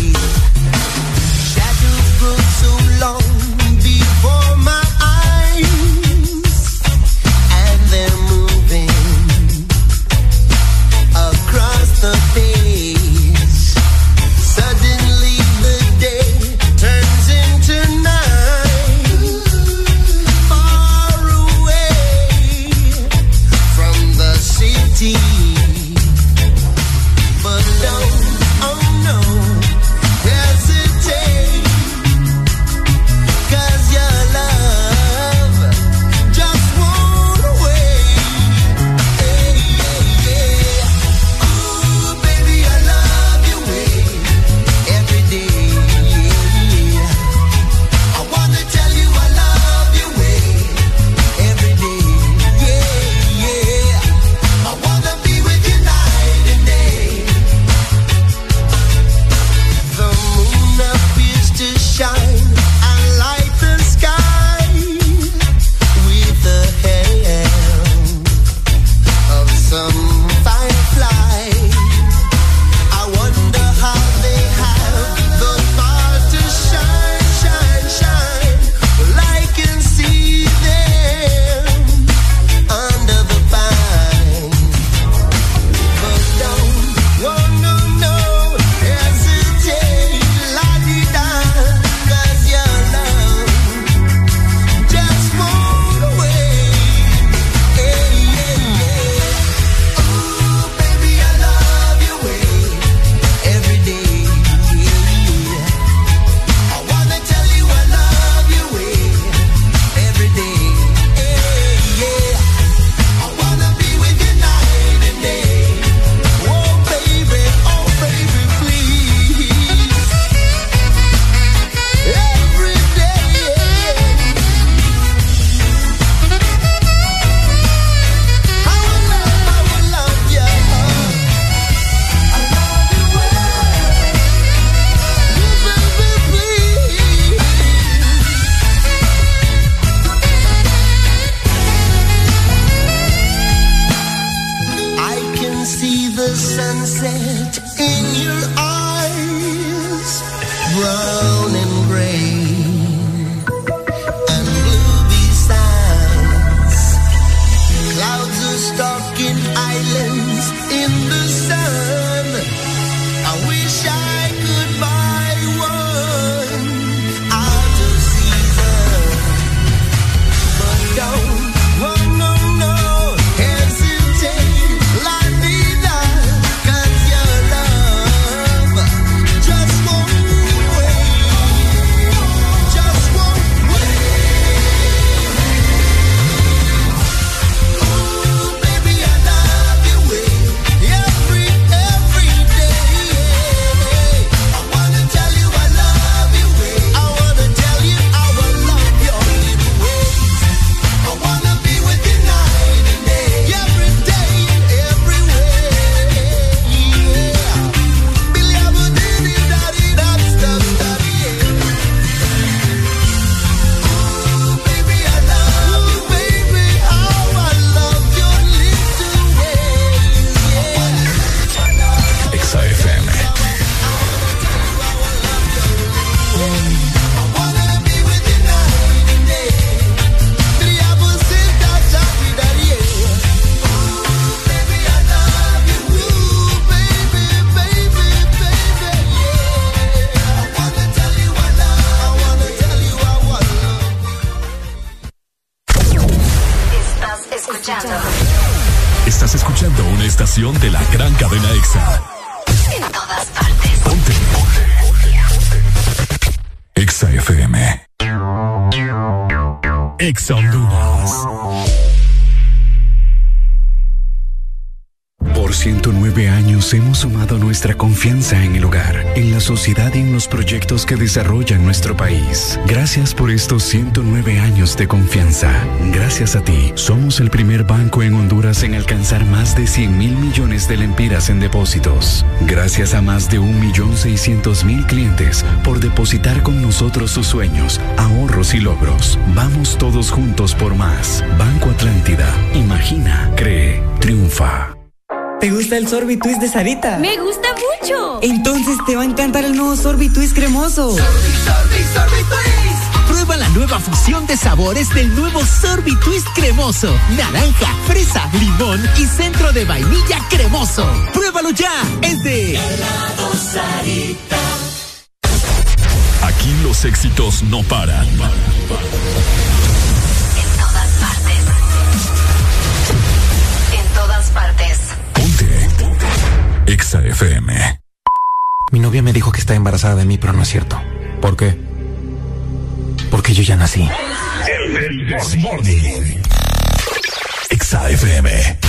Estos 109 años de confianza. Gracias a ti, somos el primer banco en Honduras en alcanzar más de 100 mil millones de lempiras en depósitos. Gracias a más de 1.600.000 clientes por depositar con nosotros sus sueños, ahorros y logros. Vamos todos juntos por más. Banco Atlántida. Imagina, cree, triunfa. ¿Te gusta el Sorbitwist de Sarita? Me gusta mucho. Entonces te va a encantar el nuevo Sorbitwist cremoso. Prueba la nueva fusión de sabores del nuevo Sorbitwist cremoso. Naranja, fresa, limón y centro de vainilla cremoso. Pruébalo ya. Es de Aquí los éxitos no paran. En todas partes. En todas partes. EXA FM. Mi novia me dijo que está embarazada de mí, pero no es cierto. ¿Por qué? Porque yo ya nací. El This Morning. EXA FM.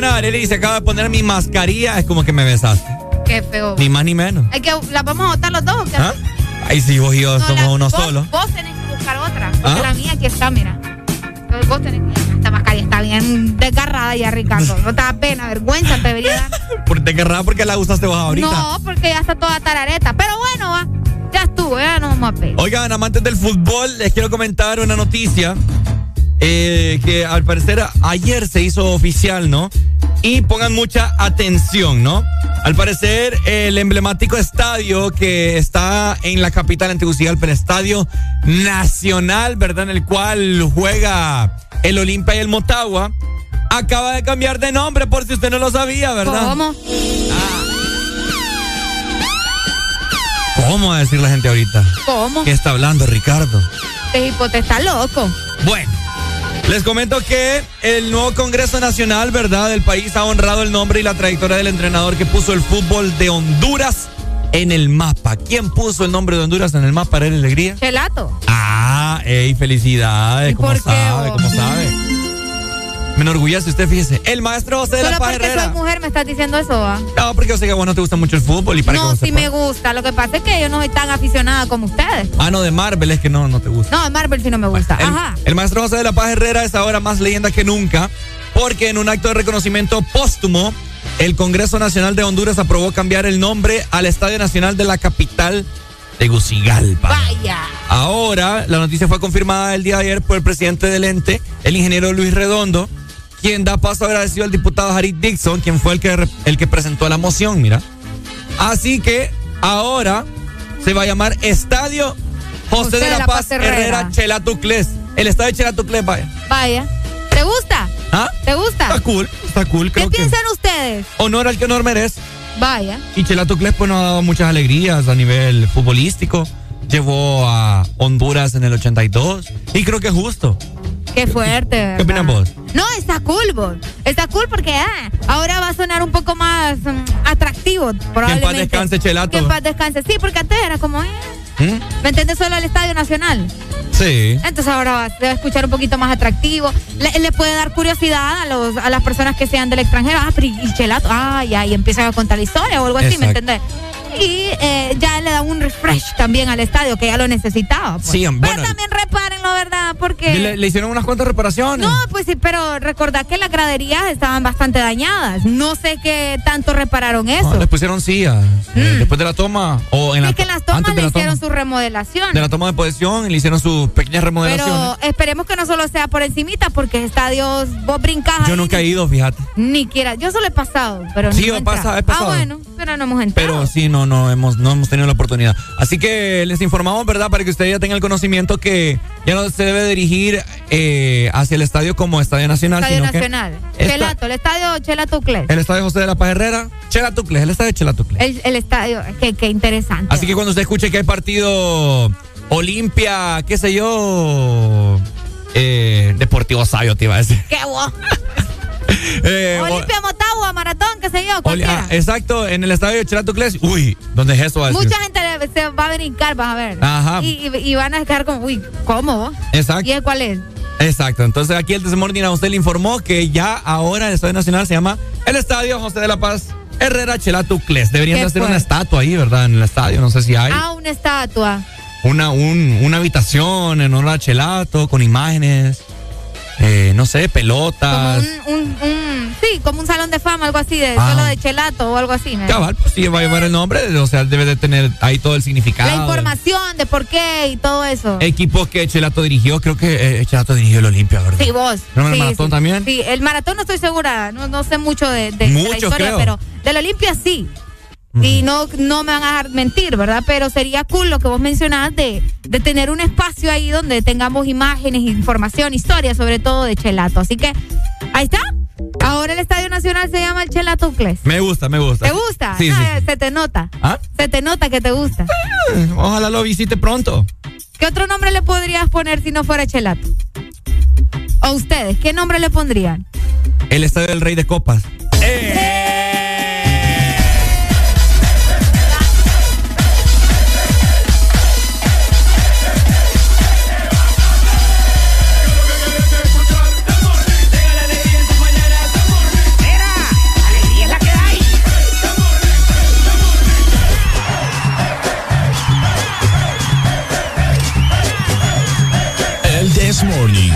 Las mañana. Arely se acaba de poner mi mascarilla. Es como que me besaste. Qué feo. Ni más ni menos. Hay que, ¿La vamos a votar los dos? ¿Ah? Ahí sí, vos y yo somos la- uno vos, solo. Vos tenés que buscar otra. ¿Ah? Porque la mía aquí está, mira. Vos tenés que... Esta mascarilla está bien desgarrada ya, Ricardo. No te da pena, vergüenza te debería dar. Por, querrás porque la usaste vos ahorita. No, porque ya está toda tarareta. Pero bueno, va. Ya estuvo, ya no vamos a pedir. Oigan, amantes del fútbol, les quiero comentar una noticia eh, que al parecer ayer se hizo oficial, ¿no? Y pongan mucha atención, ¿no? Al parecer, el emblemático estadio que está en la capital en Tegucigalpa, el Estadio Nacional, ¿verdad? En el cual juega el Olimpia y el Motagua, acaba de cambiar de nombre, por si usted no lo sabía, ¿verdad? ¿Cómo? ¿Cómo va a decir la gente ahorita? ¿Cómo? ¿Qué está hablando, Ricardo? Este hipote está loco. Bueno, les comento que el nuevo Congreso Nacional, ¿verdad?, del país ha honrado el nombre y la trayectoria del entrenador que puso el fútbol de Honduras en el mapa. ¿Quién puso el nombre de Honduras en el mapa, Arely Alegría? Chelato. Ah, ey, felicidades. ¿Y ¿Cómo sabe? ¿Cómo sabe? Me enorgullece usted, fíjese. El maestro José de Solo la Paz porque soy Herrera. mujer me estás diciendo eso, va. No, porque yo sé que a vos no te gusta mucho el fútbol y para No, sí me gusta. Lo que pasa es que yo no soy tan aficionada como ustedes. Ah, no, de Marvel es que no, no te gusta. No, Marvel sí no me gusta. Ajá. el maestro José de la Paz Herrera es ahora más leyenda que nunca, porque en un acto de reconocimiento póstumo, el Congreso Nacional de Honduras aprobó cambiar el nombre al Estadio Nacional de la capital Tegucigalpa. Vaya. Ahora, la noticia fue confirmada el día de ayer por el presidente del ente, el ingeniero Luis Redondo, quien da paso agradecido al diputado Harit Dixon, quien fue el que, el que presentó la moción, mira. Así que ahora se va a llamar Estadio José, de la, Paz, Herrera, Chelatucles. El estadio de Chelatucles, vaya. Vaya. ¿Te gusta? ¿Ah? ¿Te gusta? Está cool, está cool. ¿Qué Creo que piensan ustedes? honor al que honor merece. Vaya. Y Chelatucles pues nos ha dado muchas alegrías a nivel futbolístico. Llevó a Honduras en el 82 y creo que es justo. Qué fuerte. ¿Qué opinas vos? No, está cool, vos. Está cool porque ah, ahora va a sonar un poco más mm, atractivo, probablemente. descanse, Chelato. Que en paz descanse. Sí, porque antes era como, eh, ¿Mm? ¿me entiendes? Solo el Estadio Nacional. Sí. Entonces ahora va, se va a escuchar un poquito más atractivo. Le, le puede dar curiosidad a los a las personas que sean del extranjero. Ah, pero y Chelato. Ah, ya, y empiezan a contar la historia o algo así, ¿me Exacto. entendés? Y eh, ya le da un refresh también al estadio, que ya lo necesitaba. pues. Sí, Pero bueno. también repárenlo, ¿verdad? Porque... Le, le hicieron unas cuantas reparaciones. No, pues sí, pero recordad que las graderías estaban bastante dañadas. No sé qué tanto repararon eso. No, le pusieron sillas. eh, después de la toma. O en la que en las tomas antes de le la toma. hicieron su remodelación. De la toma de posesión y le hicieron sus pequeñas remodelaciones. Pero esperemos que no solo sea por encimita, porque estadios, vos brincás Yo nunca he ido, fíjate. ni quiera. Yo solo he pasado, pero Sí, no he he pasado, he pasado. Ah, bueno, pero no hemos entrado. Pero sí, no, no hemos, no hemos tenido la oportunidad. Así que les informamos, ¿verdad? Para que usted ya tenga el conocimiento que ya no se debe dirigir eh, hacia el estadio como Estadio Nacional, Estadio sino que Nacional. esta- Chelato, el estadio Chelatucle. el estadio José de la Paz Herrera, Chelatucles, el estadio Chelatucles. El, el estadio, qué, qué interesante. Así que cuando usted escuche que hay partido Olimpia, qué sé yo, eh, Deportivo Sayo te iba a decir. ¡Qué guau! Eh, Olimpia, Motagua, Maratón, qué sé yo, ah, exacto, en el estadio de Chelatucles. Uy, ¿dónde es eso? Va a decir. Mucha gente le- se va a brincar, vas a ver. Ajá. Y, y- y van a quedar como, uy, ¿cómo? Exacto. ¿Y el cuál es? Exacto, entonces aquí el Desmorning a usted le informó que ya ahora el Estadio Nacional se llama el Estadio José de la Paz Herrera Chelatucles. Deberían hacer fuerte. una estatua ahí, ¿verdad? En el estadio, no sé si hay. Ah, una estatua. Una, un- una habitación en honor a Chelato con imágenes, eh, no sé, Como pelotas. un, un, un- sí, como un salón de fama, algo así, de Ah. solo de chelato o algo así. ¿no? Cabal, pues sí, va a llevar el nombre, o sea, debe de tener ahí todo el significado. La información de por qué y todo eso. Equipo que Chelato dirigió, creo que eh, Chelato dirigió el Olimpia, ¿verdad? Sí, vos. ¿No en el Sí, maratón sí. también? Sí, el maratón no estoy segura, no, no sé mucho de, de- de la historia, creo. pero del Olimpia sí. Y no, no me van a dejar mentir, ¿verdad? Pero sería cool lo que vos mencionabas de, de tener un espacio ahí donde tengamos imágenes, información, historia, sobre todo de Chelato. Así que, ahí está. Ahora el Estadio Nacional se llama el Chelato Cles. Me gusta, me gusta. ¿Te gusta? Sí, Ah, sí. Se te nota. ¿Ah? Se te nota que te gusta. Eh, Ojalá lo visite pronto. ¿Qué otro nombre le podrías poner si no fuera Chelato? ¿O ustedes? ¿Qué nombre le pondrían? El Estadio del Rey de Copas. bebita This Morning.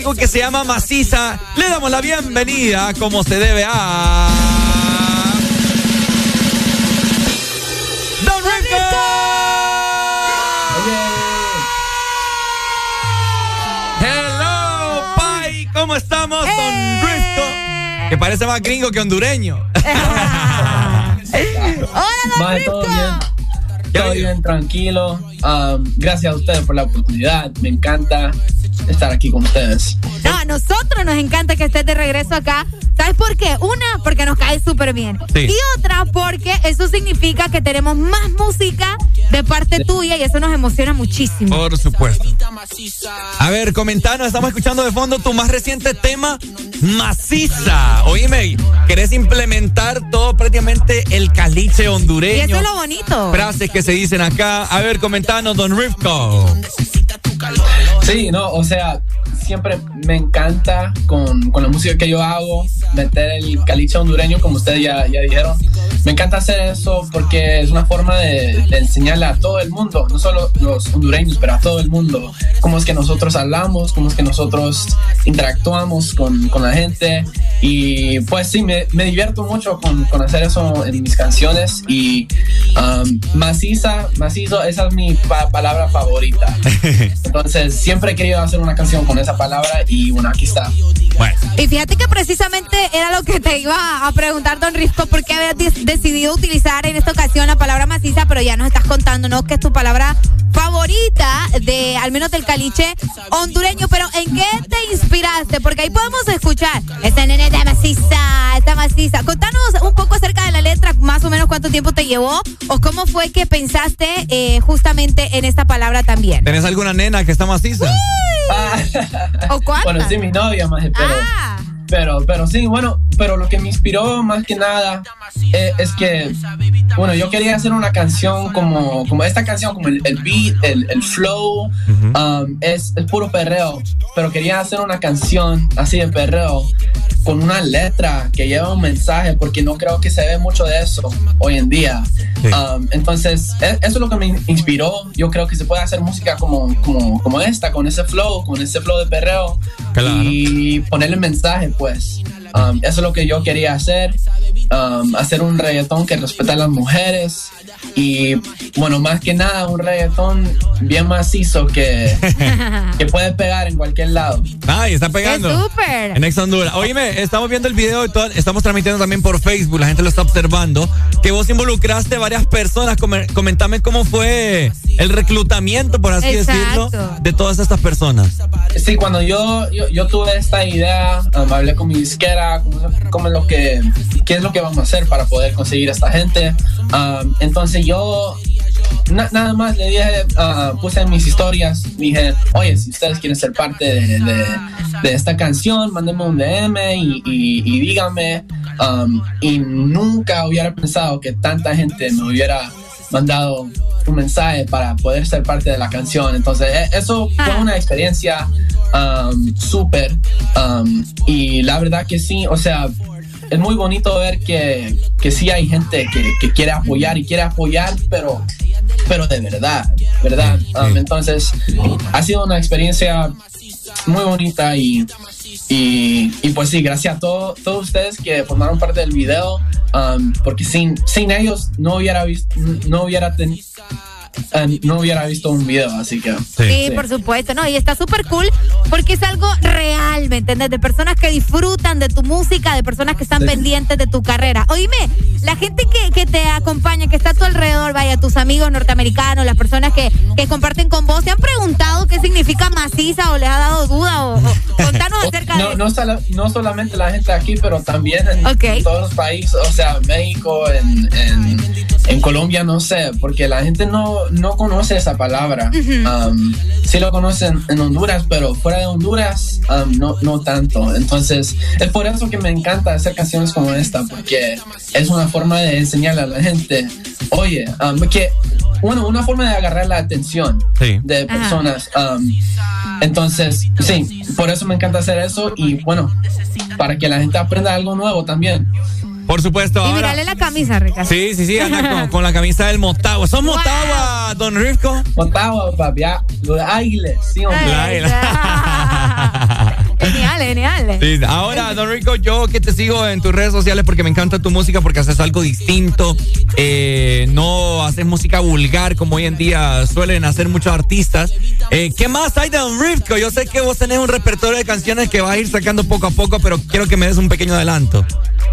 Algo que se llama Maciza. Le damos la bienvenida como se debe a Don Hello, Pai, ¿cómo estamos, Don Risco? Que parece más gringo que hondureño. Mae, todo bien. Todo bien, tranquilo. Um, gracias a ustedes por la oportunidad. Me encanta estar aquí con ustedes. No, a nosotros nos encanta que estés de regreso acá. ¿Sabes por qué? Una, porque nos cae súper bien. Sí. Y otra, porque eso significa que tenemos más música de parte tuya y eso nos emociona muchísimo. Por supuesto. A ver, comentanos, estamos escuchando de fondo tu más reciente tema, Maciza. Oíme, ¿querés implementar todo prácticamente el caliche hondureño? Y eso es lo bonito. Frases que se dicen acá. A ver, comentanos, Don Rivko. Sí, no, o sea, siempre me encanta con, con la música que yo hago, meter el caliche hondureño, como ustedes ya, ya dijeron. Me encanta hacer eso porque es una forma de, de enseñarle a todo el mundo, no solo los hondureños, pero a todo el mundo, cómo es que nosotros hablamos, cómo es que nosotros interactuamos con, con la gente. Y pues sí, me, me divierto mucho con, con hacer eso en mis canciones. Y um, maciza, macizo, esa es mi pa- palabra favorita. Entonces, siempre he querido hacer una canción con esa palabra y bueno, aquí está. Y fíjate que precisamente era lo que te iba a preguntar, don Risco, ¿por qué habías de- decidido utilizar en esta ocasión la palabra maciza? Pero ya nos estás contando, ¿no? Que es tu palabra favorita de, al menos del caliche hondureño. Pero ¿en qué te inspiraste? Porque ahí podemos escuchar, esta nena está maciza, está maciza. Contanos un poco acerca de la letra, más o menos cuánto tiempo te llevó o cómo fue que pensaste eh, justamente en esta palabra también. ¿Tenés alguna nena que está maciza? ¿O cuántas? Bueno, sí, mi novia, más pero, pero, pero sí, bueno, pero lo que me inspiró más que nada eh, es que, bueno, yo quería hacer una canción como, como esta canción, como el, el beat, el, el flow, um, es, es puro perreo, pero quería hacer una canción así de perreo con una letra que lleva un mensaje, porque no creo que se ve mucho de eso hoy en día. Um, entonces, e- eso es lo que me inspiró. Yo creo que se puede hacer música como, como, como esta, con ese flow, con ese flow de perreo y ponerle mensaje, pues. Um, eso es lo que yo quería hacer. Um, hacer un reggaetón que respeta a las mujeres y, bueno, más que nada, un reggaetón bien macizo que, que puede pegar en cualquier lado. Ay, está pegando. ¡Qué súper! En Ex Honduras. Oíme, estamos viendo el video y todo, estamos transmitiendo también por Facebook, la gente lo está observando, que vos involucraste varias personas. Come- Comentame cómo fue el reclutamiento, por así Exacto. decirlo, de todas estas personas. Sí, cuando yo, yo, yo tuve esta idea, um, hablé con mi disquera, lo que, qué es lo que vamos a hacer para poder conseguir a esta gente. Um, entonces yo na- nada más le dije, ah, puse en mis historias, dije, oye, si ustedes quieren ser parte de, esta canción, mándenme un DM y, y- díganme. Um, y nunca hubiera pensado que tanta gente me hubiera mandado un mensaje para poder ser parte de la canción. Entonces, e- eso fue una experiencia um, súper. um, y la verdad que sí, o sea, es muy bonito ver que, que sí hay gente que, que quiere apoyar y quiere apoyar, pero, pero de verdad, ¿verdad? Um, entonces, ha sido una experiencia muy bonita y, y, y pues sí, gracias a todo- todos ustedes que formaron parte del video, um, porque sin, sin ellos no hubiera visto, no hubiera tenido no hubiera visto un video, así que Sí, por supuesto, ¿no? Y está súper cool porque es algo real, ¿me entiendes? De personas que disfrutan de tu música, de personas que están Sí. pendientes de tu carrera. Oíme, la gente que, que te acompaña, que está a tu alrededor, vaya, tus amigos norteamericanos, las personas que, que comparten con vos, ¿te han preguntado qué significa maciza o les ha dado duda? O, o- contanos acerca de no, no, solo- no solamente la gente aquí, pero también en, Ok. en todos los países, o sea, México, en, en, en Colombia no sé, porque la gente no, no conoce esa palabra. Um, sí lo conocen en Honduras, pero fuera de Honduras um, no, no tanto. Entonces, es por eso que me encanta hacer canciones como esta, porque es una forma de enseñarle a la gente, oye, um, que, bueno, una forma de agarrar la atención de personas. Um, entonces, sí, por eso me encanta hacer eso y bueno, para que la gente aprenda algo nuevo también. Por supuesto. Y ahora- mírale la camisa, Rica. Sí, sí, sí, anda con, con la camisa del Motagua. ¿Son Motagua, Don Rifco? Motagua, papi. ah, Lo de Águiles, sí, hombre. Genial, genial. Sí, ahora, Don Rico, yo que te sigo en tus redes sociales porque me encanta tu música, porque haces algo distinto. eh, no haces música vulgar como hoy en día suelen hacer muchos artistas. Eh, ¿Qué más hay de Don Rifco? Yo sé que vos tenés un repertorio de canciones que vas a ir sacando poco a poco, pero quiero que me des un pequeño adelanto.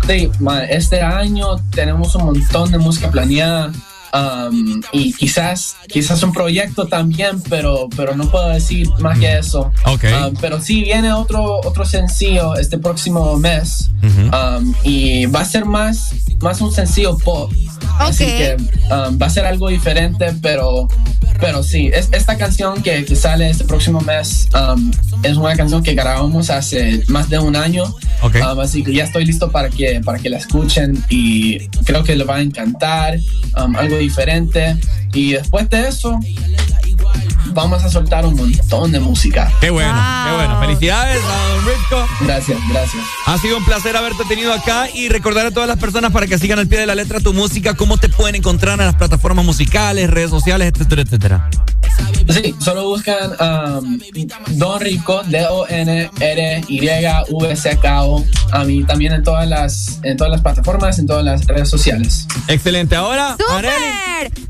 Sí, este año tenemos un montón de música planeada um, y quizás quizás un proyecto también, pero pero no puedo decir más que eso. Ok. Um, pero sí viene otro otro sencillo este próximo mes um, y va a ser más más un sencillo pop. Así que um, va a ser algo diferente, pero pero sí, es, esta canción que, que sale este próximo mes um, es una canción que grabamos hace más de un año. Um, así que ya estoy listo para que, para que la escuchen y creo que les va a encantar. um, algo diferente. Y después de eso, vamos a soltar un montón de música. Qué bueno, qué bueno. Felicidades a Don Rifco. Gracias, gracias. Ha sido un placer haberte tenido acá y recordar a todas las personas para que sigan al pie de la letra tu música, cómo te pueden encontrar en las plataformas musicales, redes sociales, etcétera, etcétera. Sí, solo buscan um, Don Rico, D-O-N-R-Y-V-C-K-O. A mí también en todas las, en todas las plataformas, en todas las redes sociales. Excelente. Ahora,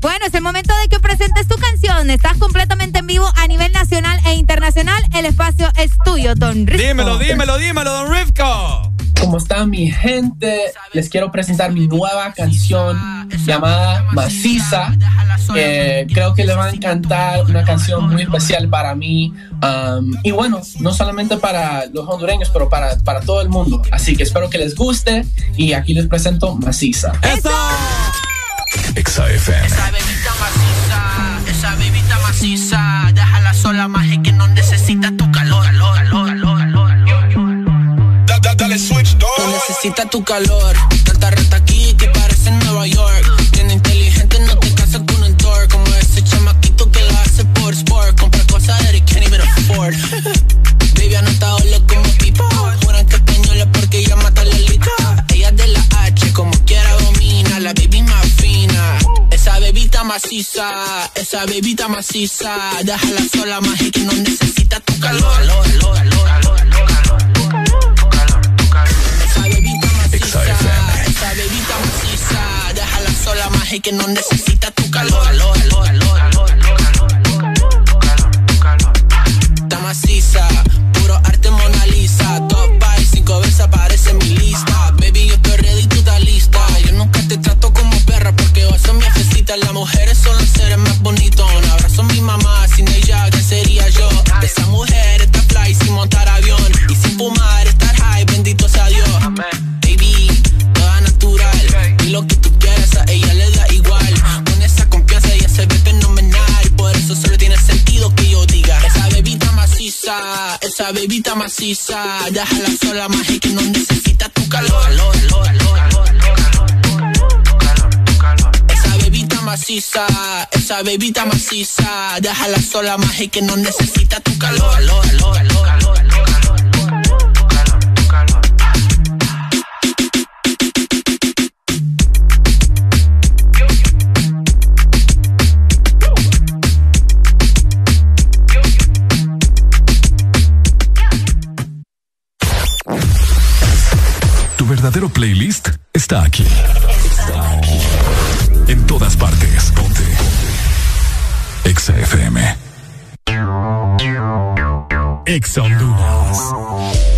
Bueno, es el momento de que presentes tu canción. Estás completamente en vivo a nivel nacional e internacional. El espacio es tuyo, Don Rico. Dímelo, dímelo, dímelo, Don Rifco. ¿Cómo está mi gente? Les quiero presentar mi nueva canción llamada Maciza. que creo que les va a encantar, una canción muy especial para mí. um, y bueno, no solamente para los hondureños, pero para, para todo el mundo. Así que espero que les guste y aquí les presento Maciza. ¡Eso! XFM. Esa bebita maciza, esa bebita maciza, déjala sola más que no necesita tu calor, calor, calor, calor, calor. Dale switch, No necesita tu calor, tanta rata aquí que parece en Nueva York. Maciza, esa bebita maciza, déjala sola más que no necesita tu calor. calor, calor, calor, Esa bebita maciza, esa bebita maciza, déjala sola más que no necesita tu calor. calor, calor, calor, maciza, puro arte Mona Lisa. Top by cinco veces aparece en mi lista. Porque vos sos mi jefecita. Las mujeres son los seres más bonitos. Un abrazo a mi mamá, sin ella, ¿qué sería yo? Esa mujer está fly sin montar avión. Y sin fumar, estar high, bendito sea Dios. Baby, toda natural. Y lo que tú quieras a ella le da igual. Con esa confianza ella se ve fenomenal. Por eso solo tiene sentido que yo diga. Esa bebita maciza, esa bebita maciza. Déjala sola más que no necesita tu calor. calor, calor, calor. Maciza, esa bebita maciza. Déjala sola es que no necesita tu calor. calor, calor, calor. Tu verdadero playlist. Está aquí. Todas partes. Ponte. Exa FM. Exa Honduras.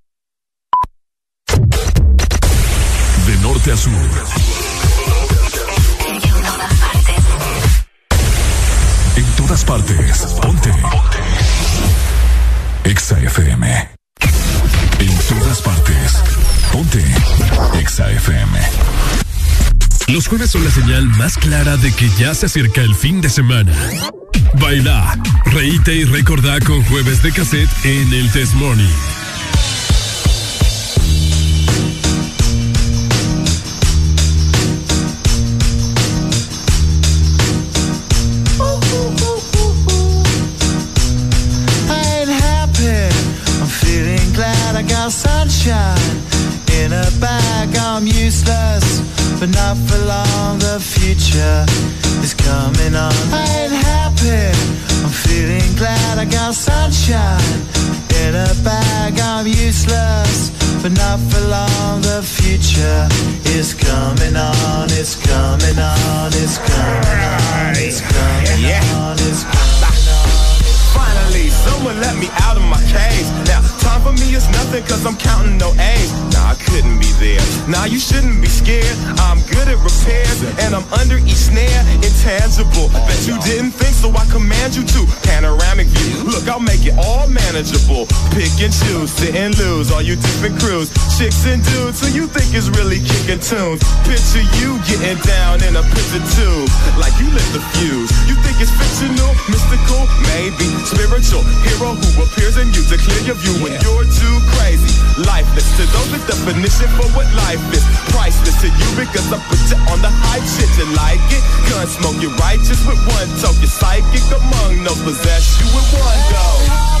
Norte a sur. En todas partes. Ponte. Exa FM. En todas partes. Ponte. Exa FM. Los jueves son la señal más clara de que ya se acerca el fin de semana. Baila, reíte y recordá con jueves de cassette en el Test Morning. Cause I'm counting no A. Nah, I couldn't be there. Nah, you shouldn't be scared. I'm good at repairs and I'm under each snare. Intangible. Bet you didn't think so I command you to. Panoramic view. Look, I'll make it all manageable. Pick and choose, sit and lose. All you different crews. Chicks and dudes who you think is really kicking tunes. Picture you getting down in a picture tube. Like you lit the fuse. You think it's fictional, mystical, maybe spiritual hero who appears in you to clear your view when you're too crazy. Lifeless to those the definition for what life is. Priceless to you because I put you on the hype shit. You like it? Gun smoke, you're righteous with one toke. You're psychic among no possess you with one go.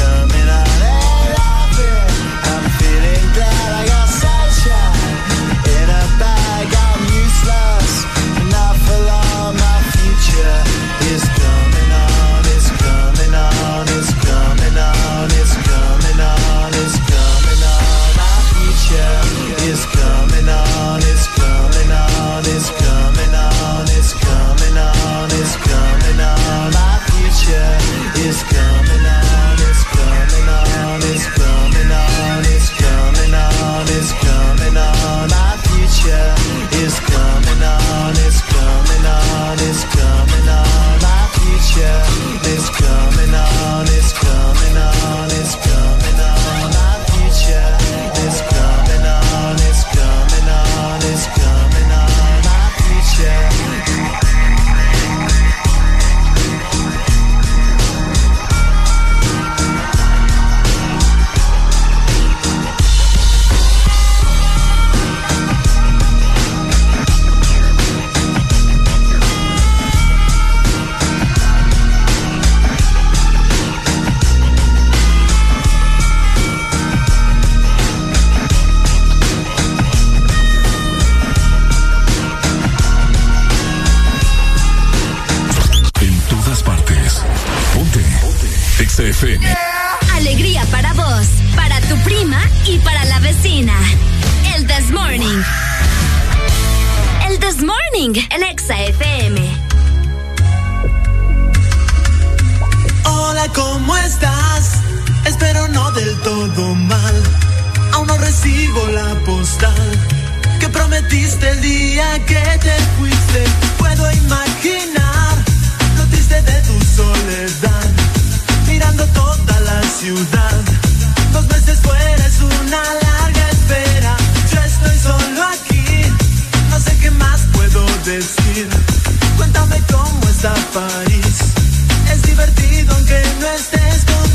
FM. Hola, ¿cómo estás? Espero no del todo mal. Aún no recibo la postal que prometiste el día que te fuiste. Puedo imaginar lo triste de tu soledad, mirando toda la ciudad. Dos meses fuera es una larga espera. Yo estoy solo aquí, no sé qué más puedo decir. Cuéntame cómo está París. Es divertido aunque no estés conmigo.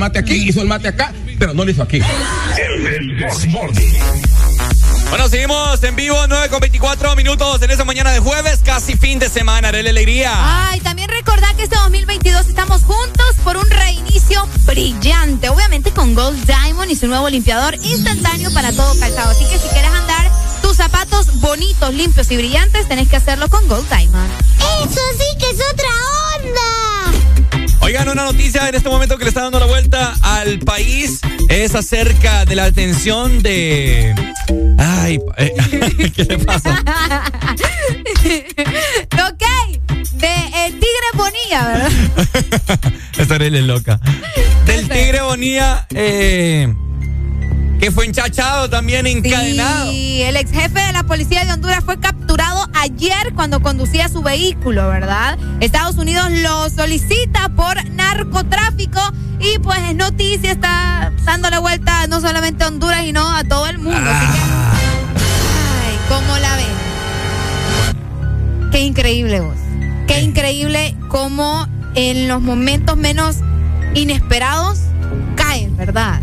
Mate aquí, hizo el mate acá, pero no lo hizo aquí. Bueno, seguimos en vivo, 9 con 24 minutos en esta mañana de jueves, casi fin de semana. Haré la alegría. Ay, también recordad que este 2022 estamos juntos por un reinicio brillante. Obviamente con Gold Diamond y su nuevo limpiador instantáneo para todo calzado. Así que si quieres andar tus zapatos bonitos, limpios y brillantes, tenés que hacerlo con Gold Diamond. Eso sí que es otra onda. Oigan, una noticia en este momento que le está dando la vuelta al país es acerca de la detención de. Ay, eh, ¿qué le pasa? ok, de el Tigre Bonilla, ¿verdad? Esta es loca. Del Tigre Bonilla, eh, que fue enchachado también, encadenado. Y el ex jefe de la policía de Honduras fue capturado ayer cuando conducía su vehículo, ¿verdad? Estados Unidos lo solicita por narcotráfico y pues es noticia, está dándole vuelta no solamente a Honduras, sino a todo el mundo. Así que, ay, ¿cómo la ven? Qué increíble vos. Qué increíble cómo en los momentos menos inesperados caen, ¿verdad?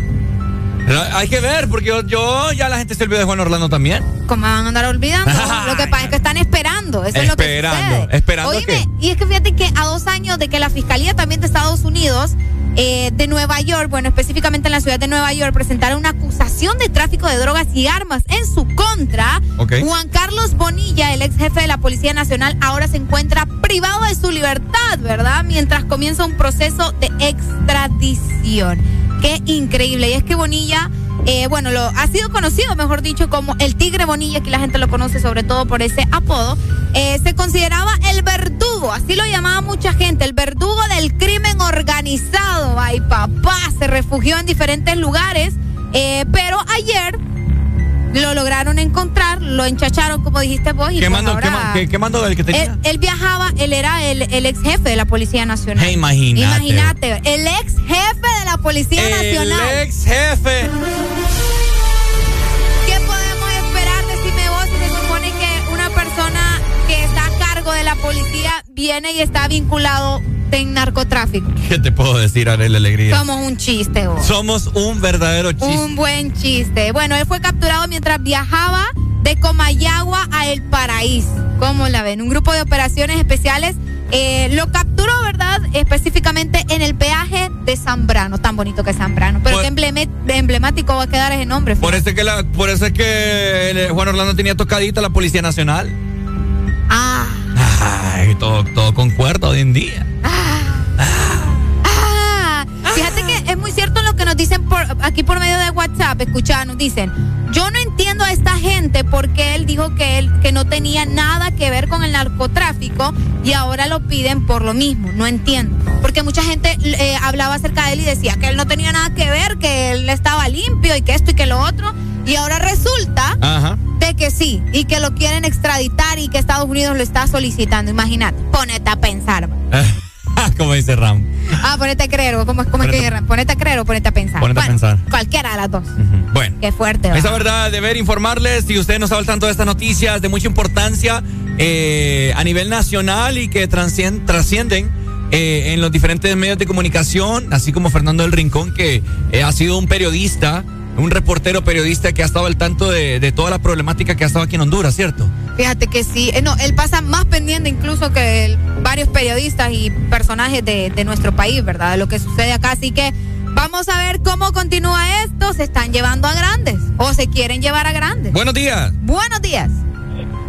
Hay que ver, porque yo, yo ya la gente se olvidó de Juan Orlando también. ¿Cómo van a andar olvidando? Lo que pasa es que están esperando. Eso es lo que Esperando, esperando Oíme, qué. y es que fíjate que a dos años de que la Fiscalía también de Estados Unidos, eh, de Nueva York, bueno, específicamente en la ciudad de Nueva York, presentara una acusación de tráfico de drogas y armas en su contra. Juan Carlos Bonilla, el ex jefe de la Policía Nacional, ahora se encuentra privado de su libertad, ¿verdad? Mientras comienza un proceso de extradición. Qué increíble. Y es que Bonilla, eh, bueno, lo, ha sido conocido, mejor dicho, como el Tigre Bonilla, aquí la gente lo conoce sobre todo por ese apodo. Eh, se consideraba el verdugo, así lo llamaba mucha gente, el verdugo del crimen organizado. Ay, papá, se refugió en diferentes lugares, eh, pero ayer lo lograron encontrar, lo enchacharon, como dijiste vos. Y ¿Qué pues mando, ahora- qué, qué- qué mando del que tenía? él, él viajaba, él era el, el ex jefe de la Policía Nacional. Eh, imagínate. Imagínate, el ex jefe de la Policía Nacional. El ex jefe. ¿Qué podemos esperar? Decime vos, si se supone que una persona que está a cargo de la policía viene y está vinculado en narcotráfico. ¿Qué te puedo decir, Arely Alegría? Somos un chiste, vos. Somos un verdadero chiste. Un buen chiste. Bueno, él fue capturado mientras viajaba de Comayagua a El Paraíso. ¿Cómo la ven? Un grupo de operaciones especiales eh, lo capturó, ¿verdad? Específicamente en el peaje de Zambrano. Tan bonito que es Zambrano. Pero qué embleme- emblemático va a quedar ese nombre. Por eso es que, la, por eso es que el- Juan Orlando tenía tocadita la Policía Nacional. Ah. Ay, todo, todo concuerda hoy en día. Ah, fíjate que es muy cierto lo que nos dicen por aquí por medio de WhatsApp. Escucha, nos dicen, yo no entiendo a esta gente porque él dijo que él que no tenía nada que ver con el narcotráfico y ahora lo piden por lo mismo. No entiendo. Porque mucha gente eh, hablaba acerca de él y decía que él no tenía nada que ver, que él estaba limpio y que esto y que lo otro. Y ahora resulta Ajá. de que sí y que lo quieren extraditar y que Estados Unidos lo está solicitando. Imagínate, ponete a pensar. Como dice Ram. Ah, ponete a creer, o ¿cómo, cómo es que dicen? Ponete a creer o ponete a pensar. Ponete a pensar. Cualquiera de las dos. Bueno. Qué fuerte. Esa ¿verdad? verdad, deber informarles, si usted no estaba al tanto de estas noticias de mucha importancia eh, a nivel nacional y que trascienden eh, en los diferentes medios de comunicación, así como Fernando del Rincón, que eh, ha sido un periodista, un reportero periodista que ha estado al tanto de, de toda la problemática que ha estado aquí en Honduras, ¿cierto? Fíjate que sí. Eh, no, él pasa más pendiente incluso que el- varios periodistas y personajes de, de nuestro país, ¿verdad? De lo que sucede acá. Así que vamos a ver cómo continúa esto. Se están llevando a grandes o se quieren llevar a grandes. Buenos días. Buenos días.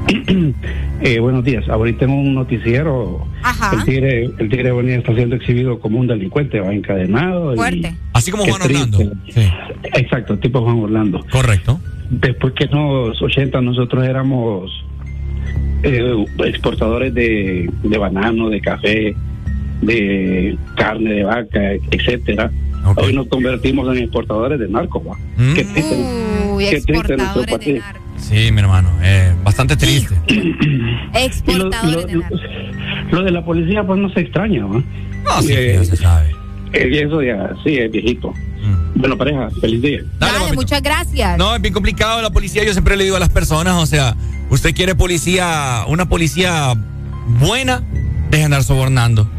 Eh, buenos días. Ahorita en un noticiero, Ajá. el tigre, el tigre Bonilla está siendo exhibido como un delincuente, va encadenado. y- Fuerte. Así como Qué Juan Orlando. triste. Exacto, tipo Juan Orlando. Correcto. Después que en los 80 nosotros éramos eh, exportadores de, de banano, de café, de carne de vaca, etcétera. Hoy nos convertimos en exportadores de narcos. Mm. Qué triste, Uy, qué triste nuestro país. Sí, mi hermano, eh, bastante triste. Exportadores Y lo, de la policía, pues no se extraña, ¿va? No, sí, Eh, ya se sabe. Eh, eso ya, sí, es viejito. Bueno, pareja, feliz día. Dale, muchas gracias. No, es bien complicado la policía. Yo siempre le digo a las personas, o sea, usted quiere policía, una policía buena, deje de andar sobornando,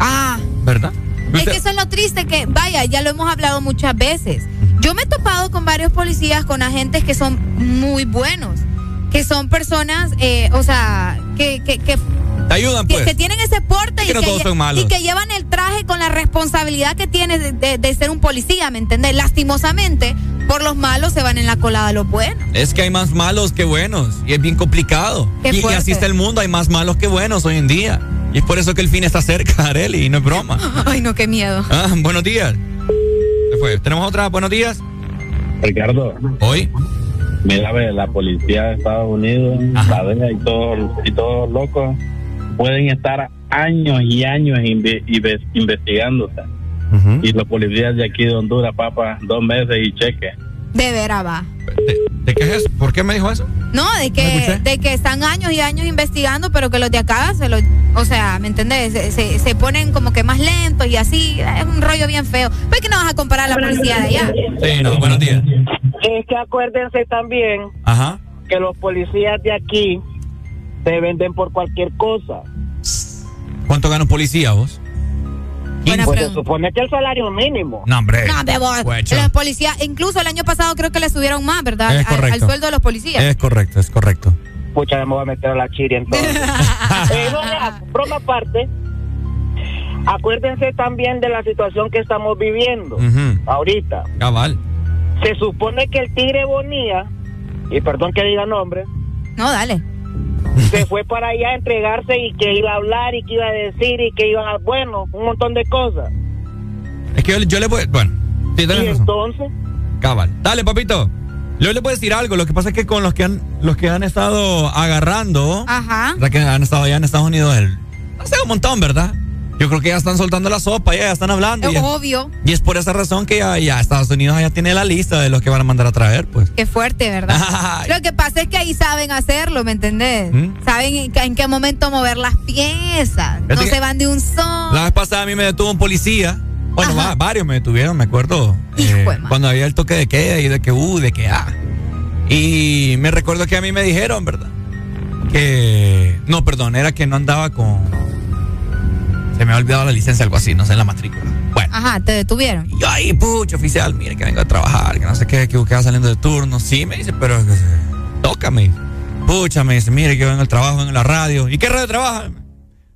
Ah. ¿verdad? Es que eso es lo triste que, vaya, ya lo hemos hablado muchas veces. Yo me he topado con varios policías, con agentes que son muy buenos, que son personas, eh, o sea, que, que, que, Te ayudan, que- pues. que tienen ese porte Es y, que no que todos lle- son malos. y que llevan el traje con la responsabilidad que tiene de, de- de ser un policía, ¿me entiendes? Lastimosamente, por los malos se van en la colada los buenos. Es que hay más malos que buenos y es bien complicado. Y, así está el mundo, hay más malos que buenos hoy en día. Y es por eso que el fin está cerca, Areli, y no es broma. Ay, no, qué miedo. Ah, buenos días. ¿Qué fue? ¿Tenemos otra? Buenos días. Ricardo. Hoy. Mira, ve, la policía de Estados Unidos, la y todos y todos los locos pueden estar años y años inve- inve- investigándose. Y los policías de aquí de Honduras, papá, dos meses y cheque. De veras va. ¿De qué es eso? ¿Por qué me dijo eso? No, de que, de que están años y años investigando, pero que los de acá se lo, o sea, ¿me entendés? Se, se- se ponen como que más lentos y así, es un rollo bien feo. ¿Por qué no vas a comparar a la policía de allá? Sí, no, buenos días. Es que acuérdense también Ajá. que los policías de aquí se venden por cualquier cosa. ¿Cuánto gana un policía vos? Buena Pues se supone que el salario mínimo. No, hombre. No, hombre, vos, Guacho. los policías, incluso el año pasado creo que le subieron más, ¿verdad? Es Al- Al, correcto. sueldo de los policías. Es correcto, es correcto. Pucha, me voy a meter a la chiri entonces. Eh, no, broma aparte. Acuérdense también de la situación que estamos viviendo ahorita. Cabal. Se supone que el Tigre Bonía, y perdón que diga nombre, No, dale. Se fue para allá a entregarse y que iba a hablar y que iba a decir y que iba a, bueno, un montón de cosas. Es que yo, yo le voy. Bueno, sí, Y razón. entonces, Cabal. Dale, papito. Yo le puedo decir algo. Lo que pasa es que con los que han, los que han estado agarrando, Ajá. o sea, que han estado allá en Estados Unidos, el, no sé, un montón, ¿verdad? Yo creo que ya están soltando la sopa, ya, ya están hablando. Es obvio. y es por esa razón que ya, ya Estados Unidos ya tiene la lista de los que van a mandar a traer, pues. Qué fuerte, ¿verdad? Ay. Lo que pasa es que ahí saben hacerlo, ¿me entendés? ¿Mm? Saben en, en qué momento mover las piezas. No Fíjate se van de un son. La vez pasada a mí me detuvo un policía. Bueno, va- varios me detuvieron, me acuerdo. Hijo eh, de cuando había el toque de queda y de que uh, de que ah. Y me recuerdo que a mí me dijeron, ¿verdad? Que. No, perdón, era que no andaba con. Se me ha olvidado la licencia, algo así, no sé, la matrícula. Bueno. Ajá, te detuvieron. Y yo ahí, pucho, oficial, mire que vengo a trabajar, que no sé qué, que va saliendo de turno. Sí, me dice, pero eh, tócame. Pucha, me dice, mire que vengo al trabajo, vengo en la radio. ¿Y qué radio trabaja?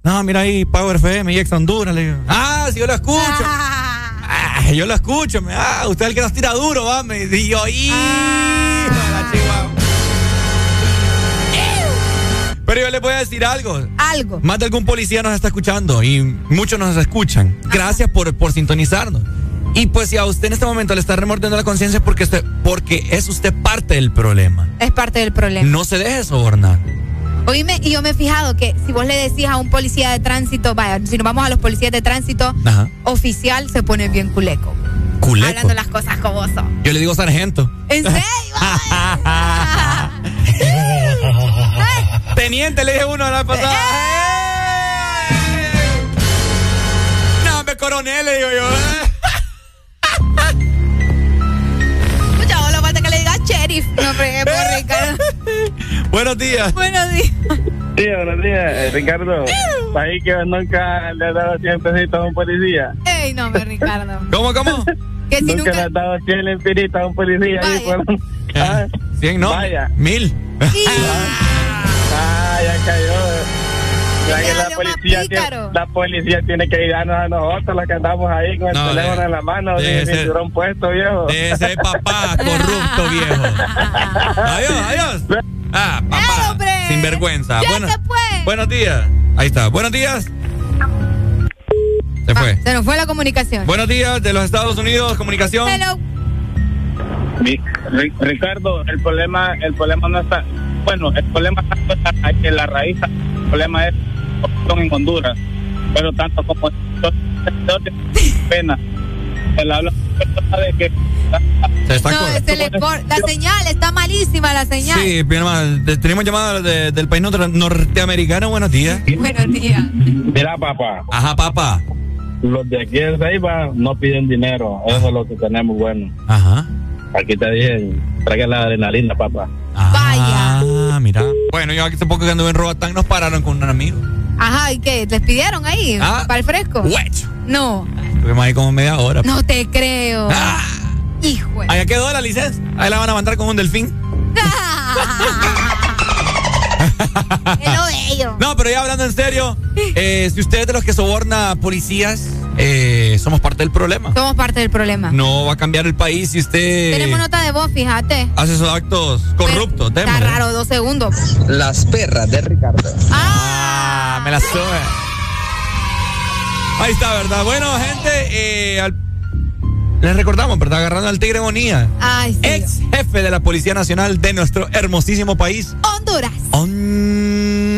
No, mira ahí, Power FM y Ex Honduras. Le digo, ah, si yo lo escucho. Ah, yo lo escucho. Me, ah, usted es el que nos tira duro, va. Me dice, y yo, "Hijo de la chihuahua". Pero yo le voy a decir algo. Algo. Más de algún policía nos está escuchando y muchos nos escuchan. Gracias por, por sintonizarnos. Y pues si a usted en este momento le está remordiendo la conciencia porque, usted- porque es usted parte del problema. Es parte del problema. No se deje sobornar. Oíme, y yo me he fijado que si vos le decís a un policía de tránsito, vaya, si nos vamos a los policías de tránsito, Ajá. oficial se pone bien culeco. Culeco. Hablando las cosas como son. Yo le digo sargento. ¿En serio? Teniente, le dije uno la vez pasada. No, me coronel, le digo yo. Escucha, vos lo falta que le digas sheriff. No, fregué por Ricardo. Buenos días. Buenos días. Sí, buenos días, eh, Ricardo. Ahí que nunca le has dado 100 pesitos a un policía. Ey, no, me Ricardo. ¿Cómo, cómo? Que si nunca, nunca. le has dado 100 lempiritas a un policía. Ahí, fueron- Ah, 100, no. Vaya. Mil. ah, ya cayó. Ya que Dígale, la policía, tiene, la policía tiene que ayudarnos a nosotros, los que andamos ahí con el No, teléfono de- en la mano, de ese- cinturón puesto, viejo. De ese papá corrupto viejo. Adiós, adiós. Ah, papá. hombre. Sin vergüenza. Ya Bueno- se fue. buenos días. Ahí está. Buenos días. Se fue. Se nos fue la comunicación. Buenos días de los Estados Unidos, comunicación. Hello. Mi- Ricardo, el problema, el problema no está, bueno, el problema está en la raíz, el problema es son en Honduras, pero tanto como pena, el habla de que Se está No, se le la señal está malísima, la señal. Sí, bien mal. De- Tenemos llamada de- del país norte- norteamericano. Buenos días. Buenos días. mira papá, Ajá, papá. los de aquí de Ceiba no piden dinero, eso es lo que tenemos bueno. Ajá. Aquí te dije, traiga la adrenalina, papá. Ah, mira. Bueno, yo hace poco que anduve en Robatán nos pararon con un amigo. Ajá, ¿y qué? ¿Les pidieron ahí? Ah. ¿Para el fresco? Huecho. No, Estuvimos ahí como media hora. no te creo. Ah. Hijo. Allá quedó la licencia. Ahí la van a mandar con un delfín. Es lo de ellos. No, pero ya hablando en serio, eh, si usted es de los que soborna policías, eh, somos parte del problema. Somos parte del problema. No va a cambiar el país si usted Tenemos nota de voz, fíjate. hace esos actos corruptos. Está démosle. raro, dos segundos. Las perras de Ricardo. Ah, me la sube. Ahí está, ¿verdad? Bueno, gente, eh, al- les recordamos, ¿verdad? Agarrando al Tigre Bonía, Ay, sí. ex jefe de la Policía Nacional de nuestro hermosísimo país, Honduras. Honduras.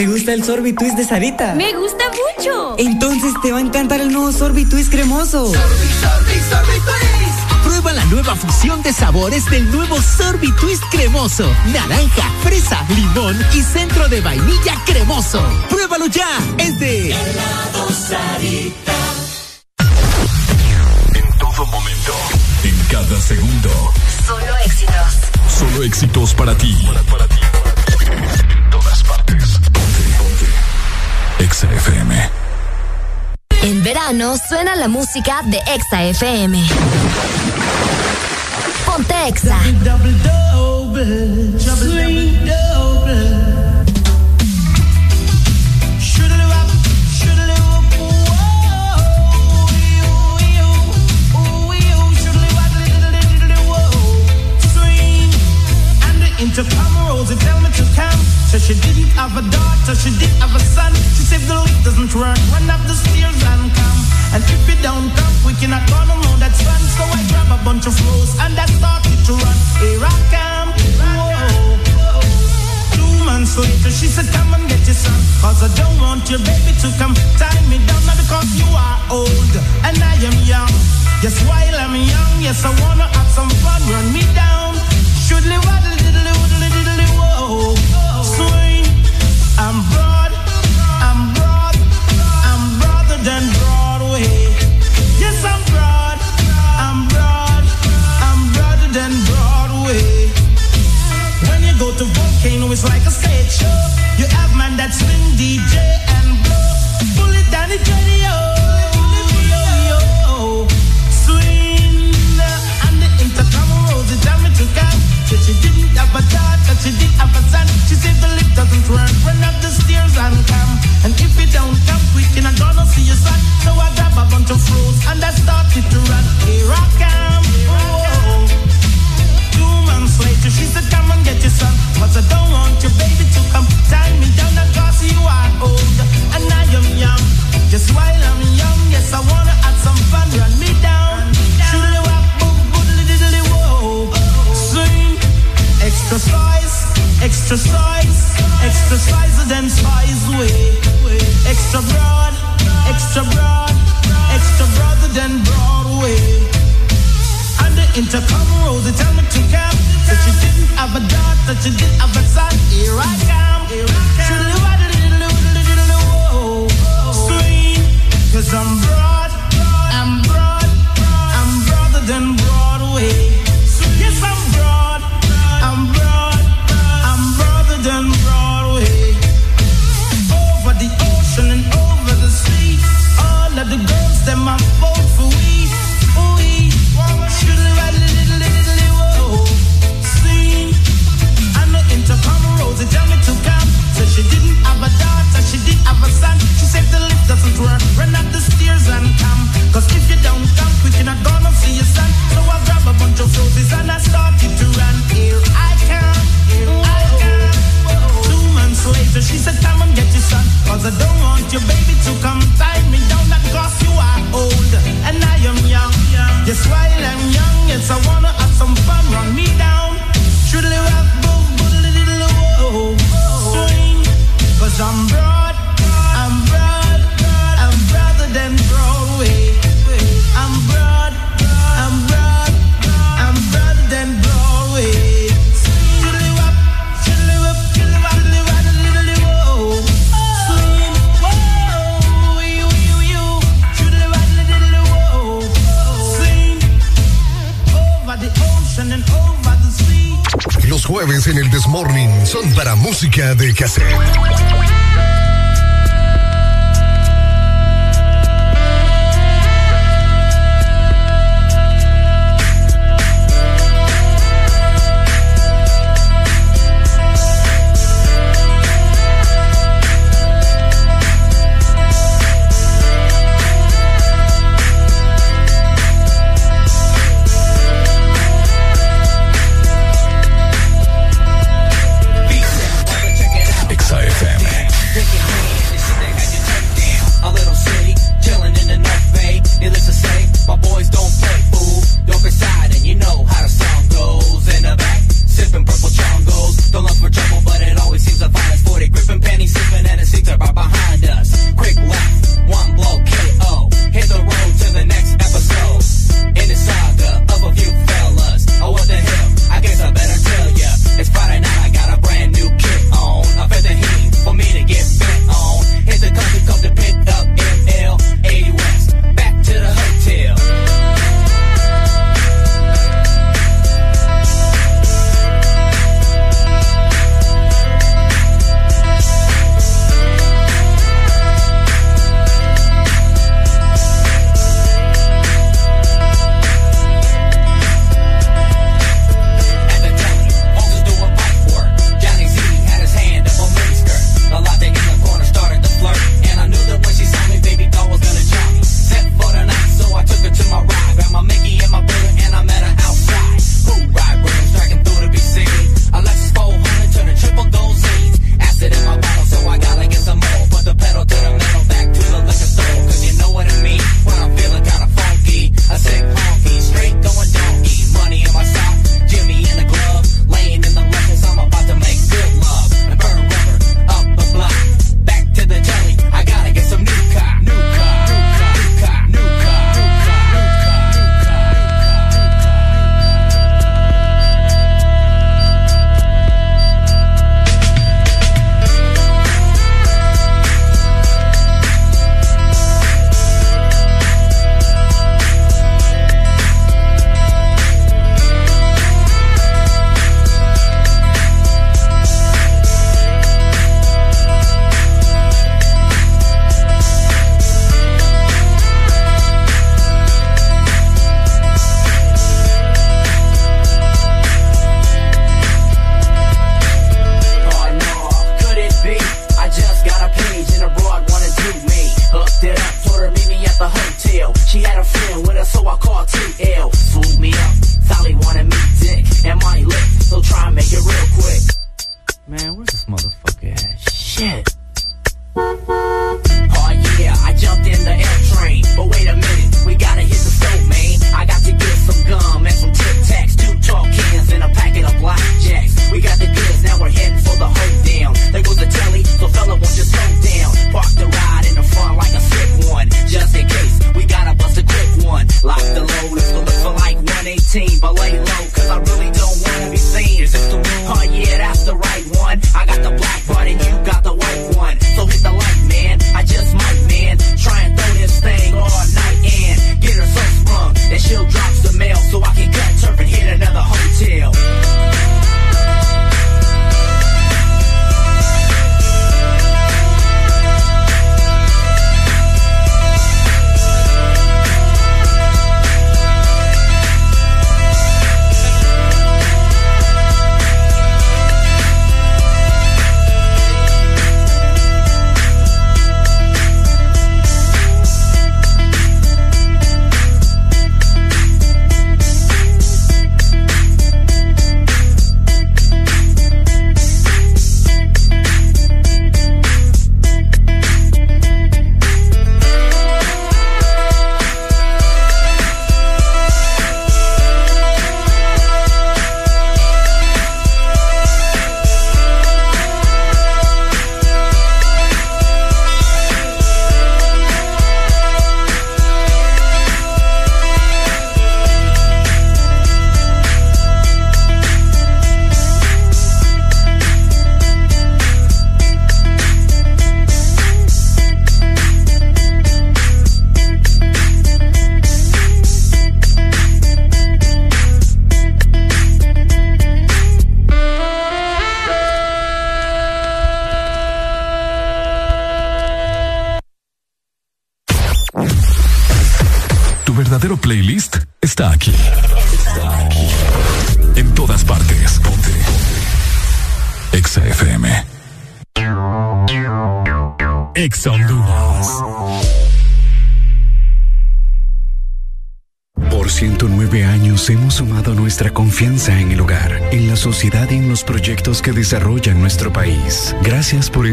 ¿Te gusta el Sorbitwist de Sarita? Me gusta mucho. Entonces te va a encantar el nuevo Sorbitwist cremoso. Prueba la nueva fusión de sabores del nuevo Sorbitwist cremoso. Naranja, fresa, limón y centro de vainilla cremoso. Pruébalo ya. Es de En todo momento. En cada segundo. Solo éxitos. Solo éxitos para ti. Para, ti. FM. En verano suena la música de Exa FM. Ponte Exa. Intercom Rosie tell me to come. So she didn't have a daughter, she did have a son. She said the lift doesn't work, run up the stairs and come. And if you don't come, we cannot gonna know that's fun. So I grab a bunch of rose and I started to run. Here I come. Whoa. Two months later, she said, Come and get your son. Cause I don't want your baby to come tie me down. Not because you are old and I am young. Yes, while I'm young, yes, I wanna have some fun. Run me down. Should live waddle diddly woodly diddly whoa. DJ and blow. Pull it down the radio. Música de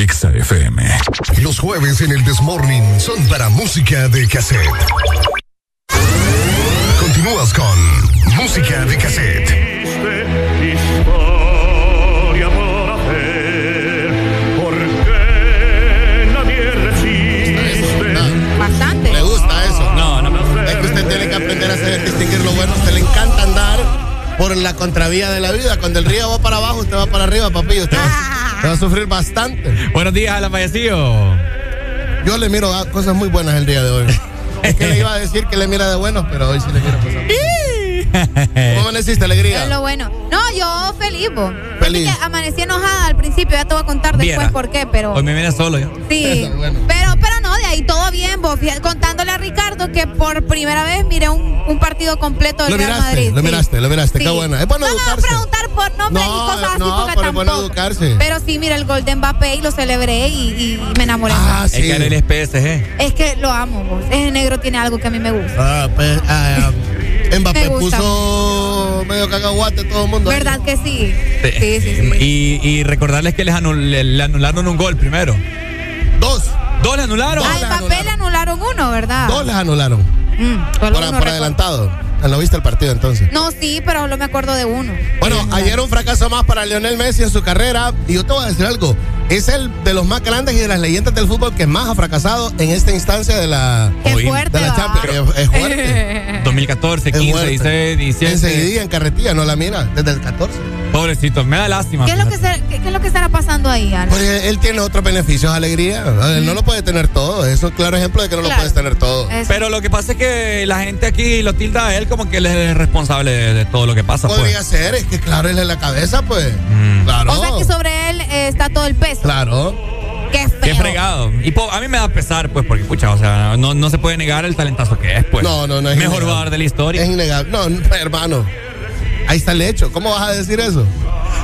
Exa FM. Los jueves en el Desmorning son para música de cassette. Continúas con música de cassette. Bastante. ¿Le gusta eso? No, no me gusta. Es que usted tiene que aprender a hacer distinguir lo bueno. A usted le encanta andar por la contravía de la vida. Cuando el río va para abajo, usted va para arriba, papi. Usted va, usted va a sufrir bastante. Buenos días a la fallecillo. Yo le miro a cosas muy buenas el día de hoy. Es que le iba a decir que le mira de buenos, pero hoy sí le miro cosas ¿Cómo amaneciste, alegría? Es lo bueno. No, yo feliz, bo. Feliz. Es que amanecí enojada al principio, ya te voy a contar después Viera. por qué, pero. Hoy me viene solo yo. Sí. Pero, pero no, de ahí todo bien. Fíjate, Contándole a Ricardo que por primera vez miré un, un partido completo del Lo Real miraste, Madrid. lo sí. miraste, lo miraste, qué Sí. bueno. Es bueno no me vas a preguntar por nombres No, y cosas así porque pero tampoco. educarse. Pero sí, mira el gol de Mbappé y lo celebré y, y me enamoré. Ah, Es que él es PSG. Es que lo amo, vos. Ese negro tiene algo que a mí me gusta. Ah, pues, ah, Me Mbappé gusta. puso medio cacahuate todo el mundo. ahí. ¿Verdad que sí? Sí, sí, sí. Y, y recordarles que les anul- le, anularon un gol primero. Dos. ¿Dos le anularon? A Mbappé le anularon uno, ¿verdad? Dos les anularon. Mm, Por, uno por recuerdo. adelantado. ¿No viste el partido entonces? No, sí, pero solo me acuerdo de uno. Bueno, ayer un fracaso más para Lionel Messi en su carrera. Y yo te voy a decir algo. Es el de los más grandes y de las leyendas del fútbol que más ha fracasado en esta instancia de la, Qué Hoy- fuerte. de la. Champions. Es, es fuerte. 2014, Es 15, fuerte. 16, 17. Enseguidilla en carretilla, no la mira, desde el 14. Pobrecito, me da lástima. ¿Qué es, lo que se- qué, qué es lo que estará pasando ahí, Ana? Pues él tiene otros beneficios, alegría. Él no lo puede tener todo. Eso es un claro ejemplo de que no lo puedes tener todo. Pero lo que pasa es que la gente aquí lo tilda a él como que él es responsable de, de todo lo que pasa. Podría Pues. ser, es que claro, él es la cabeza, pues. Mm. Claro. O sea que sobre él eh, está todo el peso. Claro. Qué feo. Qué fregado. Y po- a mí me da pesar, pues, porque, pucha, o sea, no, no se puede negar el talentazo que es, pues. No, no, no es Mejor jugador de la historia. Es innegable. No, no, hermano. Ahí está el hecho. ¿Cómo vas a decir eso?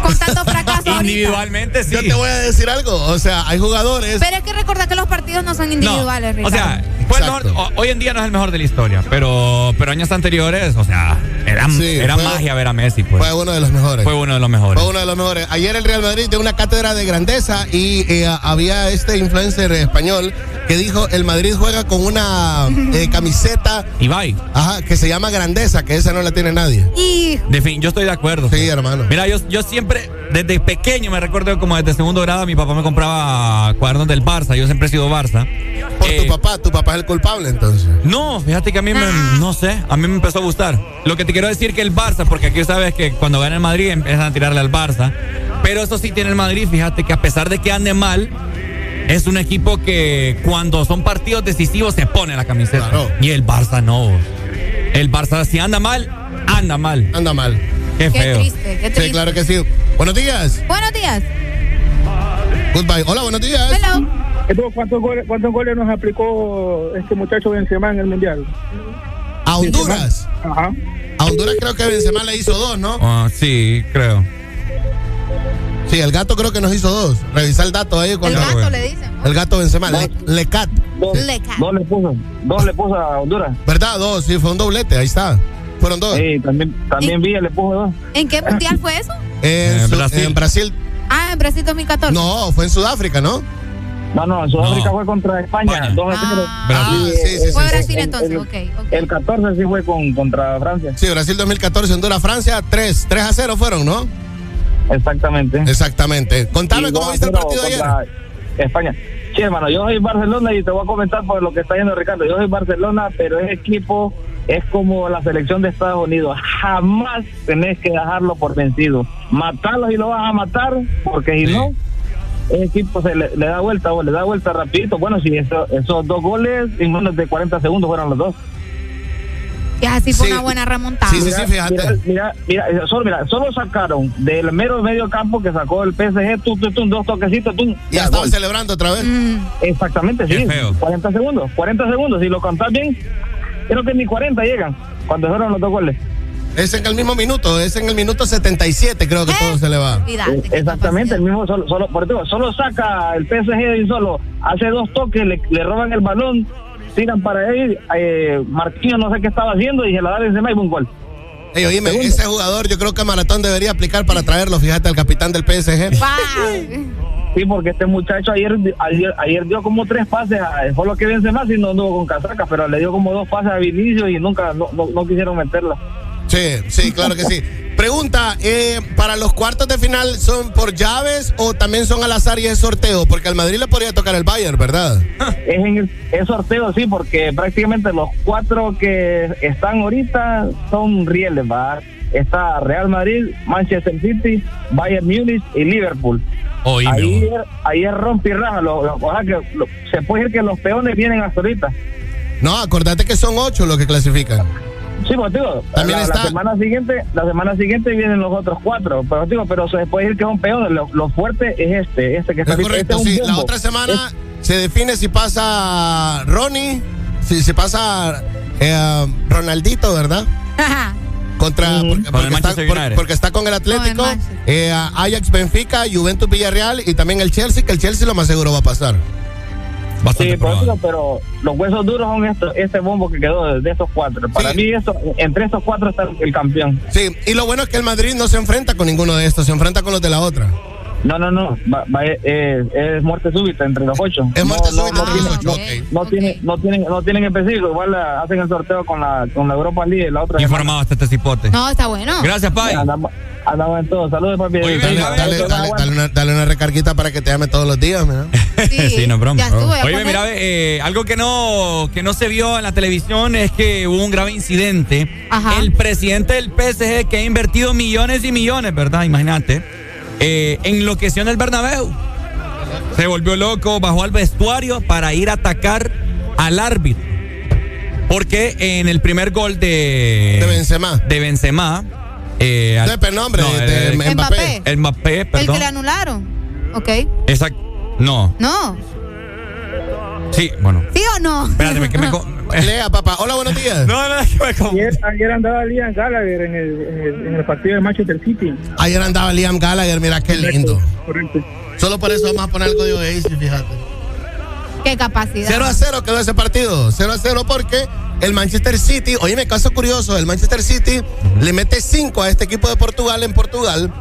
Con tanto fracaso. Individualmente, sí. Yo te voy a decir algo. O sea, hay jugadores. Pero es que recordar que los partidos no son No, individuales, o sea. Fue el mejor- o- hoy en día no es el mejor de la historia, pero, pero años anteriores, o sea, era, Sí, era fue- magia ver a Messi, pues. Fue uno de los mejores. Fue uno de los mejores. Fue uno de los mejores. Ayer el Real Madrid dio una cátedra de grandeza y eh, había este influencer español que dijo el Madrid juega con una eh, camiseta Ibai, ajá, que se llama Grandeza, que esa no la tiene nadie. Y de fin, yo estoy de acuerdo. Sí, hermano. Mira, yo, yo siempre, desde pequeño, me recuerdo como desde segundo grado, mi papá me compraba cuadernos del Barça. Yo siempre he sido Barça. Por Eh, tu papá, tu papá es el culpable entonces. No, fíjate que a mí me, no sé, a mí me empezó a gustar. Lo que te quiero decir que el Barça, porque aquí sabes que cuando gana el Madrid empiezan a tirarle al Barça, pero eso sí tiene el Madrid, fíjate que a pesar de que ande mal, es un equipo que cuando son partidos decisivos se pone la camiseta. Claro. Y el Barça no. El Barça si anda mal, anda mal. Anda mal. Qué qué feo. triste, qué triste. Sí, claro que sí. Buenos días. Buenos días. Goodbye. Hola, buenos días. Hello. Entonces, ¿cuántos goles, ¿cuántos goles nos aplicó este muchacho Benzema en el Mundial? A Honduras. Ajá. A Honduras creo que Benzema le hizo dos, ¿no? Ah, sí, creo. Sí, el gato creo que nos hizo dos. Revisa el dato ahí. El cuando- gato le dicen. ¿no? El gato Benzema. Le, Lecat. dos, dos le puso, dos le puso a Honduras. ¿Verdad? Dos, sí, fue un doblete, ahí está. Fueron dos. Sí, también, también Villa le puso dos. ¿En qué mundial fue eso? En, En Su- Brasil. en Brasil. Ah, en Brasil 2014. No, fue en Sudáfrica, ¿no? No, no, en Sudáfrica No. fue contra España, España. dos a cero. Ah, Brasil. Y, Sí, sí, sí, fue. Brasil el- entonces, el- ok, ok. El 14 sí fue con, contra Francia. Sí, Brasil 2014, Honduras, Francia, 3. 3 a 0 fueron, ¿no? Exactamente. Exactamente. Contame cómo viste el partido ayer. España. Sí, hermano, yo soy Barcelona y te voy a comentar por lo que está yendo Ricardo. Yo soy Barcelona, pero ese equipo es como la selección de Estados Unidos. Jamás tenés que dejarlo por vencido. Matarlo y lo vas a matar, porque si no, ese equipo se le, le da vuelta, o le da vuelta rapidito. Bueno, si eso- esos dos goles en menos de 40 segundos fueron los dos. Que así fue Sí. una buena remontada. Sí, sí, sí, fíjate. Mira, mira, mira, eh, solo, mira, solo sacaron del mero medio campo que sacó el PSG, tum, tum, tum, dos toquecitos, tum, Ya ya, estaban gol. celebrando otra vez. Mm, Exactamente, Qué sí. feo. 40 segundos, 40 segundos. Si lo contás bien, creo que ni 40 llegan cuando fueron los dos goles. Es en el mismo minuto, es en el minuto 77, creo que Eh. todo se le va. Exactamente, el mismo solo, solo, por digo, solo saca el PSG y solo hace dos toques, le, le roban el balón, tiran para él, eh, Marquinhos no sé qué estaba haciendo y se la da Benzema y un gol. Ey, oíme, ese jugador yo creo que Maratón debería aplicar para traerlo, fíjate, al capitán del PSG. Sí, porque este muchacho ayer ayer, ayer dio como tres pases, a, fue lo que Benzema si no anduvo con casaca, pero le dio como dos pases a Vinicio y nunca, no, no, no quisieron meterla. Sí, sí, claro que sí. Pregunta, eh, ¿para los cuartos de final son por llaves o también son al azar y es sorteo? Porque al Madrid le podría tocar el Bayern, ¿verdad? Es en el es sorteo, sí, porque prácticamente los cuatro que están ahorita son rieles, ¿va? Está Real Madrid, Manchester City, Bayern Múnich y Liverpool. Oíme, Ahí, vos. ahí es rompe y raja. Lo, lo- o sea que lo- se puede decir que los peones vienen hasta ahorita. No, acordate que son ocho los que clasifican. Sí, pues digo, También la, está- la semana siguiente, la semana siguiente vienen los otros cuatro, pero digo, pero se puede decir que son peones. Lo, lo fuerte es este, este que está Es correcto, Este es sí. un La otra semana se define si pasa Ronnie, si, si pasa eh, Ronaldito, ¿verdad? Contra, Mm. porque, está, Manchester por- United. porque está con el Atlético, Con el Manchester. eh, Ajax Benfica, Juventus Villarreal y también el Chelsea, que el Chelsea lo más seguro va a pasar. Bastante Sí, por eso, pero los huesos duros son estos, este bombo que quedó de, estos cuatro. Para Sí. mí, eso, entre estos cuatro está el campeón. Sí, y lo bueno es que el Madrid no se enfrenta con ninguno de estos, se enfrenta con los de la otra. No, no, no. va- va- es, es muerte súbita entre los ocho. Es muerte No, no, súbita no, entre los tienen- ocho. No, Ok. tienen, no, tienen, no tienen específico. Igual la- hacen el sorteo con la, con la Europa League. La otra. Informado hasta este cipote. No, está bueno. Gracias, Pai. Andamos, andamos en todo. Saludos, papi. Oye, Dale, Dale, dale, dale, dale, dale una, dale una recarguita para que te llame todos los días, mira. Sí, Sí, no es broma. Oye, mira, eh, algo que no, que no se vio en la televisión es que hubo un grave incidente. Ajá. El presidente del PSG, que ha invertido millones y millones, ¿verdad? Imagínate. Eh, enloqueció en el Bernabéu. Se volvió loco, bajó al vestuario para ir a atacar al árbitro. Porque en el primer gol de... De Benzema. De Benzema. eh, al- De Penombre, no, de, eh, Mbappé. Mbappé. el Mbappé, El perdón. que le anularon. Ok. Exacto. No. No. Sí, bueno. ¿Sí o no? Espérate, que me... co- Lea, papá. Hola, buenos días. No, no, es que me Ayer, ayer andaba Liam Gallagher en el, en, el, en el partido de Manchester City. Ayer andaba Liam Gallagher, mira qué lindo. Correcto. Solo por eso vamos a poner el código de Easy, fíjate. Qué capacidad. 0 a 0 quedó ese partido. 0 a 0 porque el Manchester City, oye, me caso curioso, el Manchester City le mete 5 a este equipo de Portugal en Portugal.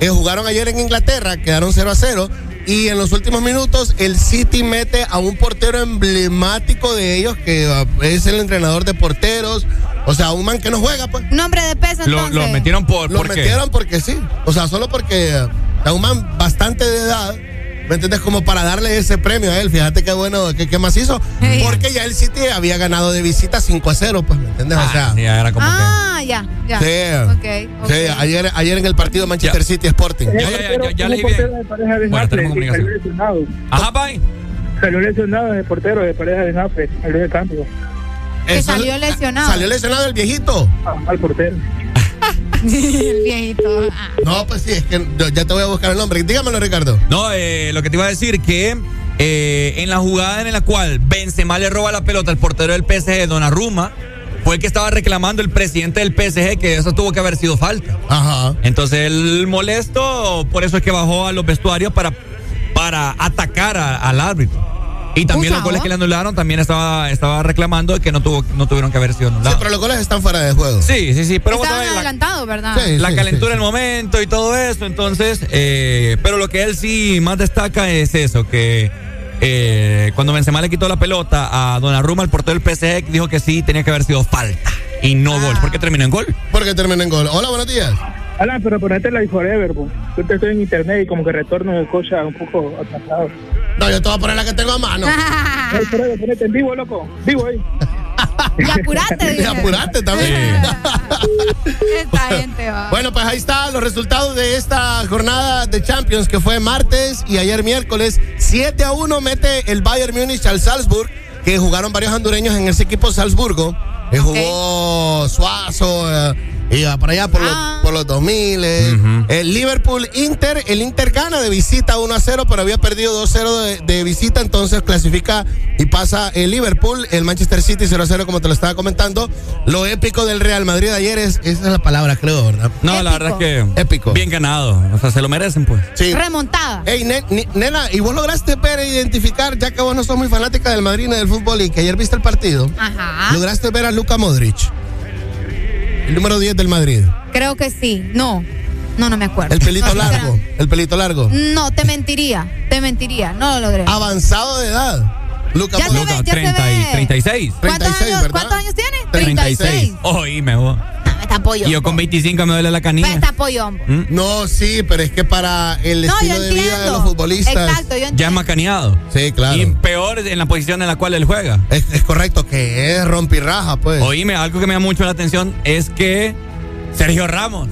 Eh, jugaron ayer en Inglaterra, quedaron 0 a 0. Y en los últimos minutos el City mete a un portero emblemático de ellos, que ah, es el entrenador de porteros. O sea, un man que no juega, pues. Nombre de peso entonces. lo metieron por. Lo ¿por qué? metieron porque sí. O sea, solo porque eh, es un man bastante de edad. ¿Me entiendes? Como para darle ese premio a él. Fíjate qué bueno, qué, qué más hizo. Sí. Porque ya el City había ganado de visita 5 a 0, pues, ¿me entiendes? o sea, Ah, ya era como Ah, ya, ya. Sí. Ok, ok. sí, ayer, ayer en el partido Manchester Ya. City Sporting. Ya, ya, ya, ya, ya Un leí bien. de Bueno, salió. Ajá, bye. Salió lesionado el portero de pareja de Naples, salió de cambio Que salió lesionado. Salió lesionado el viejito. ah, al portero. el viejito. No, pues sí, es que ya te voy a buscar el nombre. Dígamelo, Ricardo. No, eh, lo que te iba a decir que eh, en la jugada en la cual Benzema le roba la pelota al portero del PSG, Donnarumma, fue el que estaba reclamando el presidente del PSG que eso tuvo que haber sido falta. Ajá. Entonces él molesto, por eso es que bajó a los vestuarios para, para atacar a- al árbitro. Y también los goles ¿oh? que le anularon también estaba, estaba reclamando que no tuvo, no tuvieron que haber sido Sí, anulados. pero los goles están fuera de juego. Sí, sí, sí, pero Estaban adelantados, ¿verdad? Sí, la sí, calentura sí, del momento y todo eso. Entonces, eh, pero lo que él sí más destaca es eso, que eh, cuando Benzema le quitó la pelota a Donnarumma, el portero del PSG, dijo que sí tenía que haber sido falta y no gol. ¿Por qué terminó en gol? Porque termina en gol. Hola, buenos días. Alan, pero ponete la Forever, po. Yo te estoy en internet y como que retorno de cosas un poco atrasado. No, yo te voy a poner la que tengo a mano. Ay, Forever, ponete en vivo, loco. Vivo ahí. Y apurate, Y apurate también. Esta gente va. Bueno, pues ahí están los resultados de esta jornada de Champions que fue martes y ayer miércoles. 7 a 1 mete el Bayern Múnich al Salzburg, que jugaron varios hondureños en ese equipo Salzburgo. Que jugó Suazo, eh, iba para allá por, Ah. los, por los 2000. eh. El Liverpool Inter, el Inter gana de visita 1 a 0, pero había perdido 2 0 de, de visita, entonces clasifica y pasa el Liverpool, el Manchester City 0 a 0, como te lo estaba comentando. Lo épico del Real Madrid ayer es, esa es la palabra, creo, ¿verdad? No, la verdad es que Épico. bien ganado. O sea, se lo merecen, pues. Sí. Remontada. Ey, ne- nena, ¿y vos lograste ver e identificar, ya que vos no sos muy fanática del Madrid ni del fútbol y que ayer viste el partido? Ajá. ¿Lograste ver a Luka Modric? El número 10 del Madrid. Creo que sí. No. No, no me acuerdo. El pelito No, largo. El pelito largo. No, te mentiría. Te mentiría. No lo logré. Avanzado de edad. Luka Ya se ve, ya se 30 y ve. 36. ¿Cuántos 36, años. ¿Cuántos años tiene? 36. Oíme vos. Está yo con 25 me duele la canilla. está pollo. ¿Mm? No, sí, pero es que para el No, estilo de vida de los futbolistas. Exacto, yo Ya es macaneado. Sí, claro. Y peor en la posición en la cual él juega. Es, es correcto, que es rompirraja, pues. Oíme, algo que me da mucho la atención es que Sergio Ramos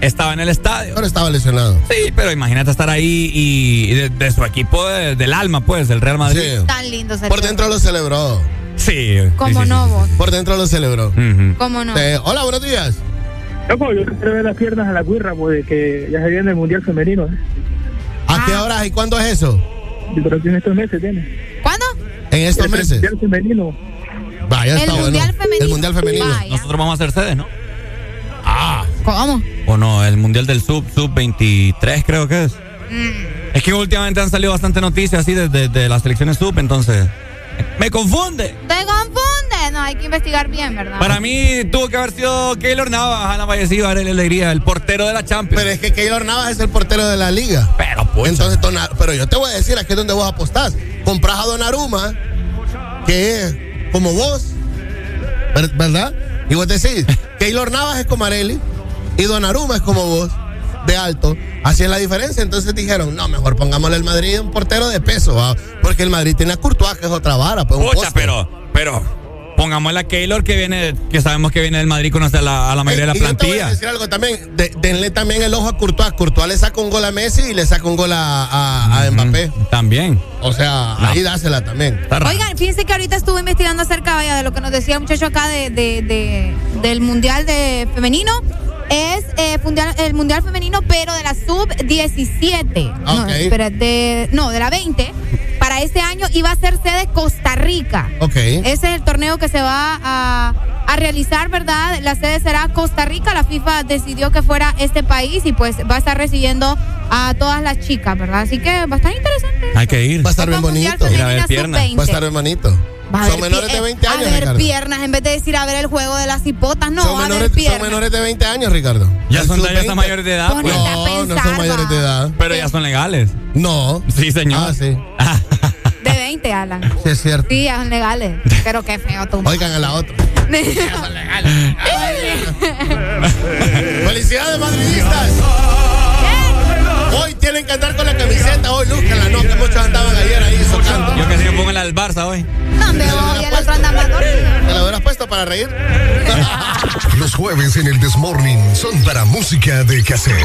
estaba en el estadio. Ahora estaba lesionado. Sí, pero imagínate estar ahí y, de, de su equipo de- del alma, pues, del Real Madrid. Sí. Tan lindo ser. Por dentro lo celebró. Sí. ¿Cómo sí, sí, no sí, vos? Por dentro lo celebró. Ujú. ¿Cómo no? Eh, hola, buenos días. Loco, yo quiero ver las piernas a la guirra, pues, que ya se viene el Mundial Femenino. ¿eh? ¿A qué Ah. horas y cuándo es eso? Yo creo que en estos meses tiene. ¿Cuándo? En estos el meses. Mundial Femenino. Vaya, El está bueno. Mundial Femenino. El Mundial Femenino. Vaya. Nosotros vamos a hacer sede, ¿no? Ah. ¿Cómo? O no, el mundial del sub, sub 23 creo que es. Mm. Es que últimamente han salido bastante noticias así desde de, las selecciones sub, entonces me confunde. Te confunde. No, hay que investigar bien, ¿verdad? Para mí tuvo que haber sido Keylor Navas, Ana Vallecillo, Arely Alegría, el portero de la Champions. Pero es que Keylor Navas es el portero de la liga. Pero, pucha. Entonces, Dona- pero yo te voy a decir, aquí es donde vos apostás. Comprás a Donnarumma, que es como vos, ver- ¿verdad? Y vos decís, Keylor Navas es como Areli y Donnarumma es como vos, de alto. Es la diferencia. Entonces dijeron, no, mejor pongámosle al Madrid un portero de peso, ¿va? porque el Madrid tiene a Courtois, que es otra vara, pues un Pucha, pero, pero, pongámosle a Keylor que viene, que sabemos que viene del Madrid, conoce a la, a la mayoría de Eh, la y yo te voy a plantilla. decir algo también. de- denle también el ojo a Courtois. Courtois le saca un gol a Messi y le saca un gol a, a- a Mbappé. También. O sea, No. ahí dásela también. Oigan, fíjense que ahorita estuve investigando acerca vaya, de lo que nos decía el muchacho acá de, de- de- del Mundial de Femenino. Es eh, mundial- el Mundial Femenino, pero de la Sub-17. No, Ok. espera, de, no, de la 20. Para este año iba a ser sede Costa Rica. Ok. Ese es el torneo que se va a, a realizar, ¿verdad? La sede será Costa Rica. La FIFA decidió que fuera este país y pues va a estar recibiendo a todas las chicas, ¿verdad? Así que va a estar interesante. Hay que ir. Va a estar bien Mundial bonito. Ir a ver Femenina piernas. Sub-20. Va a estar bien bonito. Son menores de 20 años, A ver Ricardo. piernas en vez de decir a ver el juego de las hipotas. No, son, a menores, ver son menores de 20 años, Ricardo. Ya son, ya sub-20. son mayores de edad, pues. No, no son mayores de edad. pero ya son legales. No. Sí, señor. Ah, sí. De 20, Alan. Sí, es cierto. Sí, ya son legales. Pero qué feo tú. Oigan a la otra. ¡Felicidades, madridistas! Hoy tienen que andar con la camiseta. Hoy, lúzcanla, no, que muchos andaban ayer ahí socando. Yo que pongo en la del Barça hoy. No, me voy, el otro anda más dormido. ¿Te la hubieras puesto para reír? Los jueves en el Desmorning son para música de cassette.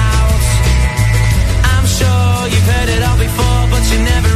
she never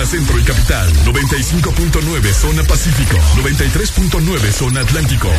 zona centro y capital, 95.9 zona pacífico, 93.9 zona atlántico.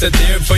that's a for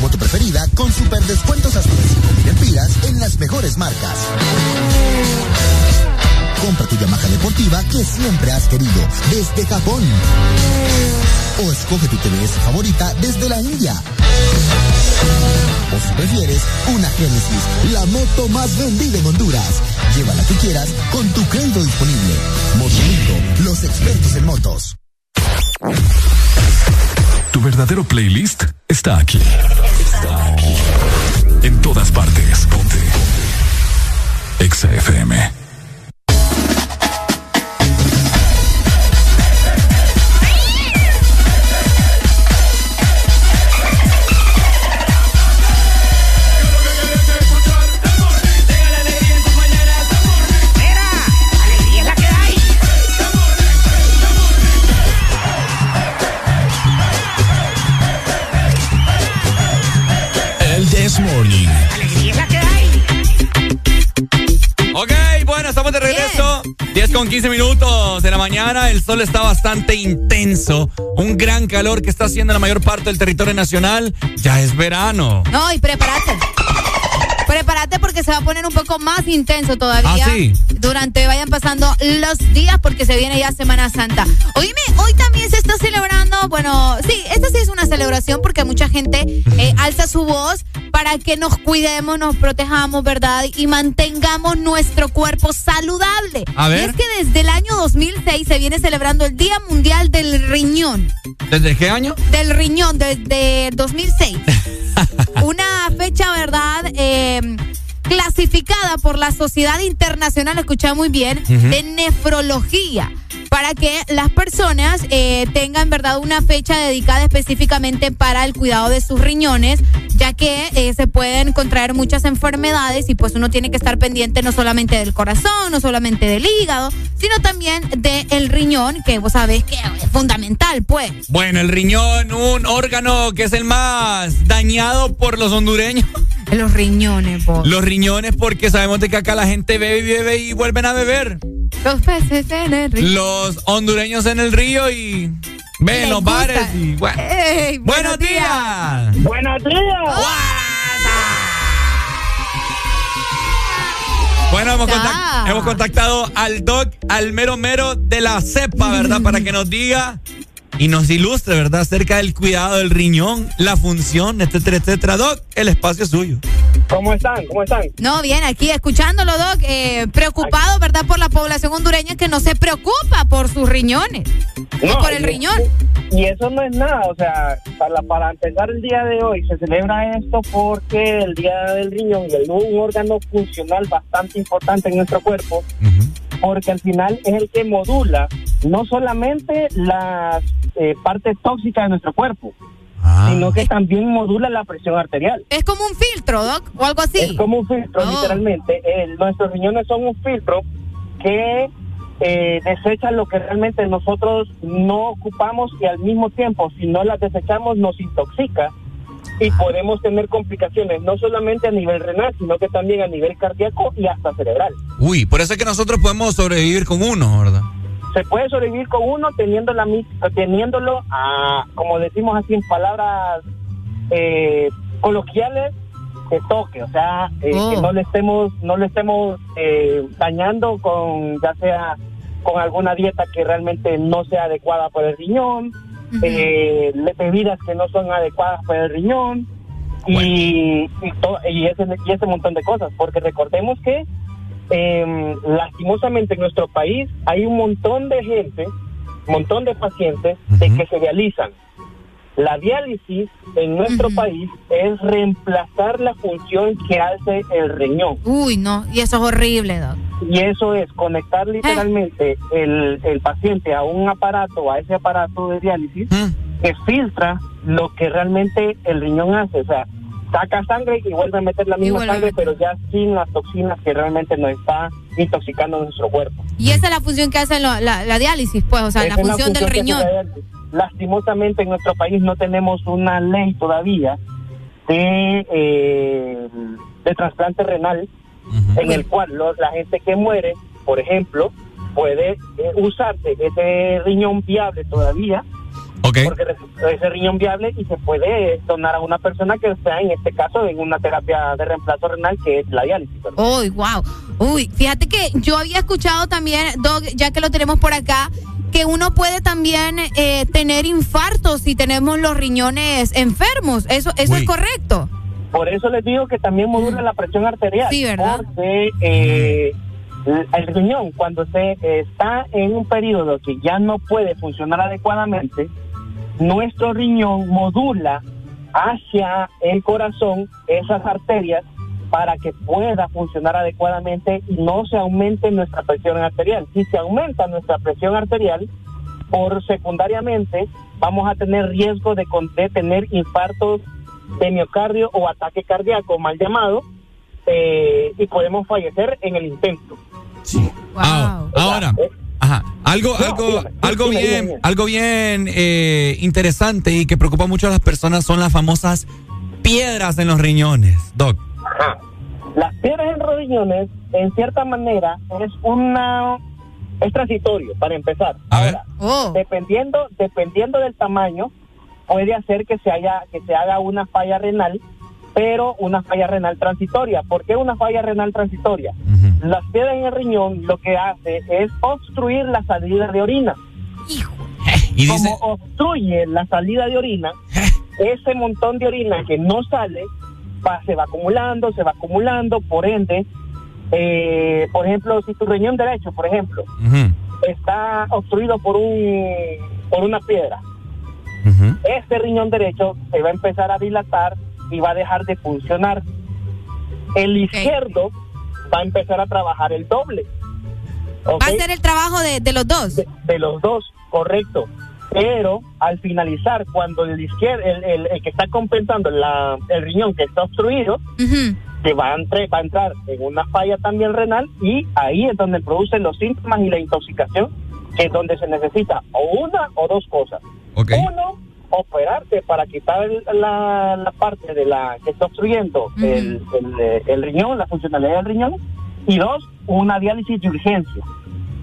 Moto preferida con super descuentos hasta de 5.000 empiras en las mejores marcas. Compra tu Yamaha deportiva que siempre has querido desde Japón. O escoge tu TVS favorita desde la India. O si prefieres, una Genesis, la moto más vendida en Honduras. Llévala que quieras con tu crédito disponible. Motomundo, los expertos en motos. Tu verdadero playlist está aquí. Está aquí. En todas partes. Ponte. Exa FM. Mañana. El sol está bastante intenso. Un gran calor que está haciendo en la mayor parte del territorio nacional. Ya es verano. No, y prepárate. Prepárate porque se va a poner un poco más intenso todavía. Ah, sí. Durante vayan pasando los días porque se viene ya Semana Santa. Oíme, hoy también se está celebrando, bueno, sí, esta sí es una celebración porque mucha gente eh, alza su voz para que nos cuidemos, nos protejamos, ¿verdad? Y mantengamos nuestro cuerpo saludable. A ver. Y es que desde el año 2006 se viene celebrando el Día Mundial del Riñón. ¿Desde qué año? Del riñón, desde el 2006. Una fecha, ¿verdad? Eh, clasificada por la Sociedad Internacional, escucha muy bien, de nefrología. Para que las personas eh, tengan, ¿verdad?, una fecha dedicada específicamente para el cuidado de sus riñones, ya que eh, se pueden contraer muchas enfermedades y pues uno tiene que estar pendiente no solamente del corazón, no solamente del hígado, sino también del riñón, que vos sabés que es fundamental, pues. Bueno, el riñón, un órgano que es el más dañado por los hondureños. Los riñones, vos. Los riñones, porque sabemos de que acá la gente bebe y bebe y vuelven a beber. Los peces en el riñón. Los hondureños en el río y ven en los bares y bueno. Ey, Buenos días. Buenos días. Bueno, hemos, contact- hemos contactado al doc, al mero mero de la cepa, ¿verdad? Para que nos diga y nos ilustre, ¿verdad? Acerca del cuidado del riñón, la función, etcétera, etcétera. Doc, el espacio es suyo. ¿Cómo están? ¿Cómo están? No, bien, aquí escuchándolo, Doc, eh, preocupado, ¿verdad?, por la población hondureña que no se preocupa por sus riñones. y por el y- riñón. Y eso no es nada, o sea, para, para empezar el día de hoy se celebra esto porque el día del riñón y el un órgano funcional bastante importante en nuestro cuerpo, porque al final es el que modula no solamente las eh, partes tóxicas de nuestro cuerpo, sino que también modula la presión arterial. Es como un filtro, Doc, o algo así. Es como un filtro, Oh. literalmente. El- nuestros riñones son un filtro que eh, desecha lo que realmente nosotros no ocupamos y al mismo tiempo, si no las desechamos, nos intoxica y podemos tener complicaciones no solamente a nivel renal, sino que también a nivel cardíaco y hasta cerebral. Uy, por eso es que nosotros podemos sobrevivir con uno, ¿verdad? Se puede sobrevivir con uno teniendo la, teniéndolo, a, como decimos así en palabras eh, coloquiales, de toque, o sea, eh, Oh. que no le estemos, no le estemos eh, dañando con, ya sea con alguna dieta que realmente no sea adecuada para el riñón, eh, le- bebidas que no son adecuadas para el riñón y, y, to- y ese, y ese montón de cosas, porque recordemos que eh, lastimosamente en nuestro país hay un montón de gente, un montón de pacientes de que se realizan La diálisis en nuestro país es reemplazar la función que hace el riñón. Uy, no, y eso es horrible, Doc. Y eso es conectar literalmente el, el paciente a un aparato, a ese aparato de diálisis, que filtra lo que realmente el riñón hace. O sea, saca sangre y vuelve a meter la misma sangre, pero ya sin las toxinas que realmente nos está intoxicando nuestro cuerpo. Y esa es la función que hace lo- la, la diálisis, pues, o sea, la función del riñón. Lastimosamente en nuestro país no tenemos una ley todavía de, eh, de trasplante renal en el cual lo- la gente que muere, por ejemplo, puede eh, usarse ese riñón viable todavía. Porque re- ese riñón viable y se puede donar a una persona que está en este caso en una terapia de reemplazo renal que es la diálisis. ¿verdad? Uy, wow. Uy, fíjate que yo había escuchado también, Doc, ya que lo tenemos por acá, que uno puede también eh, tener infartos si tenemos los riñones enfermos. Eso, eso es correcto. Por eso les digo que también modula la presión arterial. Sí, ¿verdad? Porque eh, el riñón, cuando se está en un periodo que ya no puede funcionar adecuadamente, nuestro riñón modula hacia el corazón esas arterias para que pueda funcionar adecuadamente y no se aumente nuestra presión arterial. Si se aumenta nuestra presión arterial, por secundariamente vamos a tener riesgo de, con- de tener infartos de miocardio o ataque cardíaco mal llamado eh, y podemos fallecer en el intento. Ah, ahora, ajá, algo, algo, algo bien, algo bien eh, interesante y que preocupa mucho a las personas son las famosas piedras en los riñones, Doc. Las piedras en los riñones, en cierta manera, es una es transitorio para empezar. Ahora, dependiendo dependiendo del tamaño, puede hacer que se haya que se haga una falla renal, pero una falla renal transitoria. ¿Por qué una falla renal transitoria? Las piedras en el riñón lo que hace es obstruir la salida de orina. Y Como obstruye la salida de orina, ese montón de orina que no sale va- se va acumulando, se va acumulando, por ende, eh, por ejemplo, si tu riñón derecho, por ejemplo, está obstruido por un por una piedra, este riñón derecho se va a empezar a dilatar y va a dejar de funcionar. El izquierdo va a empezar a trabajar el doble. Va a ser el trabajo de, de los dos. de los dos, correcto. Pero al finalizar, cuando el izquierdo, el, el- el que está compensando la, el riñón que está obstruido, se va a, entre- va a entrar en una falla también renal y ahí es donde producen los síntomas y la intoxicación, que es donde se necesita o una o dos cosas. Uno, operarte para quitar el- la, la parte de la que está obstruyendo el, el, el riñón, la funcionalidad del riñón. Y dos, una diálisis de urgencia.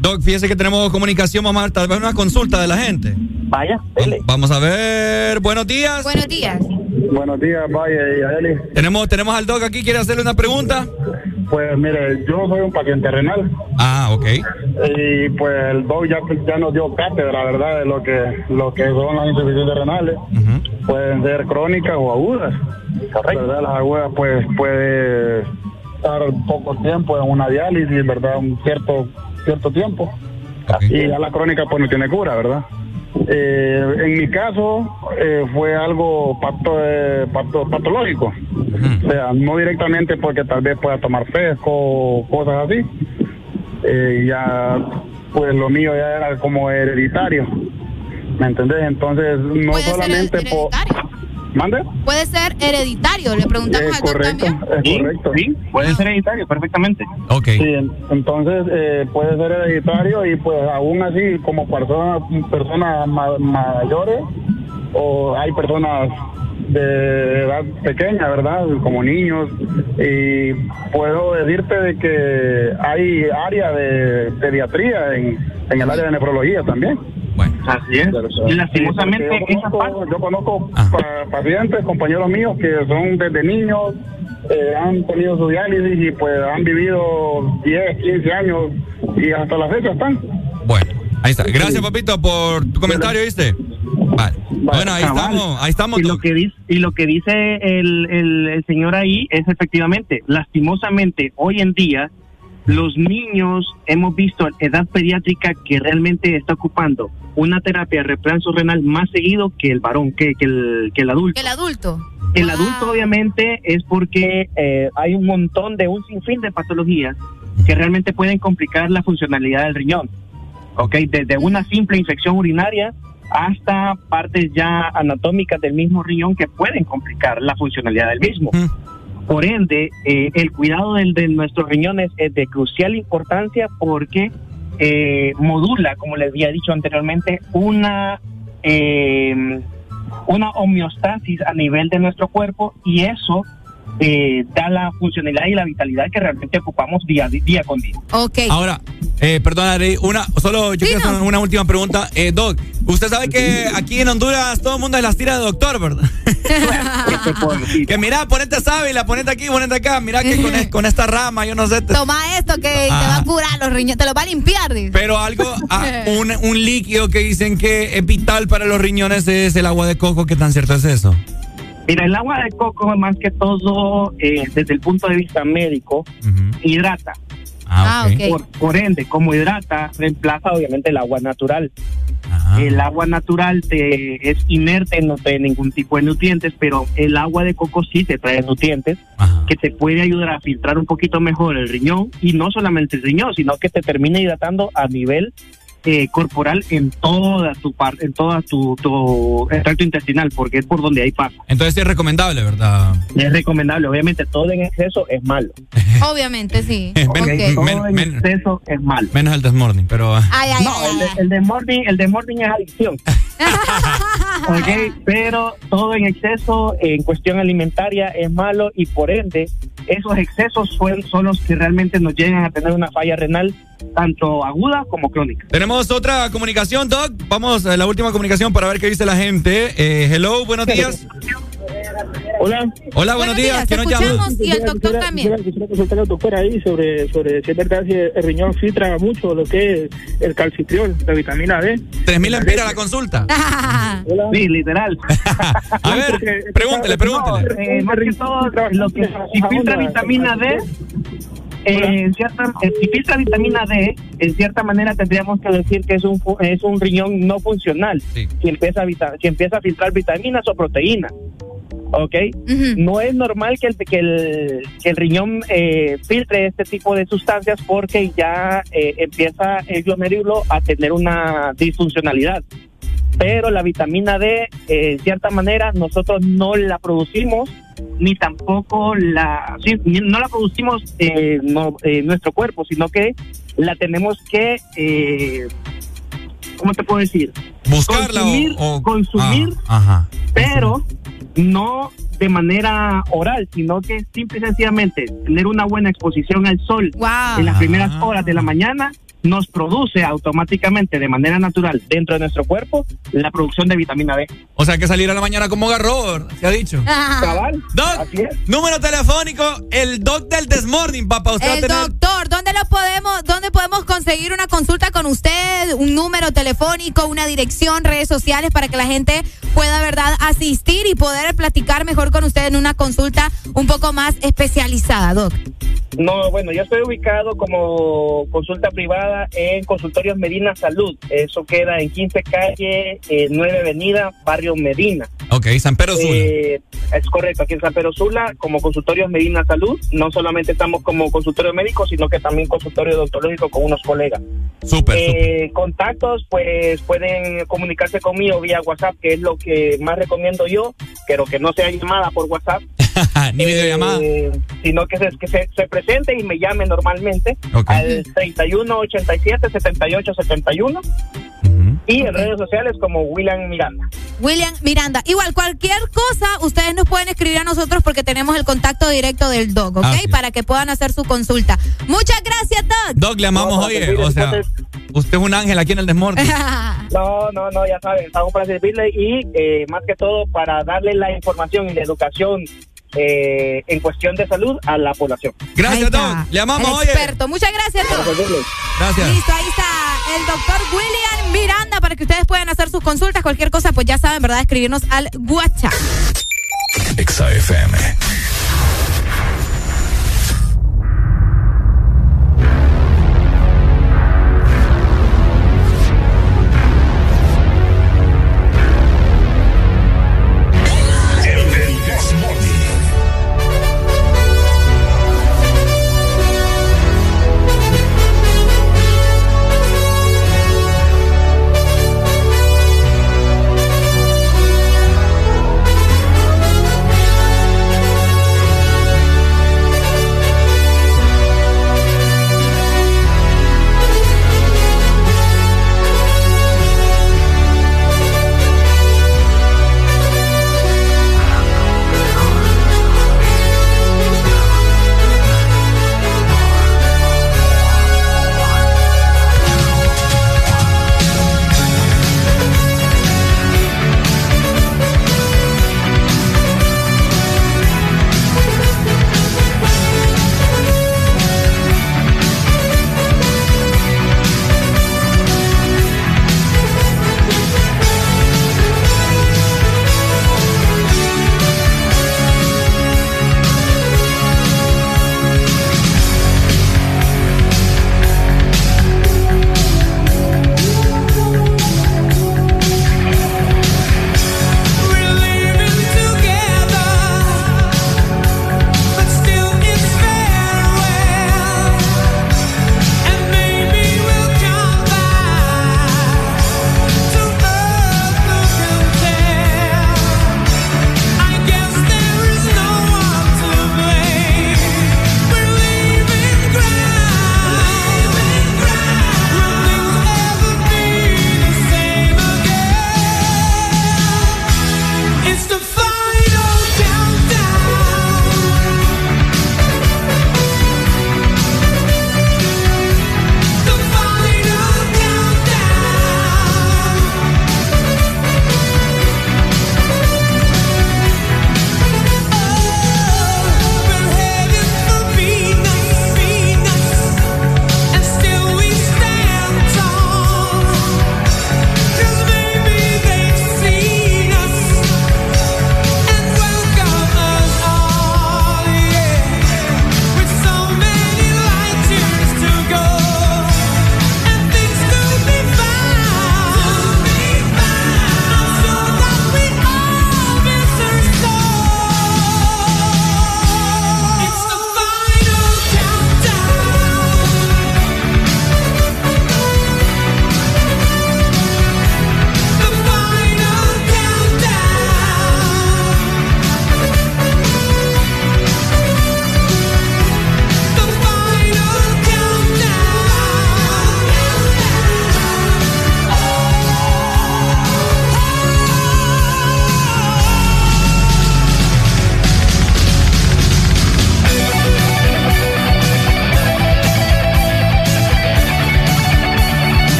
Doc, fíjese que tenemos comunicación, vamos a dar tal vez una consulta de la gente. Vaya, Vamos a ver, buenos días. Buenos días. Buenos días, Vaya y Adeli. Tenemos, tenemos al Doc aquí, ¿quiere hacerle una pregunta? Pues mire, yo soy un paciente renal. Ah, ok. Y pues el Doc ya, ya nos dio cátedra, ¿verdad? De lo que, lo que son las insuficiencias renales. Pueden ser crónicas o agudas. ¿Verdad? Las agudas pues puede estar poco tiempo en una diálisis, ¿verdad? Un cierto, cierto tiempo. Y ya la crónica pues no tiene cura, ¿verdad? Eh, en mi caso eh, fue algo pato, eh, pato- patológico, o sea, no directamente porque tal vez pueda tomar fresco o cosas así. Eh, ya, pues lo mío ya era como hereditario, ¿me entendés? Entonces no Puede ser solamente por... ¿Mande? Puede ser hereditario, le preguntamos Es al doctor correcto, también. es correcto. Sí, puede ser hereditario perfectamente. Ok. Sí, en- entonces eh, puede ser hereditario y pues aún así como personas personas ma- mayores o hay personas de edad pequeña, ¿verdad? Como niños y puedo decirte de que hay área de pediatría en, en el área de nefrología también. Así es. Y lastimosamente Sí, yo conozco, yo conozco pa- pacientes, compañeros míos que son desde niños, eh, han tenido su diálisis y pues han vivido 10, 15 años y hasta la fecha están. Bueno, ahí está. Gracias, papito, por tu comentario, ¿viste? Vale. Bueno, ahí Cabal. estamos, ahí estamos. Y lo que dice, y lo que dice el, el- el señor ahí es efectivamente, lastimosamente, hoy en día, los niños hemos visto edad pediátrica que realmente está ocupando una terapia de reemplazo renal más seguido que el varón, que, que, el, que el adulto. El adulto. El adulto obviamente es porque eh, hay un montón de un sinfín de patologías que realmente pueden complicar la funcionalidad del riñón. ¿Ok? Desde una simple infección urinaria hasta partes ya anatómicas del mismo riñón que pueden complicar la funcionalidad del mismo. Por ende, eh, el cuidado del, de nuestros riñones es de crucial importancia porque eh, modula, como les había dicho anteriormente, una, eh, una homeostasis a nivel de nuestro cuerpo y eso eh, da la funcionalidad y la vitalidad que realmente ocupamos día, día con día. Ok. Ahora, eh, perdón, Ari, una, solo yo quiero hacer una última pregunta. Eh, Doc, usted sabe que aquí en Honduras todo el mundo las tira de doctor, ¿verdad? que mira, ponete sábila, ponete aquí, ponete acá, mira que con, es- con esta rama, yo no sé. te- Toma esto que te va a curar los riñones, te los va a limpiar. dice. Pero algo, ah, un, un líquido que dicen que es vital para los riñones es el agua de coco, ¿qué tan cierto es eso? Mira, el agua de coco, más que todo, eh, desde el punto de vista médico, hidrata. Ah, ok. por, por ende, como hidrata, reemplaza obviamente el agua natural. El agua natural te, es inerte, no trae ningún tipo de nutrientes, pero el agua de coco sí te trae nutrientes que te puede ayudar a filtrar un poquito mejor el riñón y no solamente el riñón, sino que te termina hidratando a nivel eh, corporal en toda tu parte, en toda tu, tu el tracto intestinal, porque es por donde hay pasa. Entonces sí es recomendable, ¿verdad? Es recomendable, obviamente todo en exceso es malo. Obviamente, sí. Men- Ok. Todo en exceso es malo. Menos el desmorning, pero... Ay, ay, no, ay, el, el de morning, el de morning es adicción. ok, pero todo en exceso en cuestión alimentaria es malo y por ende esos excesos son, son los que realmente nos llegan a tener una falla renal tanto aguda como crónica. Tenemos otra comunicación, Doc. Vamos a la última comunicación para ver qué dice la gente. Eh, hello, buenos días. Hola. Hola, buenos, días. ¿Quién nos llama? y el doctor también. Quisiera consultar al doctor ahí sobre, sobre si es verdad si el riñón filtra mucho lo que es el calcitriol, la vitamina D. 3000 empiras la consulta. Sí, literal. A ver, pregúntele, pregúntele. Eh, más que todo, lo que si filtra vitamina D, eh, en cierta, eh, si filtra vitamina D, en cierta manera tendríamos que decir que es un es un riñón no funcional. Si empieza a si empieza a filtrar vitaminas o proteínas. ¿Ok? No es normal que el, que el, que el riñón eh, filtre este tipo de sustancias porque ya eh, empieza el glomérulo a tener una disfuncionalidad pero la vitamina D, eh, en cierta manera, nosotros no la producimos, ni tampoco la, sí, no la producimos eh, no, en nuestro cuerpo, sino que la tenemos que, eh, ¿cómo te puedo decir? Buscarla o- consumir, o- consumir Ah, ajá. pero no de manera oral, sino que simple y sencillamente tener una buena exposición al sol en las primeras horas de la mañana nos produce automáticamente de manera natural dentro de nuestro cuerpo la producción de vitamina D. O sea, que salir a la mañana como garro, se ha dicho. Cabal. Doc, número telefónico, el doc del Desmorning, papá. Usted va a El tener... doctor, ¿dónde lo podemos, dónde podemos conseguir una consulta con usted? Un número telefónico, una dirección, redes sociales para que la gente pueda, verdad, asistir y poder platicar mejor con usted en una consulta un poco más especializada, doc. No, bueno, yo estoy ubicado como consulta privada en Consultorios Medina Salud. Eso queda en 15 calle, eh, 9 avenida, barrio Medina. Ok, San Pedro Sula. Eh, es correcto, aquí en San Pedro Sula, como consultorios Medina Salud, no solamente estamos como consultorio médico, sino que también consultorio odontológico con unos colegas. Súper, Eh, Contactos, pues pueden comunicarse conmigo vía WhatsApp, que es lo que más recomiendo yo, pero que no sea llamada por WhatsApp. Ni videollamada. Eh, sino que, se, que se, se presente y me llame normalmente al 31 87 78 71 y en redes sociales como William Miranda. William Miranda. Igual, cualquier cosa, ustedes nos pueden escribir a nosotros porque tenemos el contacto directo del doc, ¿ok? Es. Para que puedan hacer su consulta. Muchas gracias, doc. Doc, le amamos, oye. O sea, usted es un ángel aquí en el Desmorning. No, no, no, ya saben, estamos para servirle y eh, más que todo para darle la información y la educación eh, en cuestión de salud a la población. Gracias, Doc. Le amamos, El oye. experto. Muchas gracias, doc. Gracias. Listo, ahí está el doctor William Miranda para que ustedes puedan hacer sus consultas. Cualquier cosa, pues ya saben, ¿verdad? Escribirnos al WhatsApp. Exa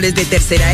miércoles de tercera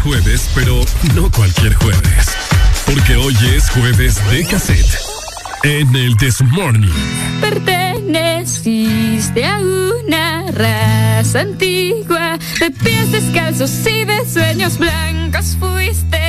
jueves, pero no cualquier jueves. Porque hoy es jueves de cassette. En el This Morning. Perteneciste a una raza antigua. De pies descalzos y de sueños blancos fuiste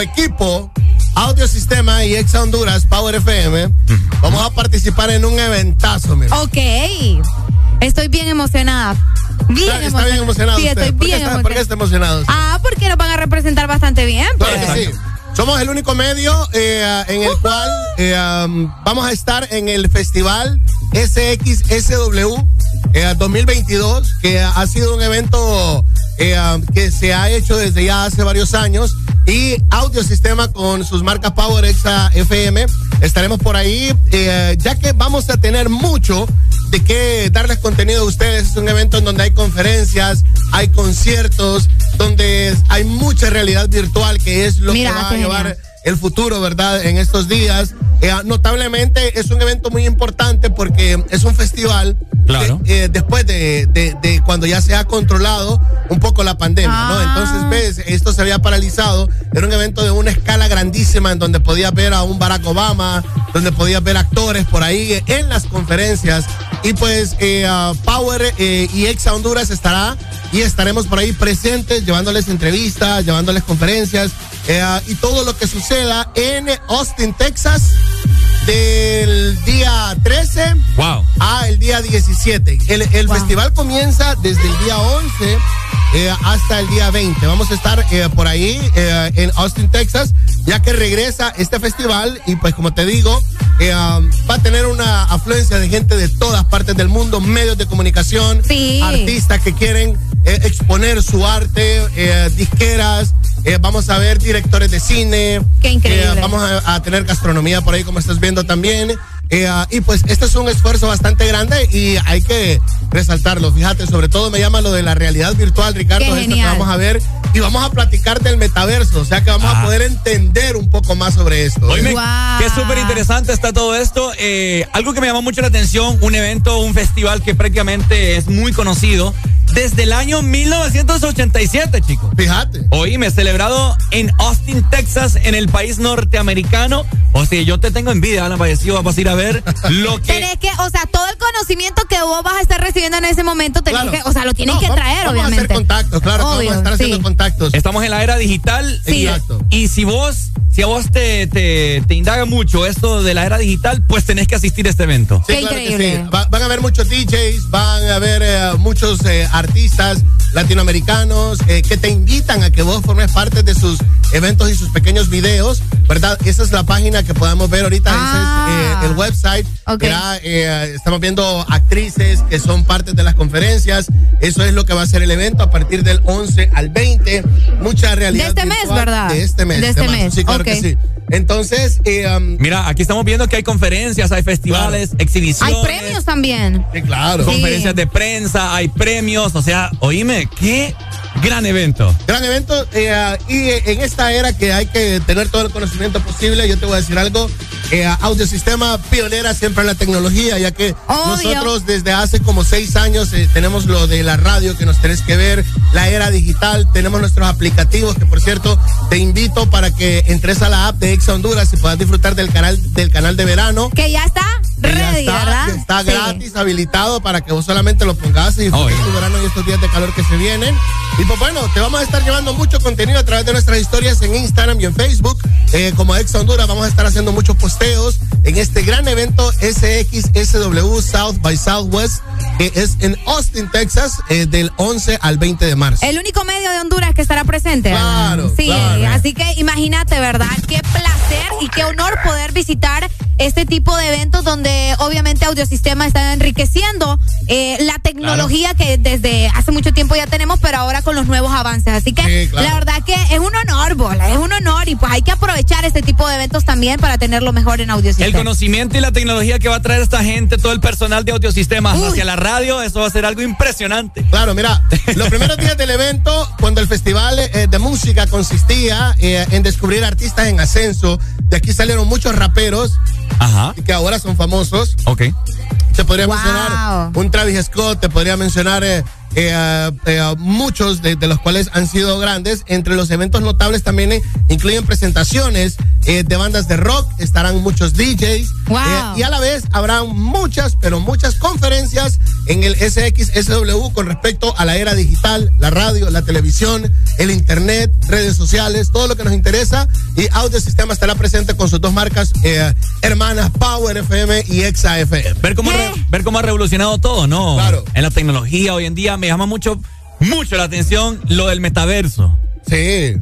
como equipo, Audio Sistema y Exa Honduras, Power FM, vamos a participar en un eventazo, mira. Ok. Estoy bien emocionada. Bien Está, está bien emocionado. Sí, usted. estoy ¿Por qué está, ¿Por qué está emocionado? usted? Ah, porque nos van a representar bastante bien. Claro pues. que sí. Somos el único medio eh, en el cual eh, um, vamos a estar en el festival SXSW eh, 2022, que ha sido un evento eh, que se ha hecho desde ya hace varios años. Y Audio Sistema con sus marcas Power Exa FM. Estaremos por ahí, eh, ya que vamos a tener mucho de qué darles contenido a ustedes. Es un evento en donde hay conferencias, hay conciertos, donde hay mucha realidad virtual, que es lo Mira, que va a llevar genial. el futuro, ¿verdad? En estos días. Eh, notablemente es un evento muy importante porque es un festival. Claro. eh, después de, de- de cuando ya se ha controlado un poco la pandemia, ¿no? Ah. Entonces, ves, esto se había paralizado. Era un evento de una escala grandísima en donde podías ver a un Barack Obama, donde podías ver actores por ahí eh, en las conferencias. Y pues eh, Power eh, y Exa Honduras estará y estaremos por ahí presentes, llevándoles entrevistas, llevándoles conferencias eh, y todo lo que suceda en Austin, Texas, del día 13 Wow. a el día 17. El, el festival comienza desde el día 11 eh, hasta el día 20. Vamos a estar eh, por ahí eh, en Austin, Texas, ya que regresa este festival y pues como te digo, eh, um, va a tener una afluencia de gente de todas partes del mundo, medios de comunicación, artistas que quieren eh, exponer su arte, eh, disqueras. eh, vamos a ver directores de cine. Qué increíble. Eh, vamos a, a tener gastronomía por ahí, como estás viendo también. Eh, ah, y pues este es un esfuerzo bastante grande y hay que resaltarlo. Fíjate, sobre todo me llama lo de la realidad virtual, Ricardo, Qué esto que vamos a ver. Y vamos a platicar del metaverso, o sea que vamos a poder entender un poco más sobre esto. ¿eh? Oíme, que súper interesante está todo esto. Eh, algo que me llamó mucho la atención, un evento, un festival que prácticamente es muy conocido desde el año 1987, chicos. Fíjate. Oíme, celebrado en Austin, Texas, en el país norteamericano. O sea, yo te tengo envidia, Alan Vallecillo, vamos a ir a ver lo que... Tenés que, o sea, todo el conocimiento que vos vas a estar recibiendo en ese momento, tenés Claro. que, o sea, lo tienes No, que vamos- traer, vamos a hacer obviamente. contactos, claro, que vamos a Obvio, estar haciendo sí. contactos. Estamos en la era digital. Sí. Y, Exacto. y si vos, si a vos te, te, te indaga mucho esto de la era digital, pues tenés que asistir a este evento. Sí, Qué claro que sí. Va- van a haber muchos DJs, van a haber eh, muchos eh, artistas latinoamericanos eh, que te invitan a que vos formes parte de sus eventos y sus pequeños videos, ¿verdad? Esa es la página que podemos ver ahorita, Ah. ese es eh, el website. Ok. Verá, eh, estamos viendo actrices que son parte de las conferencias. Eso es lo que va a ser el evento a partir del 11 al 20. Mucha realidad. De este mes. ¿verdad? De este mes. De este mes, Sí, claro ok. que sí. Entonces, eh, um, Mira, aquí estamos viendo que hay conferencias, hay festivales, exhibiciones. Hay premios también. sí, claro. Conferencias de prensa, hay premios, o sea, oíme, qué gran evento. Gran evento eh, y eh, en esta era que hay que tener todo el conocimiento posible, yo te voy a decir algo, eh, Audio Sistema pionera siempre en la tecnología, ya que Obvio. nosotros desde hace como seis años eh, tenemos lo de la radio que nos tenés que ver, la era digital, tenemos nuestros aplicativos que por cierto te invito para que entres a la app de Exa Honduras y puedas disfrutar del canal del canal de verano. Que ya está. Ya ready, está, ¿verdad? ya está Sí. gratis, habilitado para que vos solamente lo pongas y disfrutes tu verano y estos días de calor que se vienen. Y pues bueno, te vamos a estar llevando mucho contenido a través de nuestras historias en Instagram y en Facebook. Eh, como Ex Honduras vamos a estar haciendo muchos posteos en este gran evento SXSW South by Southwest, que es en Austin, Texas, eh, del 11 al 20 de marzo. El único medio de Honduras que estará presente. Claro, Sí, claro. así que imagínate, ¿verdad? Qué placer y qué honor poder visitar este tipo de eventos donde obviamente Audiosistema está enriqueciendo eh, la tecnología que desde hace mucho tiempo ya tenemos, pero ahora con los nuevos avances. Así que Sí, claro. la verdad que es un honor, Bola, es un honor y pues hay que aprovechar este tipo de eventos también para tenerlo mejor en El Audiosistema. conocimiento y la tecnología que va a traer esta gente, todo el personal de audiosistemas hacia la radio, eso va a ser algo impresionante. Claro, mira, los primeros días del evento, cuando el festival eh, de música consistía eh, en descubrir artistas en ascenso, de aquí salieron muchos raperos Ajá. que ahora son famosos. Ok. Te podría Wow. mencionar un Travis Scott, te podría mencionar eh, eh, eh, muchos de, de los cuales han sido grandes. Entre los eventos notables también eh, incluyen presentaciones eh, de bandas de rock, estarán muchos DJs Wow. eh, y a la vez habrá muchas, pero muchas conferencias en el SXSW con respecto a la era digital, la radio, la televisión, el internet, redes sociales, todo lo que nos interesa. Y Audio Sistema estará presente con sus dos marcas eh, hermanas, Power FM y Exa FM. Ver cómo, re- ver cómo ha revolucionado todo, ¿no? Claro. En la tecnología hoy en día me llama mucho, mucho la atención lo del metaverso. Sí.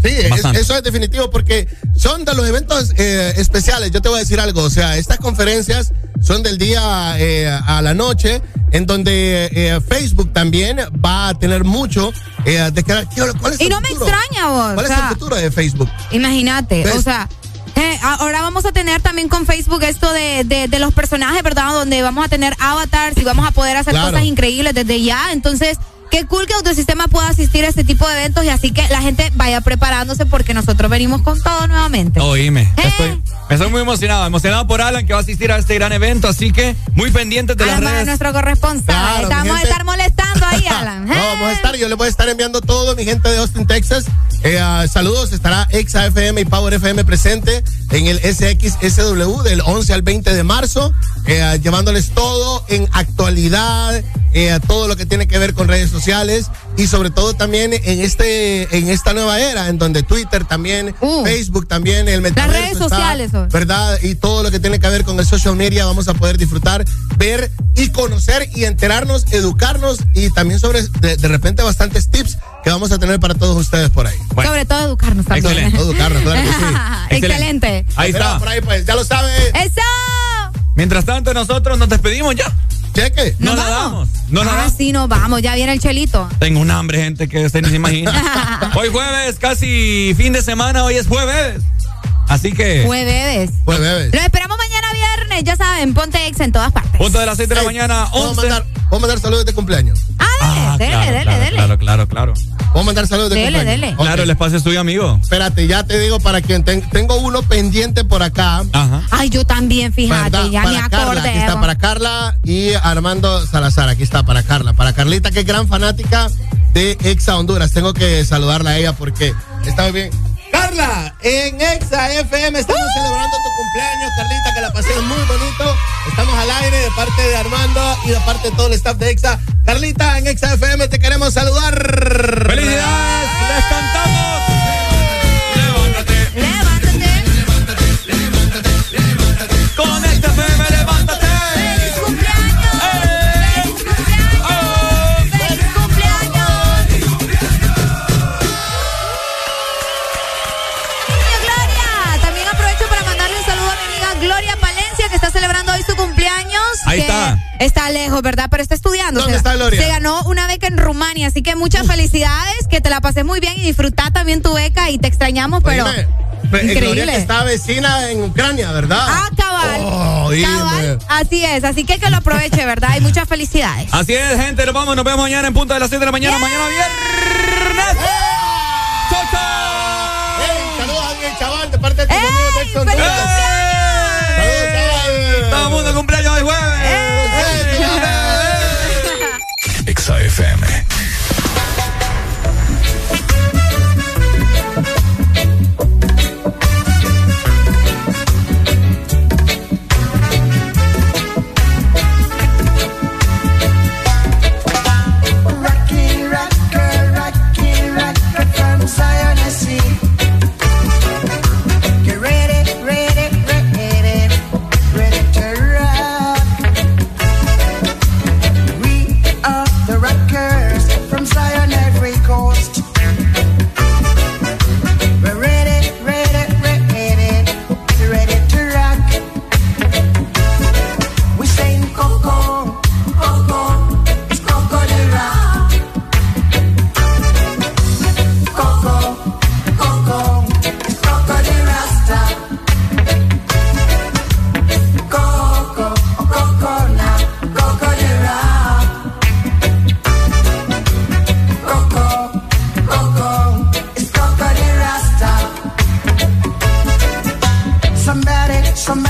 Sí, es- eso es definitivo porque son de los eventos eh, especiales. Yo te voy a decir algo, o sea, estas conferencias son del día eh, a la noche, en donde eh, Facebook también va a tener mucho eh, de que- ¿Cuál es Y el no me extraña vos. ¿Cuál o es sea, el futuro de Facebook? Imagínate, o sea, eh, ahora vamos a tener también con Facebook esto de, de, de los personajes, ¿verdad? Donde vamos a tener avatars y vamos a poder hacer Claro. cosas increíbles desde ya. Entonces, qué cool que Autosistema pueda asistir a este tipo de eventos y así que la gente vaya preparándose porque nosotros venimos con todo nuevamente. Oíme, Eh. estoy, estoy muy emocionado, emocionado por Alan que va a asistir a este gran evento, así que muy pendientes de las Alan, redes. nuestro corresponsal. Claro, Estamos a estar molestando ahí, Alan. No, vamos a estar, yo le voy a estar enviando todo, mi gente de Austin, Texas. Eh, ah, saludos, estará Exa FM y Power FM presente en el SXSW del 11 al 20 de marzo, eh, ah, llevándoles todo en actualidad, eh, todo lo que tiene que ver con redes sociales y sobre todo también en este en esta nueva era en donde Twitter también, Facebook también, el metaverso redes está, son. ¿verdad? Y todo lo que tiene que ver con el social media vamos a poder disfrutar, ver y conocer y enterarnos, educarnos y también sobre de, de repente bastantes tips que vamos a tener para todos ustedes por ahí. Sobre todo educarnos también. Excelente. Educarnos, claro que sí. Excelente. Ahí está. Por ahí pues, ya lo sabe. ¡Eso! Mientras tanto, nosotros nos despedimos ya. Cheque. Nos, la vamos? damos. Nos la ah, damos. sí, nos vamos. Ya viene el chelito. Tengo un hambre, gente, que usted ni se imagina. hoy jueves, casi fin de semana, hoy es jueves. Así que. Jueves. Pues bebé. Lo esperamos mañana viernes, ya saben, ponte ex en todas partes. Punto de las 6 de la mañana, ¿Puedo 11. mandar, puedo mandar saludos de cumpleaños? Ah, dele, claro, dele, claro, dele. Claro, claro, claro. ¿Puedo mandar saludos de Dele, cumpleaños? dele. Ok. Claro, el espacio es tuyo, amigo. Espérate, ya te digo para quien ten- tengo uno pendiente por acá. Ajá. Ay, yo también, fíjate, ¿Verdad? ya para me Carla, acordé. aquí está para Carla y Armando Salazar, aquí está para Carla. Para Carlita, que es gran fanática de Exa Honduras. Tengo que saludarla a ella porque está muy bien. Carla, en Exa FM estamos celebrando tu cumpleaños, Carlita, que la pasé muy bonito. Estamos al aire de parte de Armando y de parte de todo el staff de Exa. Carlita, en Exa FM te queremos saludar. ¡Felicidades! Ahí que está. Está lejos, ¿verdad? Pero está estudiando. ¿Dónde Se- está Gloria? Se ganó una beca en Rumania, así que muchas felicidades, que te la pasé muy bien y disfruta también tu beca y te extrañamos, pero Oíme, Gloria increíble. que está vecina en Ucrania, ¿verdad? Ah, cabal. Oh, cabal. Así es, así que que lo aproveche, ¿verdad? Y muchas felicidades. Así es, gente, nos vamos, nos vemos mañana en punto de las 6 de la mañana, mañana viernes. ¡Chau, chau! Ey, saludos a Daniel Chaval de parte de tus ¡Ey! amigos cumpleaños el jueves. ¡Eh! ¡Eh! ¡Eh!